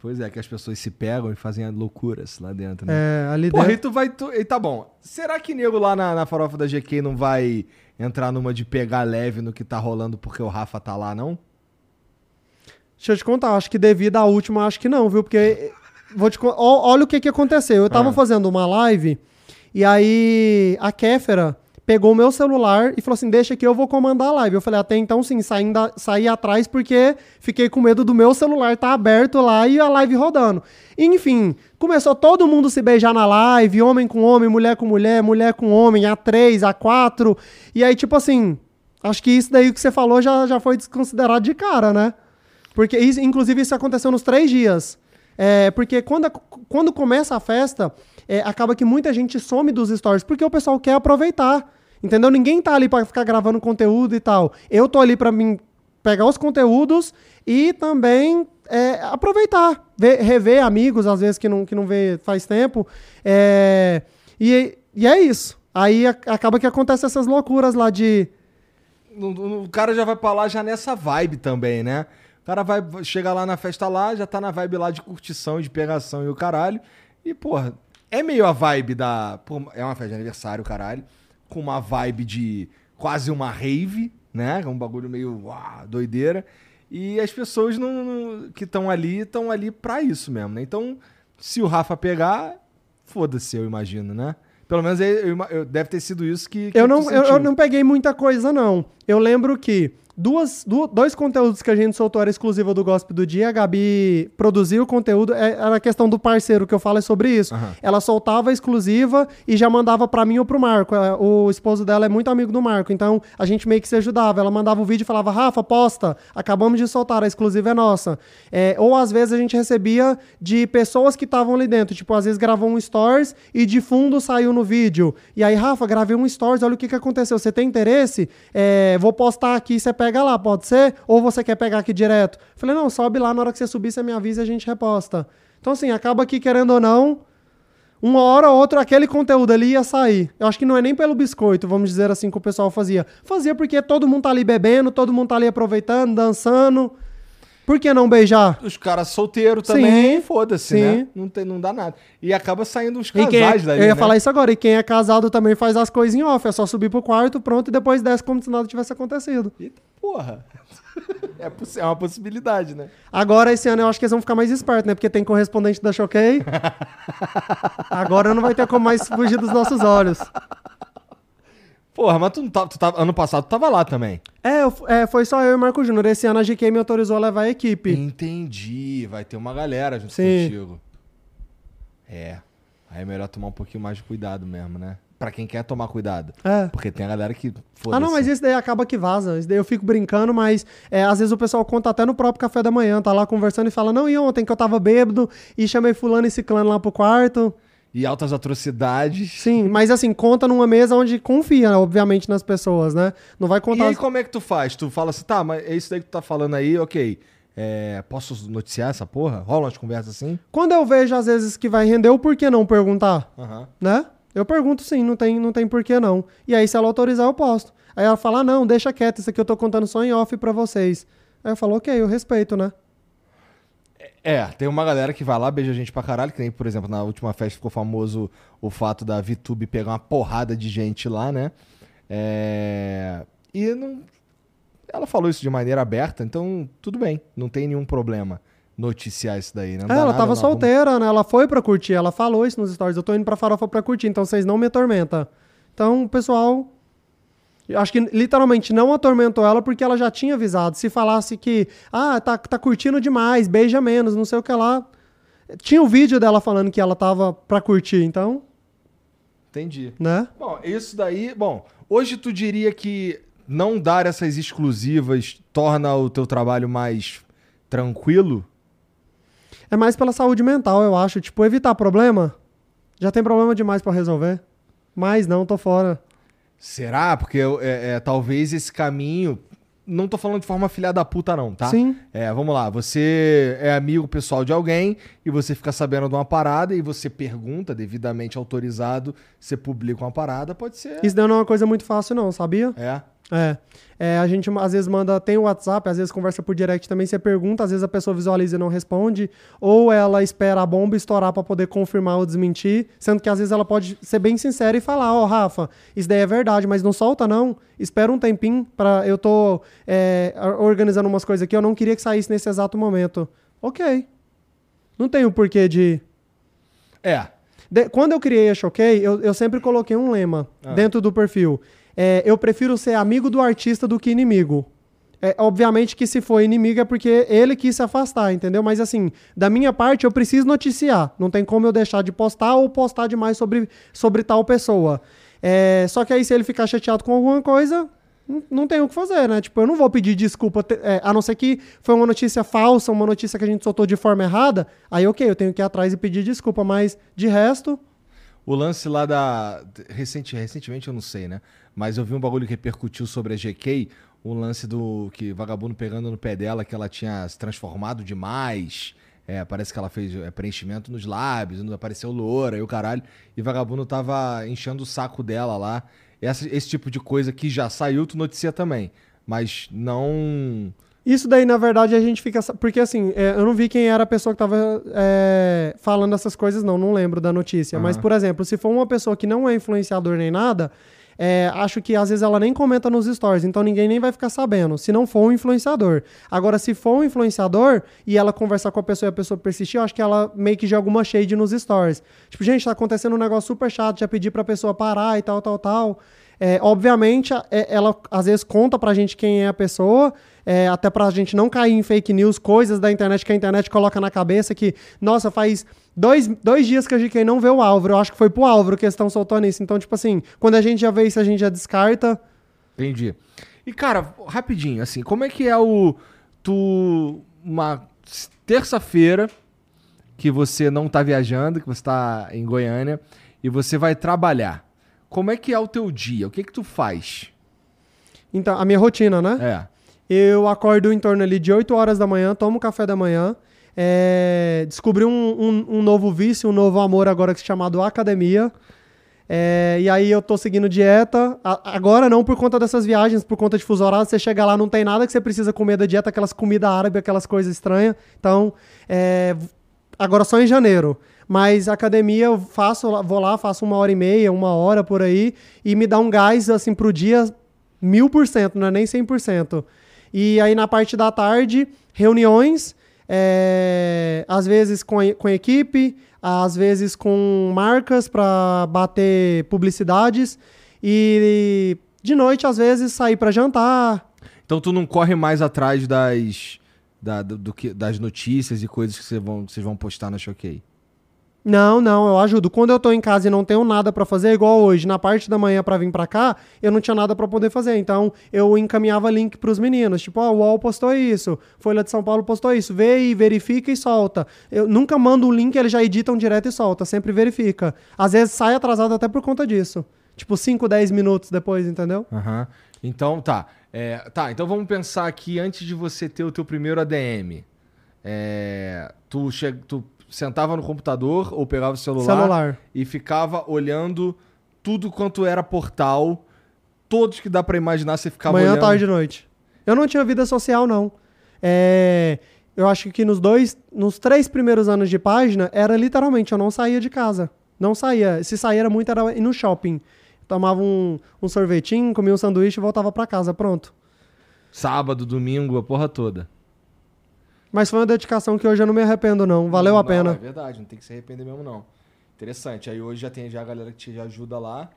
Pois é, que as pessoas se pegam e fazem loucuras lá dentro, né? É, ali Porra, e dentro. tu vai. Tu, e tá bom. Será que nego lá na, na farofa da GK não vai entrar numa de pegar leve no que tá rolando porque o Rafa tá lá, não? Deixa eu te contar, acho que devido à última, acho que não, viu? Porque. Vou te, olha o que, que aconteceu. Eu tava Ah. fazendo uma live e aí a Kéfera pegou o meu celular e falou assim: deixa que eu vou comandar a live. Eu falei, até então sim, saindo, a- saí atrás porque fiquei com medo do meu celular estar aberto lá e a live rodando. Enfim, começou todo mundo se beijar na live, homem com homem, mulher com mulher, mulher com homem, a três, a quatro. E aí, tipo assim, acho que isso daí que você falou já, já foi desconsiderado de cara, né? Porque, isso, inclusive, isso aconteceu nos três dias. É, porque quando, quando começa a festa, é, acaba que muita gente some dos stories, porque o pessoal quer aproveitar. Entendeu? Ninguém tá ali pra ficar gravando conteúdo e tal. Eu tô ali pra mim pegar os conteúdos e também é, aproveitar. Ver- rever amigos, às vezes, que não, que não vê faz tempo. É, e, e é isso. Aí a- acaba que acontece essas loucuras lá de. O cara já vai pra lá já nessa vibe também, né? O cara vai chegar lá na festa lá, já tá na vibe lá de curtição, de pegação e o caralho. E, porra, é meio a vibe da. é uma festa de aniversário, caralho. Com uma vibe de quase uma rave, né? Um bagulho meio uau, doideira. E as pessoas não, não- que estão ali estão ali pra isso mesmo, né? Então, se o Rafa pegar, foda-se, eu imagino, né? Pelo menos eu- eu eu- deve ter sido isso que. que Eu não, eu, eu não peguei muita coisa, não. Eu lembro que duas, du- dois conteúdos que a gente soltou era exclusivo do Gospel do Dia. A Gabi produziu o conteúdo. é- Era a questão do parceiro que eu falo é sobre isso. Aham. Ela soltava a exclusiva e já mandava pra mim ou pro Marco. É, O esposo dela é muito amigo do Marco, então a gente meio que se ajudava. Ela mandava o vídeo e falava: Rafa, posta, acabamos de soltar, a exclusiva é nossa. É, ou às vezes a gente recebia de pessoas que estavam ali dentro. Tipo, às vezes gravou um stories e de fundo saiu no vídeo. E aí, Rafa, gravei um stories, olha o que, que aconteceu. Você tem interesse? É, vou postar aqui, você pega lá, pode ser? Ou você quer pegar aqui direto? Falei, não, sobe lá, na hora que você subir, você me avisa e a gente reposta. Então, assim, acaba que, querendo ou não, uma hora ou outra aquele conteúdo ali ia sair. Eu acho que não é nem pelo biscoito, vamos dizer assim, que o pessoal fazia. Fazia porque todo mundo tá ali bebendo, todo mundo tá ali aproveitando, dançando. Por que não beijar? Os caras solteiros também, foda-se, né? Não, tem, não dá nada. E acaba saindo E quem é- casais dali, eu ia né? falar isso agora. E quem é casado também faz as coisas em off. É só subir pro quarto, pronto, e depois desce como se nada tivesse acontecido. Eita porra. É, é uma possibilidade, né? Agora, esse ano, eu acho que eles vão ficar mais espertos, né? Porque tem correspondente da Choquei. Agora não vai ter como mais fugir dos nossos olhos. Porra, mas tu, não tá, tu tava, ano passado tu tava lá também. É, eu- é, foi só eu e o Marco Júnior. Esse ano a GK me autorizou a levar a equipe. Entendi. Vai ter uma galera junto Sim. contigo. É. Aí é melhor tomar um pouquinho mais de cuidado mesmo, né? Pra quem quer tomar cuidado. É. Porque tem a galera que. Ah, não, mas esse daí acaba que vaza. Esse daí eu fico brincando, mas é, às vezes o pessoal conta até no próprio café da manhã, tá lá conversando e fala: Não, e ontem que eu tava bêbado e chamei fulano e ciclano lá pro quarto. E altas atrocidades. Sim, mas assim, conta numa mesa onde confia, obviamente, nas pessoas, né? Não vai E contar. aí, como é que tu faz? Tu fala assim, tá, mas é isso daí que tu tá falando aí, ok. É, posso noticiar essa porra? Rola umas conversas assim? Quando eu vejo, às vezes, que vai render, o por que não perguntar? Né? Eu pergunto sim, não tem, não tem porquê não. E aí, se ela autorizar, eu posto. Aí ela fala, ah, não, deixa quieto, isso aqui eu tô contando só em off pra vocês. Aí eu falo, ok, eu respeito, né? É, tem uma galera que vai lá, beija a gente pra caralho, que nem, por exemplo, na última festa ficou famoso o fato da VTube pegar uma porrada de gente lá, né? É... E não... ela falou isso de maneira aberta, então tudo bem, não tem nenhum problema noticiar isso daí, né? Não É, ela nada, tava solteira, né? Ela foi pra curtir, ela falou isso nos stories. Eu tô indo pra farofa pra curtir, então vocês não me atormentam. Então, pessoal. Acho que literalmente não atormentou ela porque ela já tinha avisado. Se falasse que, ah, tá, tá curtindo demais, beija menos, não sei o que lá. Tinha o vídeo dela falando que ela tava pra curtir, então, Entendi. né? Bom, isso daí. Bom, hoje tu diria que não dar essas exclusivas torna o teu trabalho mais tranquilo? É mais pela saúde mental, eu acho. Tipo, evitar problema. Já tem problema demais pra resolver. Mas não, tô fora. Será? Porque é, é, talvez esse caminho. Não tô falando de forma filha da puta, não, tá? Sim. É, vamos lá. Você é amigo pessoal de alguém e você fica sabendo de uma parada e você pergunta, devidamente autorizado, você publica uma parada, pode ser. Isso não é uma coisa muito fácil, não, sabia? É. É. É, a gente às vezes manda, tem o WhatsApp, às vezes conversa por direct também, você pergunta, às vezes a pessoa visualiza e não responde, ou ela espera a bomba estourar pra poder confirmar ou desmentir, sendo que às vezes ela pode ser bem sincera e falar, ó, Rafa, isso daí é verdade, mas não solta não, espera um tempinho para eu tô é, organizando umas coisas aqui, eu não queria que saísse nesse exato momento. Ok. Não tem o porquê de... É. De- quando eu criei a Choquei, eu, eu sempre coloquei um lema Ah. dentro do perfil. É, eu prefiro ser amigo do artista do que inimigo. É, obviamente que se for inimigo é porque ele quis se afastar, entendeu? Mas assim, da minha parte, eu preciso noticiar. Não tem como eu deixar de postar ou postar demais sobre, sobre tal pessoa. É, só que aí, se ele ficar chateado com alguma coisa, não, tem o que fazer, né? Tipo, eu não vou pedir desculpa, é, a não ser que foi uma notícia falsa, uma notícia que a gente soltou de forma errada. Aí, ok, eu tenho que ir atrás e pedir desculpa, mas de resto. O lance lá da. Recente, recentemente eu não sei, né? Mas eu vi um bagulho que repercutiu sobre a GK. Um lance do que vagabundo pegando no pé dela, que ela tinha se transformado demais. É, parece que ela fez é, preenchimento nos lábios, apareceu loura e o caralho. E vagabundo tava enchendo o saco dela lá. Essa- esse tipo de coisa que já saiu, tu noticia também. Mas não. Isso daí, na verdade, a gente fica. Porque assim, é, eu não vi quem era a pessoa que tava é, falando essas coisas, não. Não lembro da notícia. Mas, Aham. por exemplo, se for uma pessoa que não é influenciador nem nada, é, acho que às vezes ela nem comenta nos stories, então ninguém nem vai ficar sabendo, se não for um influenciador. Agora, se for um influenciador e ela conversar com a pessoa e a pessoa persistir, eu acho que ela meio que joga uma shade nos stories. Tipo, gente, tá acontecendo um negócio super chato, já pedi pra pessoa parar e tal, tal, tal. É, obviamente, é- ela às vezes conta pra gente quem é a pessoa, é, até pra gente não cair em fake news, coisas da internet que a internet coloca na cabeça que, nossa, faz dois, dois dias que a GK não vê o Álvaro. Eu acho que foi pro Álvaro que eles estão soltando isso. Então, tipo assim, quando a gente já vê isso, a gente já descarta. Entendi. E, cara, rapidinho, assim, como é que é o. Tu. Uma terça-feira que você não tá viajando, que você tá em Goiânia, e você vai trabalhar. Como é que é o teu dia? O que que tu faz? Então, a minha rotina, né? É. Eu acordo em torno ali de 8 horas da manhã, tomo café da manhã. é, descobri um, um- um novo vício, um novo amor agora que é chamado academia. É, e aí eu tô seguindo dieta. A- agora não por conta dessas viagens, por conta de fuso horário. Você chega lá, não tem nada que você precisa comer da dieta, aquelas comidas árabes, aquelas coisas estranhas. Então, é, agora só em janeiro. Mas academia eu faço, vou lá, faço uma hora e meia, uma hora por aí, e me dá um gás assim pro dia mil por cento, não é nem 100%. E aí na parte da tarde, reuniões, é, às vezes com com equipe, às vezes com marcas para bater publicidades, e de noite, às vezes, sair para jantar. Então tu não corre mais atrás das. da- do, do que, das notícias e coisas que vocês vão, que vocês vão postar na Choquei. Não, não, eu ajudo. Quando eu tô em casa e não tenho nada pra fazer, igual hoje, na parte da manhã pra vir pra cá, eu não tinha nada pra poder fazer. Então, eu encaminhava link pros meninos, tipo, ó, o UOL postou isso, Folha de São Paulo postou isso, vê aí, verifica e solta. Eu nunca mando o link, eles já editam direto e solta, sempre verifica. Às vezes sai atrasado até por conta disso. Tipo, 5, 10 minutos depois, entendeu? Aham. Então, tá. É, tá, então vamos pensar aqui, antes de você ter o teu primeiro ADM. é, tu, che... tu sentava no computador ou pegava o celular, Celular. e ficava olhando tudo quanto era portal, todos que dá pra imaginar, você ficava Manhã, olhando. tarde e noite. Eu não tinha vida social, não. É, eu acho que nos dois, nos três primeiros anos de página, era literalmente, eu não saía de casa. Não saía. Se saía era muito, era ir no shopping. Tomava um, um sorvetinho, comia um sanduíche e voltava pra casa, pronto. Sábado, domingo, a porra toda. Mas foi uma dedicação que hoje eu não me arrependo, não. Valeu Não, a pena. É verdade, não tem que se arrepender mesmo, não. Interessante. Aí hoje já tem já a galera que te ajuda lá.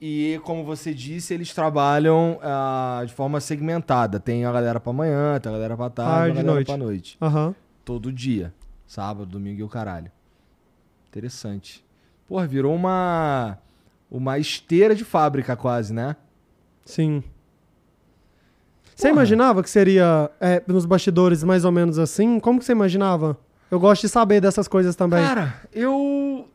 E como você disse, eles trabalham ah, de forma segmentada. Tem a galera pra manhã, tem a galera pra tarde, Tarde, a galera noite. pra noite. Aham. Todo dia. Sábado, domingo e o caralho. Interessante. Porra, virou uma. Uma esteira de fábrica quase, né? Sim. Você imaginava que seria é, nos bastidores mais ou menos assim? Como que você imaginava? Eu gosto de saber dessas coisas também. Cara, eu.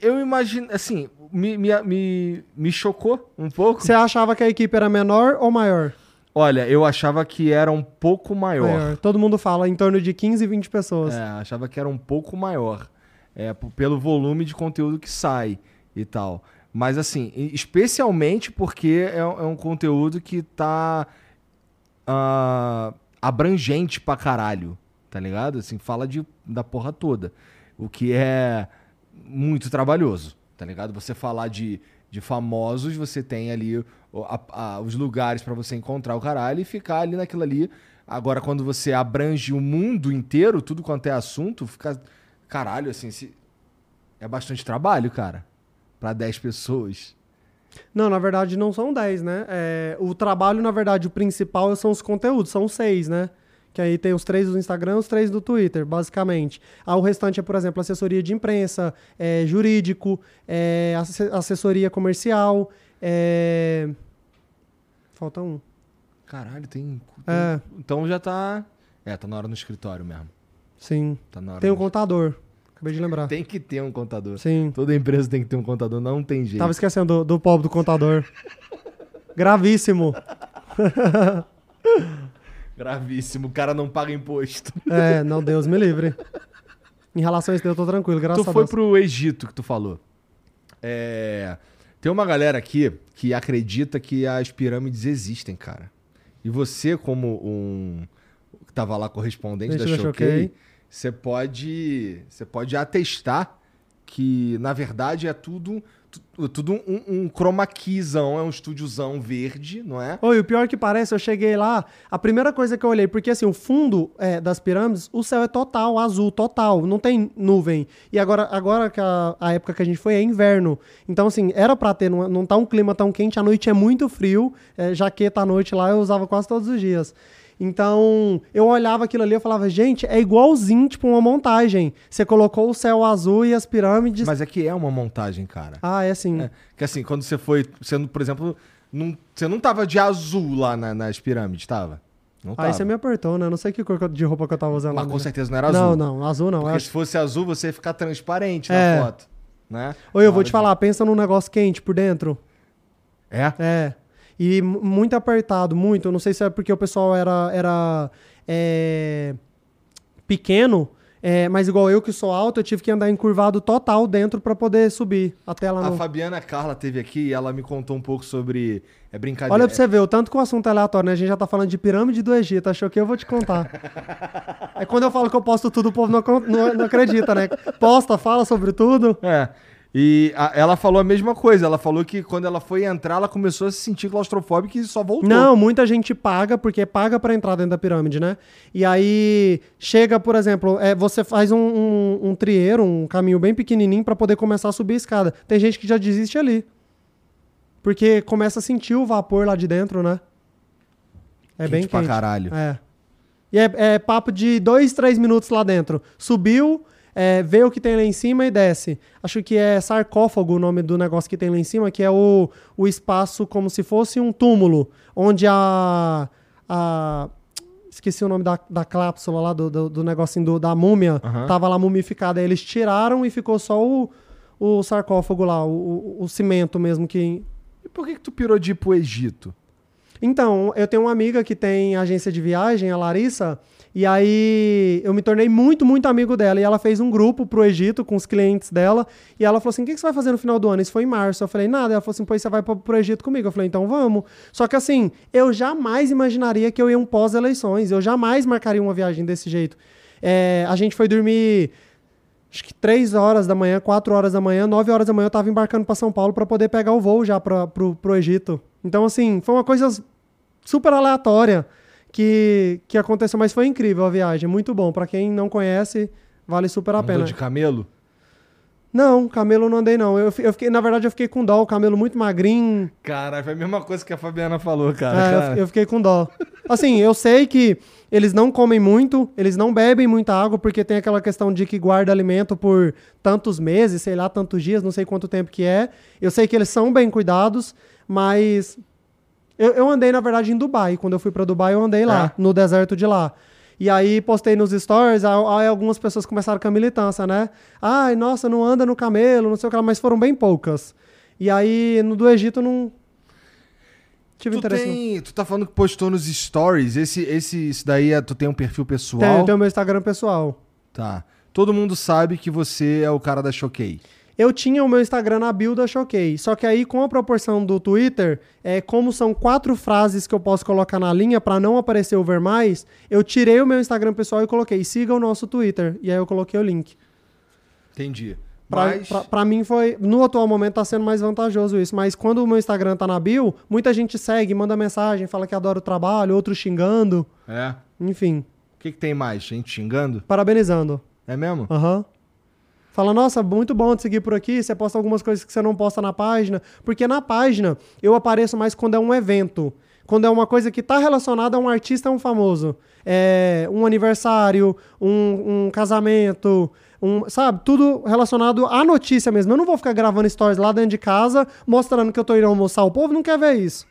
Eu imagino. Assim, me, me, me, me chocou um pouco. Você achava que a equipe era menor ou maior? Olha, eu achava que era um pouco maior. Maior. Todo mundo fala em torno de 15, 20 pessoas. É, achava que era um pouco maior. É, pelo volume de conteúdo que sai e tal. Mas assim, especialmente porque é, é um conteúdo que tá ah, abrangente pra caralho, tá ligado? Assim, fala de, da porra toda. O que é muito trabalhoso, tá ligado? Você falar de, de famosos, você tem ali a- a- os lugares pra você encontrar o caralho e ficar ali naquilo ali. Agora, quando você abrange o mundo inteiro, tudo quanto é assunto, fica. Caralho, assim, se... é bastante trabalho, cara. Pra 10 pessoas. Não, na verdade não são 10, né? É, o trabalho, na verdade, o principal são os conteúdos, são seis, né? Que aí tem os três do Instagram, os três do Twitter, basicamente. Ah, o restante é, por exemplo, assessoria de imprensa, é, jurídico, é, asse- assessoria comercial, é... Falta um. Caralho, tem. É. Então já tá. É, tá na hora no escritório mesmo. Sim. Tá na hora. Tem um no- contador. Acabei de lembrar. Tem que ter um contador. Sim. Toda empresa tem que ter um contador, não tem jeito. Tava esquecendo do, do pobre do contador. Gravíssimo. Gravíssimo, o cara não paga imposto. É, não, Deus me livre. Em relação a isso, eu tô tranquilo, graças tu a foi Deus. pro Egito que tu falou. É, Tem uma galera aqui que acredita que as pirâmides existem, cara. E você, como um que tava lá correspondente da Gente da Choquei. Você pode, você pode atestar que na verdade é tudo tu- tudo um, um é um estúdiozão verde, não é? Oi, o pior que parece, eu cheguei lá, a primeira coisa que eu olhei, porque assim, o fundo é, das pirâmides, o céu é total, azul, total, não tem nuvem. E agora, agora que a, a época que a gente foi é inverno. Então, assim, era pra ter, não, não tá um clima tão quente, a noite é muito frio, é, jaqueta à noite lá eu usava quase todos os dias. Então, eu olhava aquilo ali e falava, gente, é igualzinho, tipo, uma montagem. Você colocou o céu azul e as pirâmides. Mas é que é uma montagem, cara. Ah, é assim. É, que assim, quando você foi, não- por exemplo, não, você não tava de azul lá na- nas pirâmides, tava? Não tava. Aí você me apertou, né? Não sei que cor de roupa que eu tava usando. Mas lá, com né? certeza não era azul. Não, não, azul não. Porque se fosse azul, você ia ficar transparente É. na foto, né? Oi, eu vou te de- falar, pensa num negócio quente por dentro. É? É. E mu- muito apertado, muito. Eu não sei se é porque o pessoal era, era é, pequeno, é, mas igual eu que sou alto, eu tive que andar encurvado total dentro pra poder subir até lá A no... Fabiana Carla teve aqui e ela me contou um pouco sobre. É brincadeira. Olha pra você ver, o tanto que o assunto é aleatório, né? A gente já tá falando de pirâmide do Egito, achou que eu vou te contar. Aí quando eu falo que eu posto tudo, o povo não, não- não acredita, né? Posta, fala sobre tudo. É. E a- ela falou a mesma coisa. Ela falou que quando ela foi entrar, ela começou a se sentir claustrofóbica e só voltou. Não, muita gente paga, porque paga pra entrar dentro da pirâmide, né? E aí chega, por exemplo, é, você faz um, um, um trieiro, um caminho bem pequenininho pra poder começar a subir a escada. Tem gente que já desiste ali. Porque começa a sentir o vapor lá de dentro, né? É bem Quente pra quente. caralho. É. E é, é papo de dois, três minutos lá dentro. Subiu, é, vê o que tem lá em cima e desce. Acho que é sarcófago o nome do negócio que tem lá em cima, que é o, o espaço como se fosse um túmulo, onde a. a esqueci o nome da, da clápsula lá, do, do, do negocinho do- da múmia. Aham. Tava lá mumificada. Aí eles tiraram e ficou só o, o sarcófago lá, o, o, o cimento mesmo que. E por que, que tu pirou de ir pro Egito? Então, eu tenho uma amiga que tem agência de viagem, a Larissa, e aí eu me tornei muito, muito amigo dela. E ela fez um grupo pro Egito com os clientes dela. E ela falou assim: o que você vai fazer no final do ano? Isso foi em março. Eu falei, nada. Ela falou assim: pois você vai pro, Egito comigo. Eu falei, então vamos. Só que assim, eu jamais imaginaria que eu ia um pós-eleições. Eu jamais marcaria uma viagem desse jeito. É, a gente foi dormir acho que 3 horas da manhã, 4 horas da manhã, 9 horas da manhã eu tava embarcando para São Paulo para poder pegar o voo já pra, pro, pro Egito. Então, assim, foi uma coisa super aleatória que, que aconteceu, mas foi incrível a viagem, muito bom. Para quem não conhece, vale super a Andou pena. de camelo? Não, camelo não andei não. Eu, eu fiquei, na verdade, eu fiquei com dó, o camelo muito magrinho. Cara, foi a mesma coisa que a Fabiana falou, cara. É, eu cara. fi- eu fiquei com dó. Assim, eu sei que eles não comem muito, eles não bebem muita água, porque tem aquela questão de que guarda alimento por tantos meses, sei lá, tantos dias, não sei quanto tempo que é. Eu sei que eles são bem cuidados, mas eu, eu andei, na verdade, em Dubai. Quando eu fui pra Dubai, eu andei lá, É? no deserto de lá. E aí postei nos stories, aí, algumas pessoas começaram com a militância, né? Ai, nossa, não anda no camelo, não sei o que lá, mas foram bem poucas. E aí, no do Egito, não tive Tu, interesse. tem, tu tá falando que postou nos stories. Esse, esse, isso daí é, tu tem um perfil pessoal? Tenho, tenho meu Instagram pessoal. Tá. Todo mundo sabe que você é o cara da Choquei. Eu tinha o meu Instagram na build da Choquei. Só que aí, com a proporção do Twitter, é, como são quatro frases que eu posso colocar na linha pra não aparecer o ver mais, eu tirei o meu Instagram pessoal e coloquei siga o nosso Twitter. E aí eu coloquei o link. Entendi. Pra, Mas. pra, pra mim foi. No atual momento tá sendo mais vantajoso isso. Mas quando o meu Instagram tá na bio, muita gente segue, manda mensagem, fala que adora o trabalho, outros xingando. É. Enfim, O que, que tem mais? Gente xingando? parabenizando. É mesmo? Aham. Fala, nossa, muito bom te seguir por aqui. Você posta algumas coisas que você não posta na página. Porque na página eu apareço mais quando é um evento. Quando é uma coisa que tá relacionada a um artista, a um famoso. É um aniversário, um, um casamento, um, sabe? Tudo relacionado à notícia mesmo. Eu não vou ficar gravando stories lá dentro de casa mostrando que eu tô indo almoçar. O povo não quer ver isso.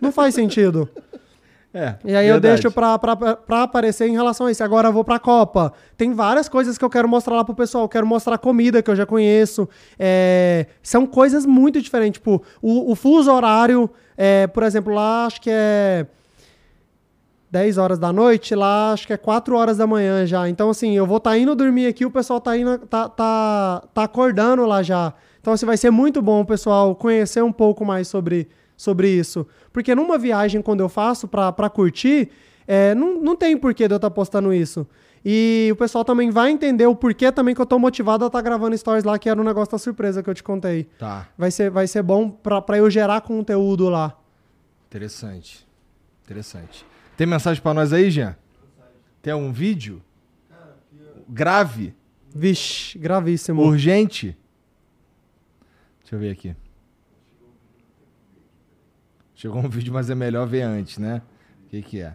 não faz sentido. É. E aí eu verdade. deixo pra, pra, pra aparecer em relação a isso. Agora eu vou pra Copa. Tem várias coisas que eu quero mostrar lá pro pessoal. Eu quero mostrar comida que eu já conheço. É, são coisas muito diferentes. Tipo, o, o fuso horário, é, por exemplo, lá acho que é 10 horas da noite, lá acho que é 4 horas da manhã já. Então, assim, eu vou estar indo dormir aqui, o pessoal tá indo, tá, tá, tá acordando lá já. Então, assim, vai ser muito bom o pessoal conhecer um pouco mais sobre, sobre isso. Porque numa viagem, quando eu faço pra, pra curtir, é, não, não tem porquê de eu estar postando isso. E o pessoal também vai entender o porquê também que eu tô motivado a estar gravando stories lá, que era um negócio da surpresa que eu te contei. Tá. Vai ser, vai ser bom pra, pra eu gerar conteúdo lá. Interessante. Interessante. Tem mensagem pra nós aí, Jean? Tem algum vídeo? Grave? Vixe, gravíssimo. Urgente? Deixa eu ver aqui. Chegou um vídeo, mas é melhor ver antes, né? O que, que é?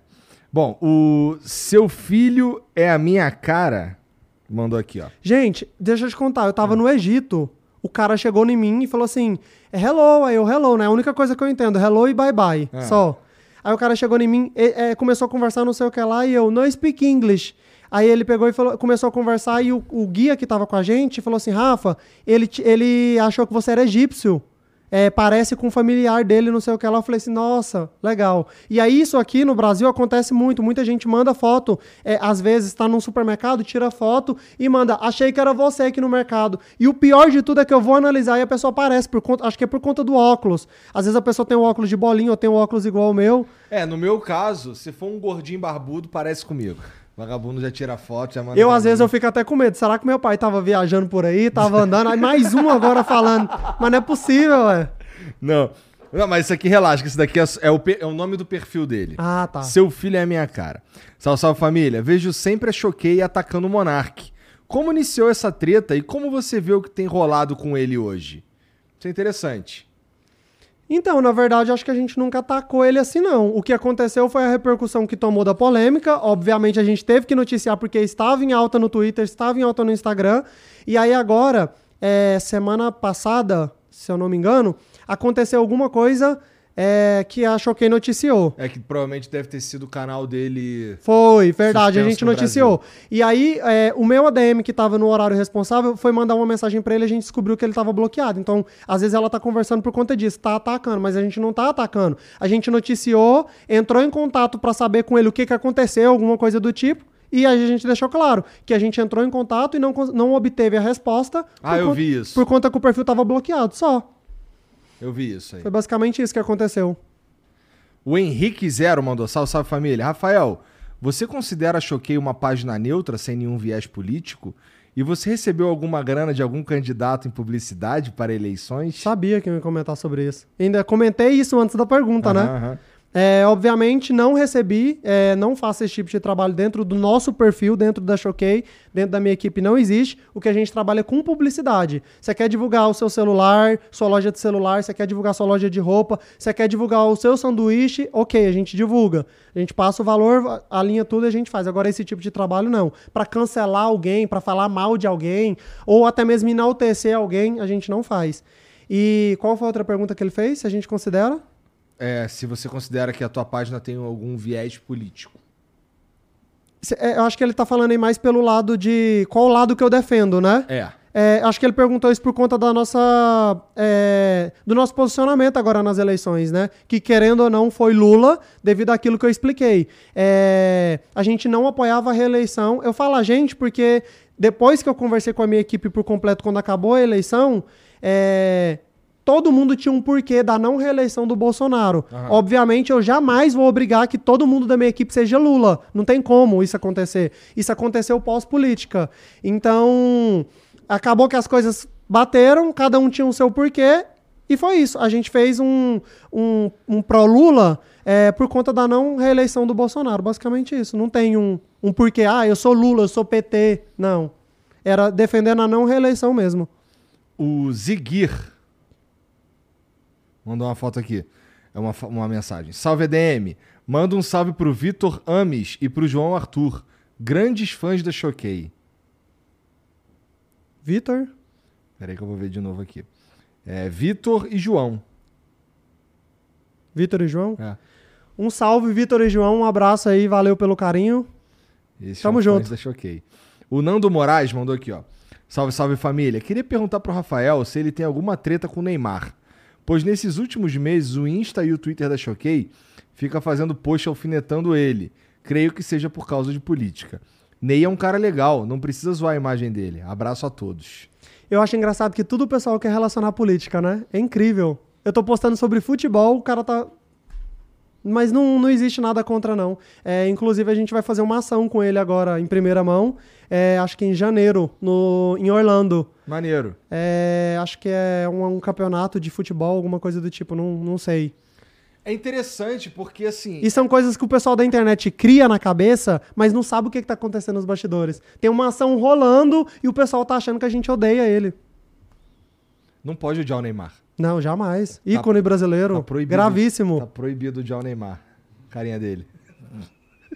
Bom, o seu filho é a minha cara. Mandou aqui, ó. Gente, deixa eu te contar, eu tava no Egito, o cara chegou em mim e falou assim, é hello, aí eu hello, né? A única coisa que eu entendo, hello e bye bye, Ah. só. Aí o cara chegou em mim, e- é, começou a conversar não sei o que lá, e eu, no speak English. Aí ele pegou e falou, começou a conversar, e o, o guia que tava com a gente falou assim, Rafa, ele, ele achou que você era egípcio. É, parece com um familiar dele, não sei o que lá. Eu falei assim, nossa, legal. E aí, isso aqui no Brasil acontece muito. Muita gente manda foto. é, às vezes está num supermercado, tira foto e manda. Achei que era você aqui no mercado. E o pior de tudo é que eu vou analisar e a pessoa aparece. Por conta, acho que é por conta do óculos. Às vezes a pessoa tem um óculos de bolinha ou tem um óculos igual ao meu. É, no meu caso, se for um gordinho barbudo, parece comigo. Vagabundo já tira foto, já manda. Eu, às vezes, eu fico até com medo. Será que meu pai tava viajando por aí, tava andando? Aí mais um agora falando. Mas não é possível, ué. Não. Não, mas isso aqui relaxa, que isso daqui é, é o, é o nome do perfil dele. Ah, tá. Seu filho é a minha cara. Salve, salve família. Vejo sempre a Choquei atacando o Monark. Como iniciou essa treta e como você vê o que tem rolado com ele hoje? Isso é interessante. Então, na verdade, acho que a gente nunca atacou ele assim, não. O que aconteceu foi a repercussão que tomou da polêmica. Obviamente, a gente teve que noticiar porque estava em alta no Twitter, estava em alta no Instagram. E aí, agora, é, semana passada, se eu não me engano, aconteceu alguma coisa é, que a Choquei noticiou. É que provavelmente deve ter sido o canal dele. Foi, verdade, a gente no noticiou. E aí, é, o meu ADM que tava no horário responsável foi mandar uma mensagem pra ele e a gente descobriu que ele tava bloqueado. Então, às vezes ela tá conversando por conta disso, tá atacando, mas a gente não tá atacando. A gente noticiou, entrou em contato pra saber com ele o que que aconteceu, alguma coisa do tipo. E a gente deixou claro que a gente entrou em contato e não, não obteve a resposta. Ah, eu conta- vi isso. Por conta que o perfil tava bloqueado, só. Eu vi isso aí. Foi basicamente isso que aconteceu. O Henrique Zero mandou. Salve, salve família. Rafael, você considera a Choquei uma página neutra sem nenhum viés político? E você recebeu alguma grana de algum candidato em publicidade para eleições? Sabia que eu ia comentar sobre isso. Ainda comentei isso antes da pergunta, né? Aham. É, obviamente, não recebi, é, não faço esse tipo de trabalho dentro do nosso perfil, dentro da Choquei, dentro da minha equipe não existe. O que a gente trabalha é com publicidade. Você quer divulgar o seu celular, sua loja de celular, você quer divulgar sua loja de roupa, você quer divulgar o seu sanduíche, ok, a gente divulga. A gente passa o valor, alinha tudo e a gente faz. Agora, esse tipo de trabalho não. Para cancelar alguém, para falar mal de alguém, ou até mesmo enaltecer alguém, a gente não faz. E qual foi a outra pergunta que ele fez? Se a gente considera? É, se você considera que a tua página tem algum viés político. É, Eu acho que ele tá falando aí mais pelo lado de. Qual lado que eu defendo, né? É. É, acho que ele perguntou isso por conta da nossa. é, do nosso posicionamento agora nas eleições, né? Que querendo ou não foi Lula, devido àquilo que eu expliquei. É, a gente não apoiava a reeleição. Eu falo a gente porque depois que eu conversei com a minha equipe por completo quando acabou a eleição, é, todo mundo tinha um porquê da não reeleição do Bolsonaro. Aham. Obviamente, eu jamais vou obrigar que todo mundo da minha equipe seja Lula. Não tem como isso acontecer. Isso aconteceu pós-política. Então, acabou que as coisas bateram, cada um tinha o seu porquê, e foi isso. A gente fez um, um, um pró-Lula é, por conta da não reeleição do Bolsonaro. Basicamente isso. Não tem um, um porquê, ah, eu sou Lula, eu sou PT. Não. Era defendendo a não reeleição mesmo. O Ziguir mandou uma foto aqui. É uma, uma mensagem. Salve EDM. Manda um salve pro Vitor Ames e pro João Arthur. Grandes fãs da Choquei. Vitor? Peraí que eu vou ver de novo aqui. É Vitor e João. Vitor e João? É. Um salve, Vitor e João. Um abraço aí, valeu pelo carinho. Esses Tamo são junto. da Choquei. O Nando Moraes mandou aqui, ó. Salve, salve família. Queria perguntar pro Rafael se ele tem alguma treta com o Neymar. Pois nesses últimos meses o Insta e o Twitter da Choquei fica fazendo post alfinetando ele. Creio que seja por causa de política. Ney é um cara legal, não precisa zoar a imagem dele. Abraço a todos. Eu acho engraçado que tudo o pessoal quer relacionar a política, né? É incrível. Eu tô postando sobre futebol, o cara tá. Mas não, não existe nada contra, não. É, inclusive, a gente vai fazer uma ação com ele agora, em primeira mão. é, acho que em janeiro, no, em Orlando. Maneiro. É, acho que é um, um campeonato de futebol, alguma coisa do tipo, não, não sei. É interessante porque, assim. E são coisas que o pessoal da internet cria na cabeça, mas não sabe o que, que tá acontecendo nos bastidores. Tem uma ação rolando e o pessoal tá achando que a gente odeia ele. Não pode odiar o Neymar. Não, jamais. Ícone brasileiro. Tá proibido. gravíssimo. Tá proibido o Neymar. Carinha dele.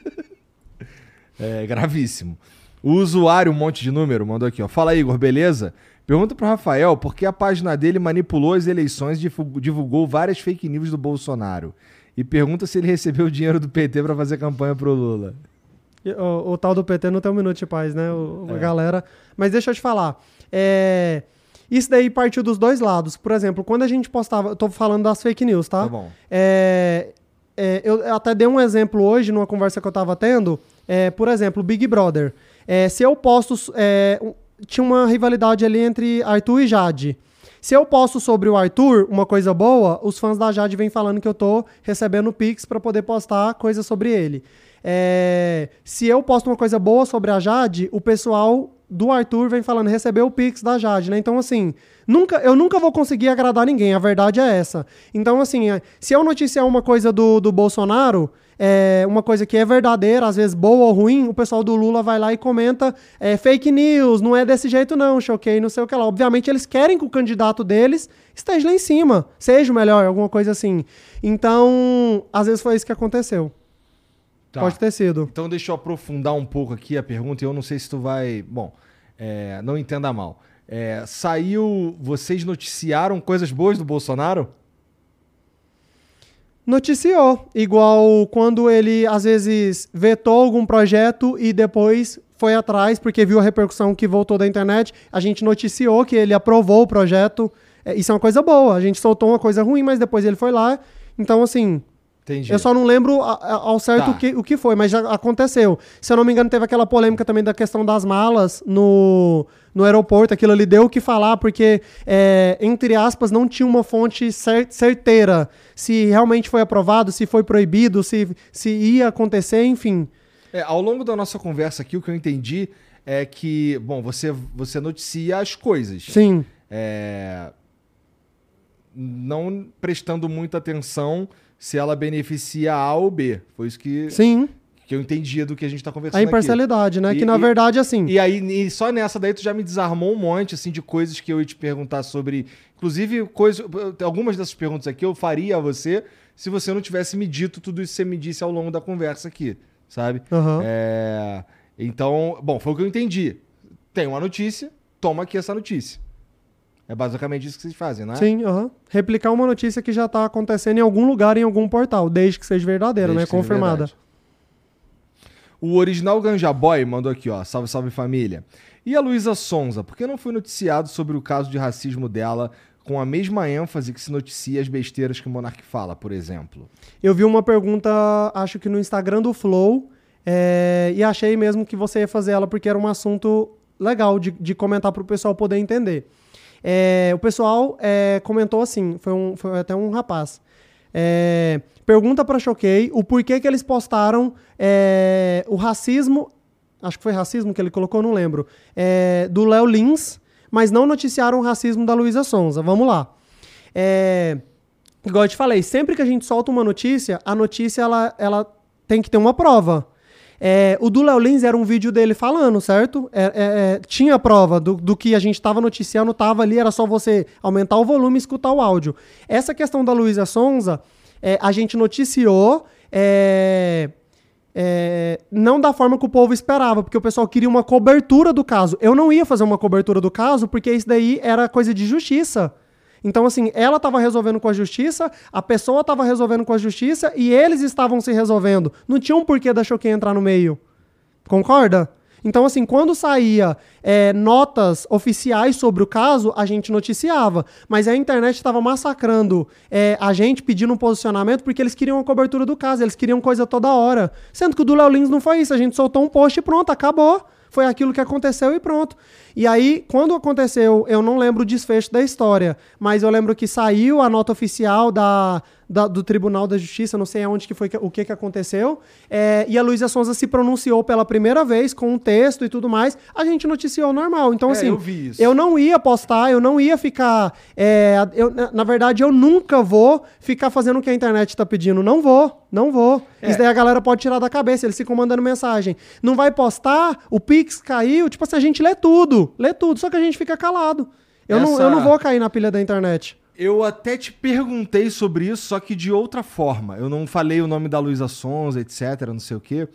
é gravíssimo. O usuário, um monte de número, mandou aqui, ó. Fala, Igor, beleza? Pergunta pro Rafael por que a página dele manipulou as eleições e divulgou várias fake news do Bolsonaro. E pergunta se ele recebeu o dinheiro do PT pra fazer campanha pro Lula. O, o tal do PT não tem um minuto de paz, né? O, a galera. Mas deixa eu te falar. É, Isso daí partiu dos dois lados. Por exemplo, quando a gente postava. Eu tô falando das fake news, tá? Tá bom. É, é, eu até dei um exemplo hoje numa conversa que eu tava tendo. É, por exemplo, Big Brother. É, se eu posto. é, tinha uma rivalidade ali entre Arthur e Jade. Se eu posto sobre o Arthur uma coisa boa, os fãs da Jade vêm falando que eu tô recebendo Pix pra poder postar coisa sobre ele. É, se eu posto uma coisa boa sobre a Jade, o pessoal do Arthur vem falando recebeu o Pix da Jade, né? Então, assim, nunca, eu nunca vou conseguir agradar ninguém, a verdade é essa. Então, assim, é, se eu noticiar uma coisa do, do Bolsonaro, é, uma coisa que é verdadeira, às vezes boa ou ruim, o pessoal do Lula vai lá e comenta é, fake news, não é desse jeito não, choquei, não sei o que lá. Obviamente eles querem que o candidato deles esteja lá em cima, seja o melhor, alguma coisa assim. Então, às vezes foi isso que aconteceu. Tá. Pode ter sido. Então deixa eu aprofundar um pouco aqui a pergunta e eu não sei se tu vai. Bom, é, não entenda mal. É, saiu. Vocês noticiaram coisas boas do Bolsonaro? Noticiou. Igual quando ele, às vezes, vetou algum projeto e depois foi atrás, porque viu a repercussão que voltou da internet. A gente noticiou que ele aprovou o projeto. É, isso é uma coisa boa. A gente soltou uma coisa ruim, mas depois ele foi lá. Então, assim, Entendi. eu só não lembro a- a- ao certo Tá. o, que, o que foi, mas já aconteceu. Se eu não me engano, teve aquela polêmica também da questão das malas no, no aeroporto. Aquilo ali deu o que falar, porque, é, entre aspas, não tinha uma fonte cer- certeira se realmente foi aprovado, se foi proibido, se, se ia acontecer, enfim. É, ao longo da nossa conversa aqui, o que eu entendi é que, bom, você, você noticia as coisas. Sim. É, não prestando muita atenção se ela beneficia A ou B. Foi isso que, Sim. que eu entendia do que a gente tá conversando A aqui. imparcialidade, né? E- que na e- verdade, assim. E aí, e só nessa daí tu já me desarmou um monte, assim, de coisas que eu ia te perguntar sobre. Inclusive, coisa, algumas dessas perguntas aqui eu faria a você se você não tivesse me dito tudo isso que você me disse ao longo da conversa aqui, sabe? Aham. É, então, bom, foi o que eu entendi. Tem uma notícia, toma aqui essa notícia. É basicamente isso que vocês fazem, né? Sim. Replicar uma notícia que já está acontecendo em algum lugar, em algum portal, desde que seja verdadeira, Desde né? Confirmada. verdade. O original Ganja Boy mandou aqui, ó. Salve, salve família. E a Luísa Sonza, por que não foi noticiado sobre o caso de racismo dela com a mesma ênfase que se noticia as besteiras que o Monark fala, por exemplo? Eu vi uma pergunta, acho que no Instagram do Flow, é, e achei mesmo que você ia fazer ela porque era um assunto legal de, de comentar para o pessoal poder entender. É, o pessoal é, comentou assim, foi, um, foi até um rapaz. É, pergunta para Choquei o porquê que eles postaram é, o racismo, acho que foi racismo que ele colocou, não lembro, é, do Léo Lins, mas não noticiaram o racismo da Luísa Sonza. Vamos lá. É, igual eu te falei, sempre que a gente solta uma notícia, a notícia ela, ela tem que ter uma prova. É, o do Léo Lins era um vídeo dele falando, certo? É, é, é, tinha prova do, do que a gente estava noticiando, tava ali, era só você aumentar o volume e escutar o áudio. Essa questão da Luísa Sonza, é, a gente noticiou. é, é, não da forma que o povo esperava, porque o pessoal queria uma cobertura do caso. Eu não ia fazer uma cobertura do caso, porque isso daí era coisa de justiça. Então, assim, ela estava resolvendo com a justiça, a pessoa estava resolvendo com a justiça e eles estavam se resolvendo. Não tinha um porquê da Choquei entrar no meio. Concorda? Então, assim, quando saía é, notas oficiais sobre o caso, a gente noticiava. Mas a internet estava massacrando é, a gente pedindo um posicionamento porque eles queriam a cobertura do caso, eles queriam coisa toda hora. Sendo que o do Léo Lins não foi isso. A gente soltou um post e pronto, acabou. Foi aquilo que aconteceu e pronto. E aí, quando aconteceu, eu não lembro o desfecho da história, mas eu lembro que saiu a nota oficial da, da- do Tribunal da Justiça, não sei aonde que foi o que, que aconteceu. É, e a Luísa Sonza se pronunciou pela primeira vez com um texto e tudo mais. A gente noticiou normal. Então, É, assim, eu eu não ia postar, eu não ia ficar. é, eu- na, verdade, eu nunca vou ficar fazendo o que a internet tá pedindo. Não vou, não vou. É. Isso daí a galera pode tirar da cabeça, eles ficam mandando mensagem. Não vai postar, o Pix caiu. Tipo assim, a gente lê tudo, lê tudo, só que a gente fica calado. Eu, não, Essa- eu não vou cair na pilha da internet. Eu até te perguntei sobre isso, só que de outra forma. Eu não falei o nome da Luísa Sonza, etc, não sei o quê.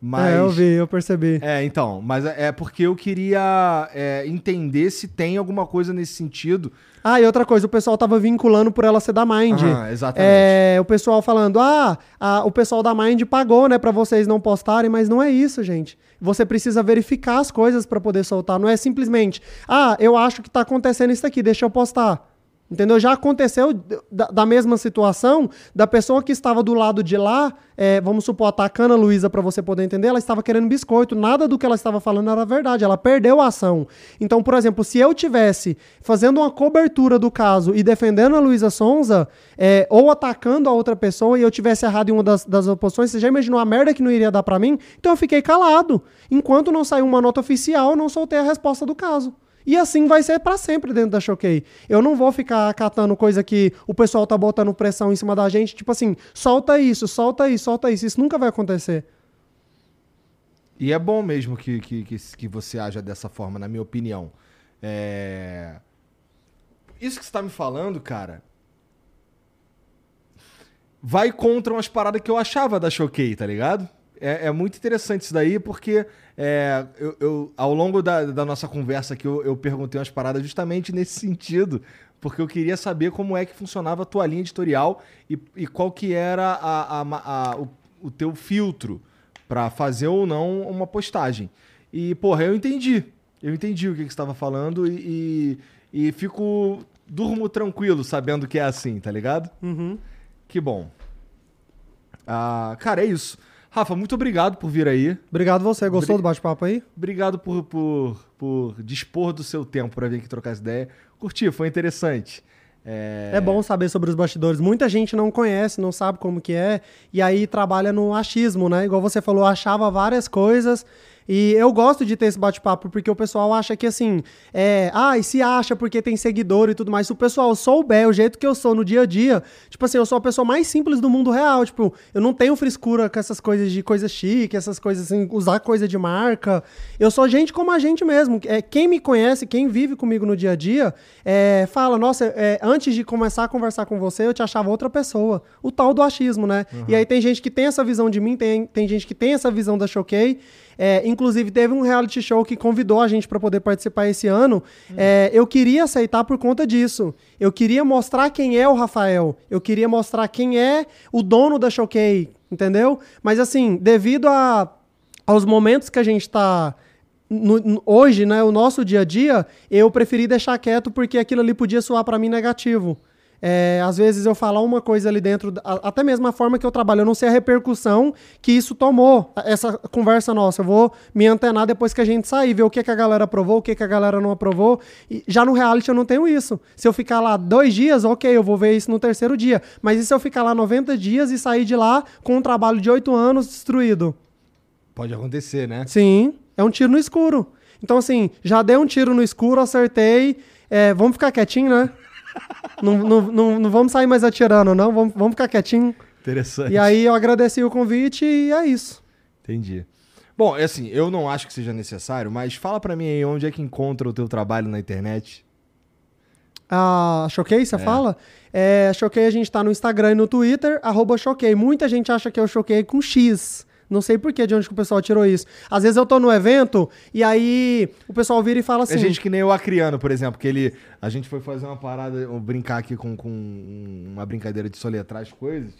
Mas. É, eu vi, eu percebi. É, então, mas é é porque eu queria é, entender se tem alguma coisa nesse sentido. Ah, e outra coisa, o pessoal tava vinculando por ela ser da Mind. Aham, exatamente. É, o pessoal falando, ah, a- o pessoal da Mind pagou, né, pra vocês não postarem, mas não é isso, gente. Você precisa verificar as coisas pra poder soltar, não é simplesmente, ah, eu acho que tá acontecendo isso aqui, deixa eu postar. Entendeu? Já aconteceu da, da mesma situação da pessoa que estava do lado de lá, é, vamos supor, atacando a Luísa para você poder entender, ela estava querendo biscoito. Nada do que ela estava falando era verdade. Ela perdeu a ação. Então, por exemplo, se eu tivesse fazendo uma cobertura do caso e defendendo a Luísa Sonza, é, ou atacando a outra pessoa e eu tivesse errado em uma das, das oposições, você já imaginou a merda que não iria dar para mim? Então eu fiquei calado. Enquanto não saiu uma nota oficial, não soltei a resposta do caso. E assim vai ser pra sempre dentro da Choquei. Eu não vou ficar catando coisa que o pessoal tá botando pressão em cima da gente, tipo assim, solta isso, solta isso, solta isso. Isso nunca vai acontecer. E é bom mesmo que, que, que, que você haja dessa forma, na minha opinião. É... Isso que você tá me falando, cara, vai contra umas paradas que eu achava da Choquei, tá ligado? É, é muito interessante isso daí, porque é, eu, eu- ao longo da, da nossa conversa aqui, eu, eu perguntei umas paradas justamente nesse sentido, porque eu queria saber como é que funcionava a tua linha editorial e, e qual que era a, a- a- o, o teu filtro pra fazer ou não uma postagem. E, porra, eu entendi. Eu entendi o que, que você estava falando e, e, e fico. Durmo tranquilo sabendo que é assim, tá ligado? Que bom. Ah, cara, é isso. Rafa, muito obrigado por vir aí. Obrigado você. Gostou Obri- do bate-papo aí? Obrigado por, por, por dispor do seu tempo para vir aqui trocar essa ideia. Curti, foi interessante. É, É bom saber sobre os bastidores. Muita gente não conhece, não sabe como que é, e aí trabalha no achismo, né? Igual você falou, achava várias coisas. E eu gosto de ter esse bate-papo, porque o pessoal acha que assim, é, ah, e se acha porque tem seguidor e tudo mais. Se o pessoal souber o jeito que eu sou no dia a dia, tipo assim, eu sou a pessoa mais simples do mundo real. Tipo, eu não tenho frescura com essas coisas de coisa chique, essas coisas assim, usar coisa de marca. Eu sou gente como a gente mesmo. É, quem me conhece, quem vive comigo no dia a dia, é, fala, nossa, é, antes de começar a conversar com você, eu te achava outra pessoa. O tal do achismo, né? E aí tem gente que tem essa visão de mim, tem, tem gente que tem essa visão da Choquei. É, inclusive, teve um reality show que convidou a gente para poder participar esse ano. É, eu queria aceitar por conta disso. Eu queria mostrar quem é o Rafael. Eu queria mostrar quem é o dono da Choquei, entendeu? Mas assim, devido a, aos momentos que a gente tá no- no- hoje, né, o nosso dia a dia, eu preferi deixar quieto porque aquilo ali podia soar para mim negativo. É, às vezes eu falar uma coisa ali dentro, até mesmo a forma que eu trabalho, eu não sei a repercussão que isso tomou, essa conversa nossa. Eu vou me antenar depois que a gente sair, ver o que, que a galera aprovou, o que, que a galera não aprovou. E já no reality eu não tenho isso. Se eu ficar lá dois dias, ok, eu vou ver isso no terceiro dia. Mas e se eu ficar lá 90 dias e sair de lá com um trabalho de oito anos destruído? Pode acontecer, né? Sim, é um tiro no escuro. Então, assim, já dei um tiro no escuro, acertei. É, vamos ficar quietinho, né? Não, não, não, não vamos sair mais atirando, não. Vamos, vamos ficar quietinho. Interessante. E aí eu agradeci o convite e é isso. Entendi. Bom, é assim, eu não acho que seja necessário, mas fala pra mim aí onde é que encontra o teu trabalho na internet. A Choquei, você fala? É, Choquei a gente tá no Instagram e no Twitter, arroba Choquei. Muita gente acha que eu choquei com X. Não sei por que de onde que o pessoal tirou isso. Às vezes eu tô no evento e aí o pessoal vira e fala assim. É gente que nem o Acriano, por exemplo, que ele. A gente foi fazer uma parada, brincar aqui com, com uma brincadeira de soletrar as coisas.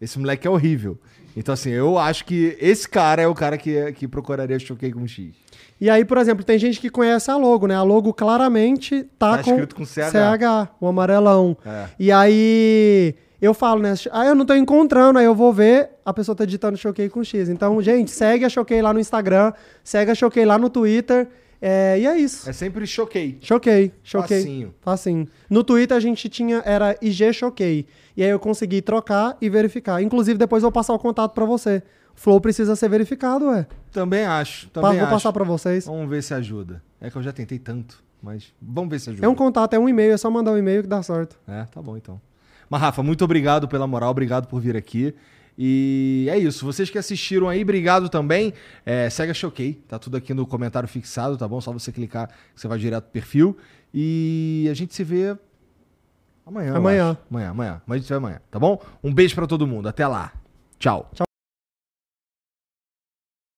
Esse moleque é horrível. Então, assim, eu acho que esse cara é o cara que, que procuraria choquei com X. E aí, por exemplo, tem gente que conhece a logo, né? A logo claramente tá, Tá com, escrito com CH. o amarelão. É. E aí eu falo, né? Ah, eu não tô encontrando, aí eu vou ver, a pessoa tá digitando Choquei com X. Então, gente, segue a Choquei lá no Instagram, segue a Choquei lá no Twitter. É, e é isso. É sempre choquei. Choquei, choquei. Facinho. Facinho. No Twitter a gente tinha, era IG Choquei. E aí eu consegui trocar e verificar. Inclusive, depois eu vou passar o contato pra você. O Flow precisa ser verificado, ué. Também acho. Também vou acho. passar pra vocês. Vamos ver se ajuda. É que eu já tentei tanto, mas vamos ver se ajuda. É um contato, é um e-mail, é só mandar um e-mail que dá certo. É, tá bom então. Mas, Rafa, muito obrigado pela moral, obrigado por vir aqui. E é isso. Vocês que assistiram aí, obrigado também. É, segue a Choquei, tá tudo aqui no comentário fixado, tá bom? Só você clicar que você vai direto pro perfil. E a gente se vê amanhã. Amanhã. Amanhã, amanhã. Mas a gente se vê amanhã, tá bom? Um beijo pra todo mundo. Até lá. Tchau.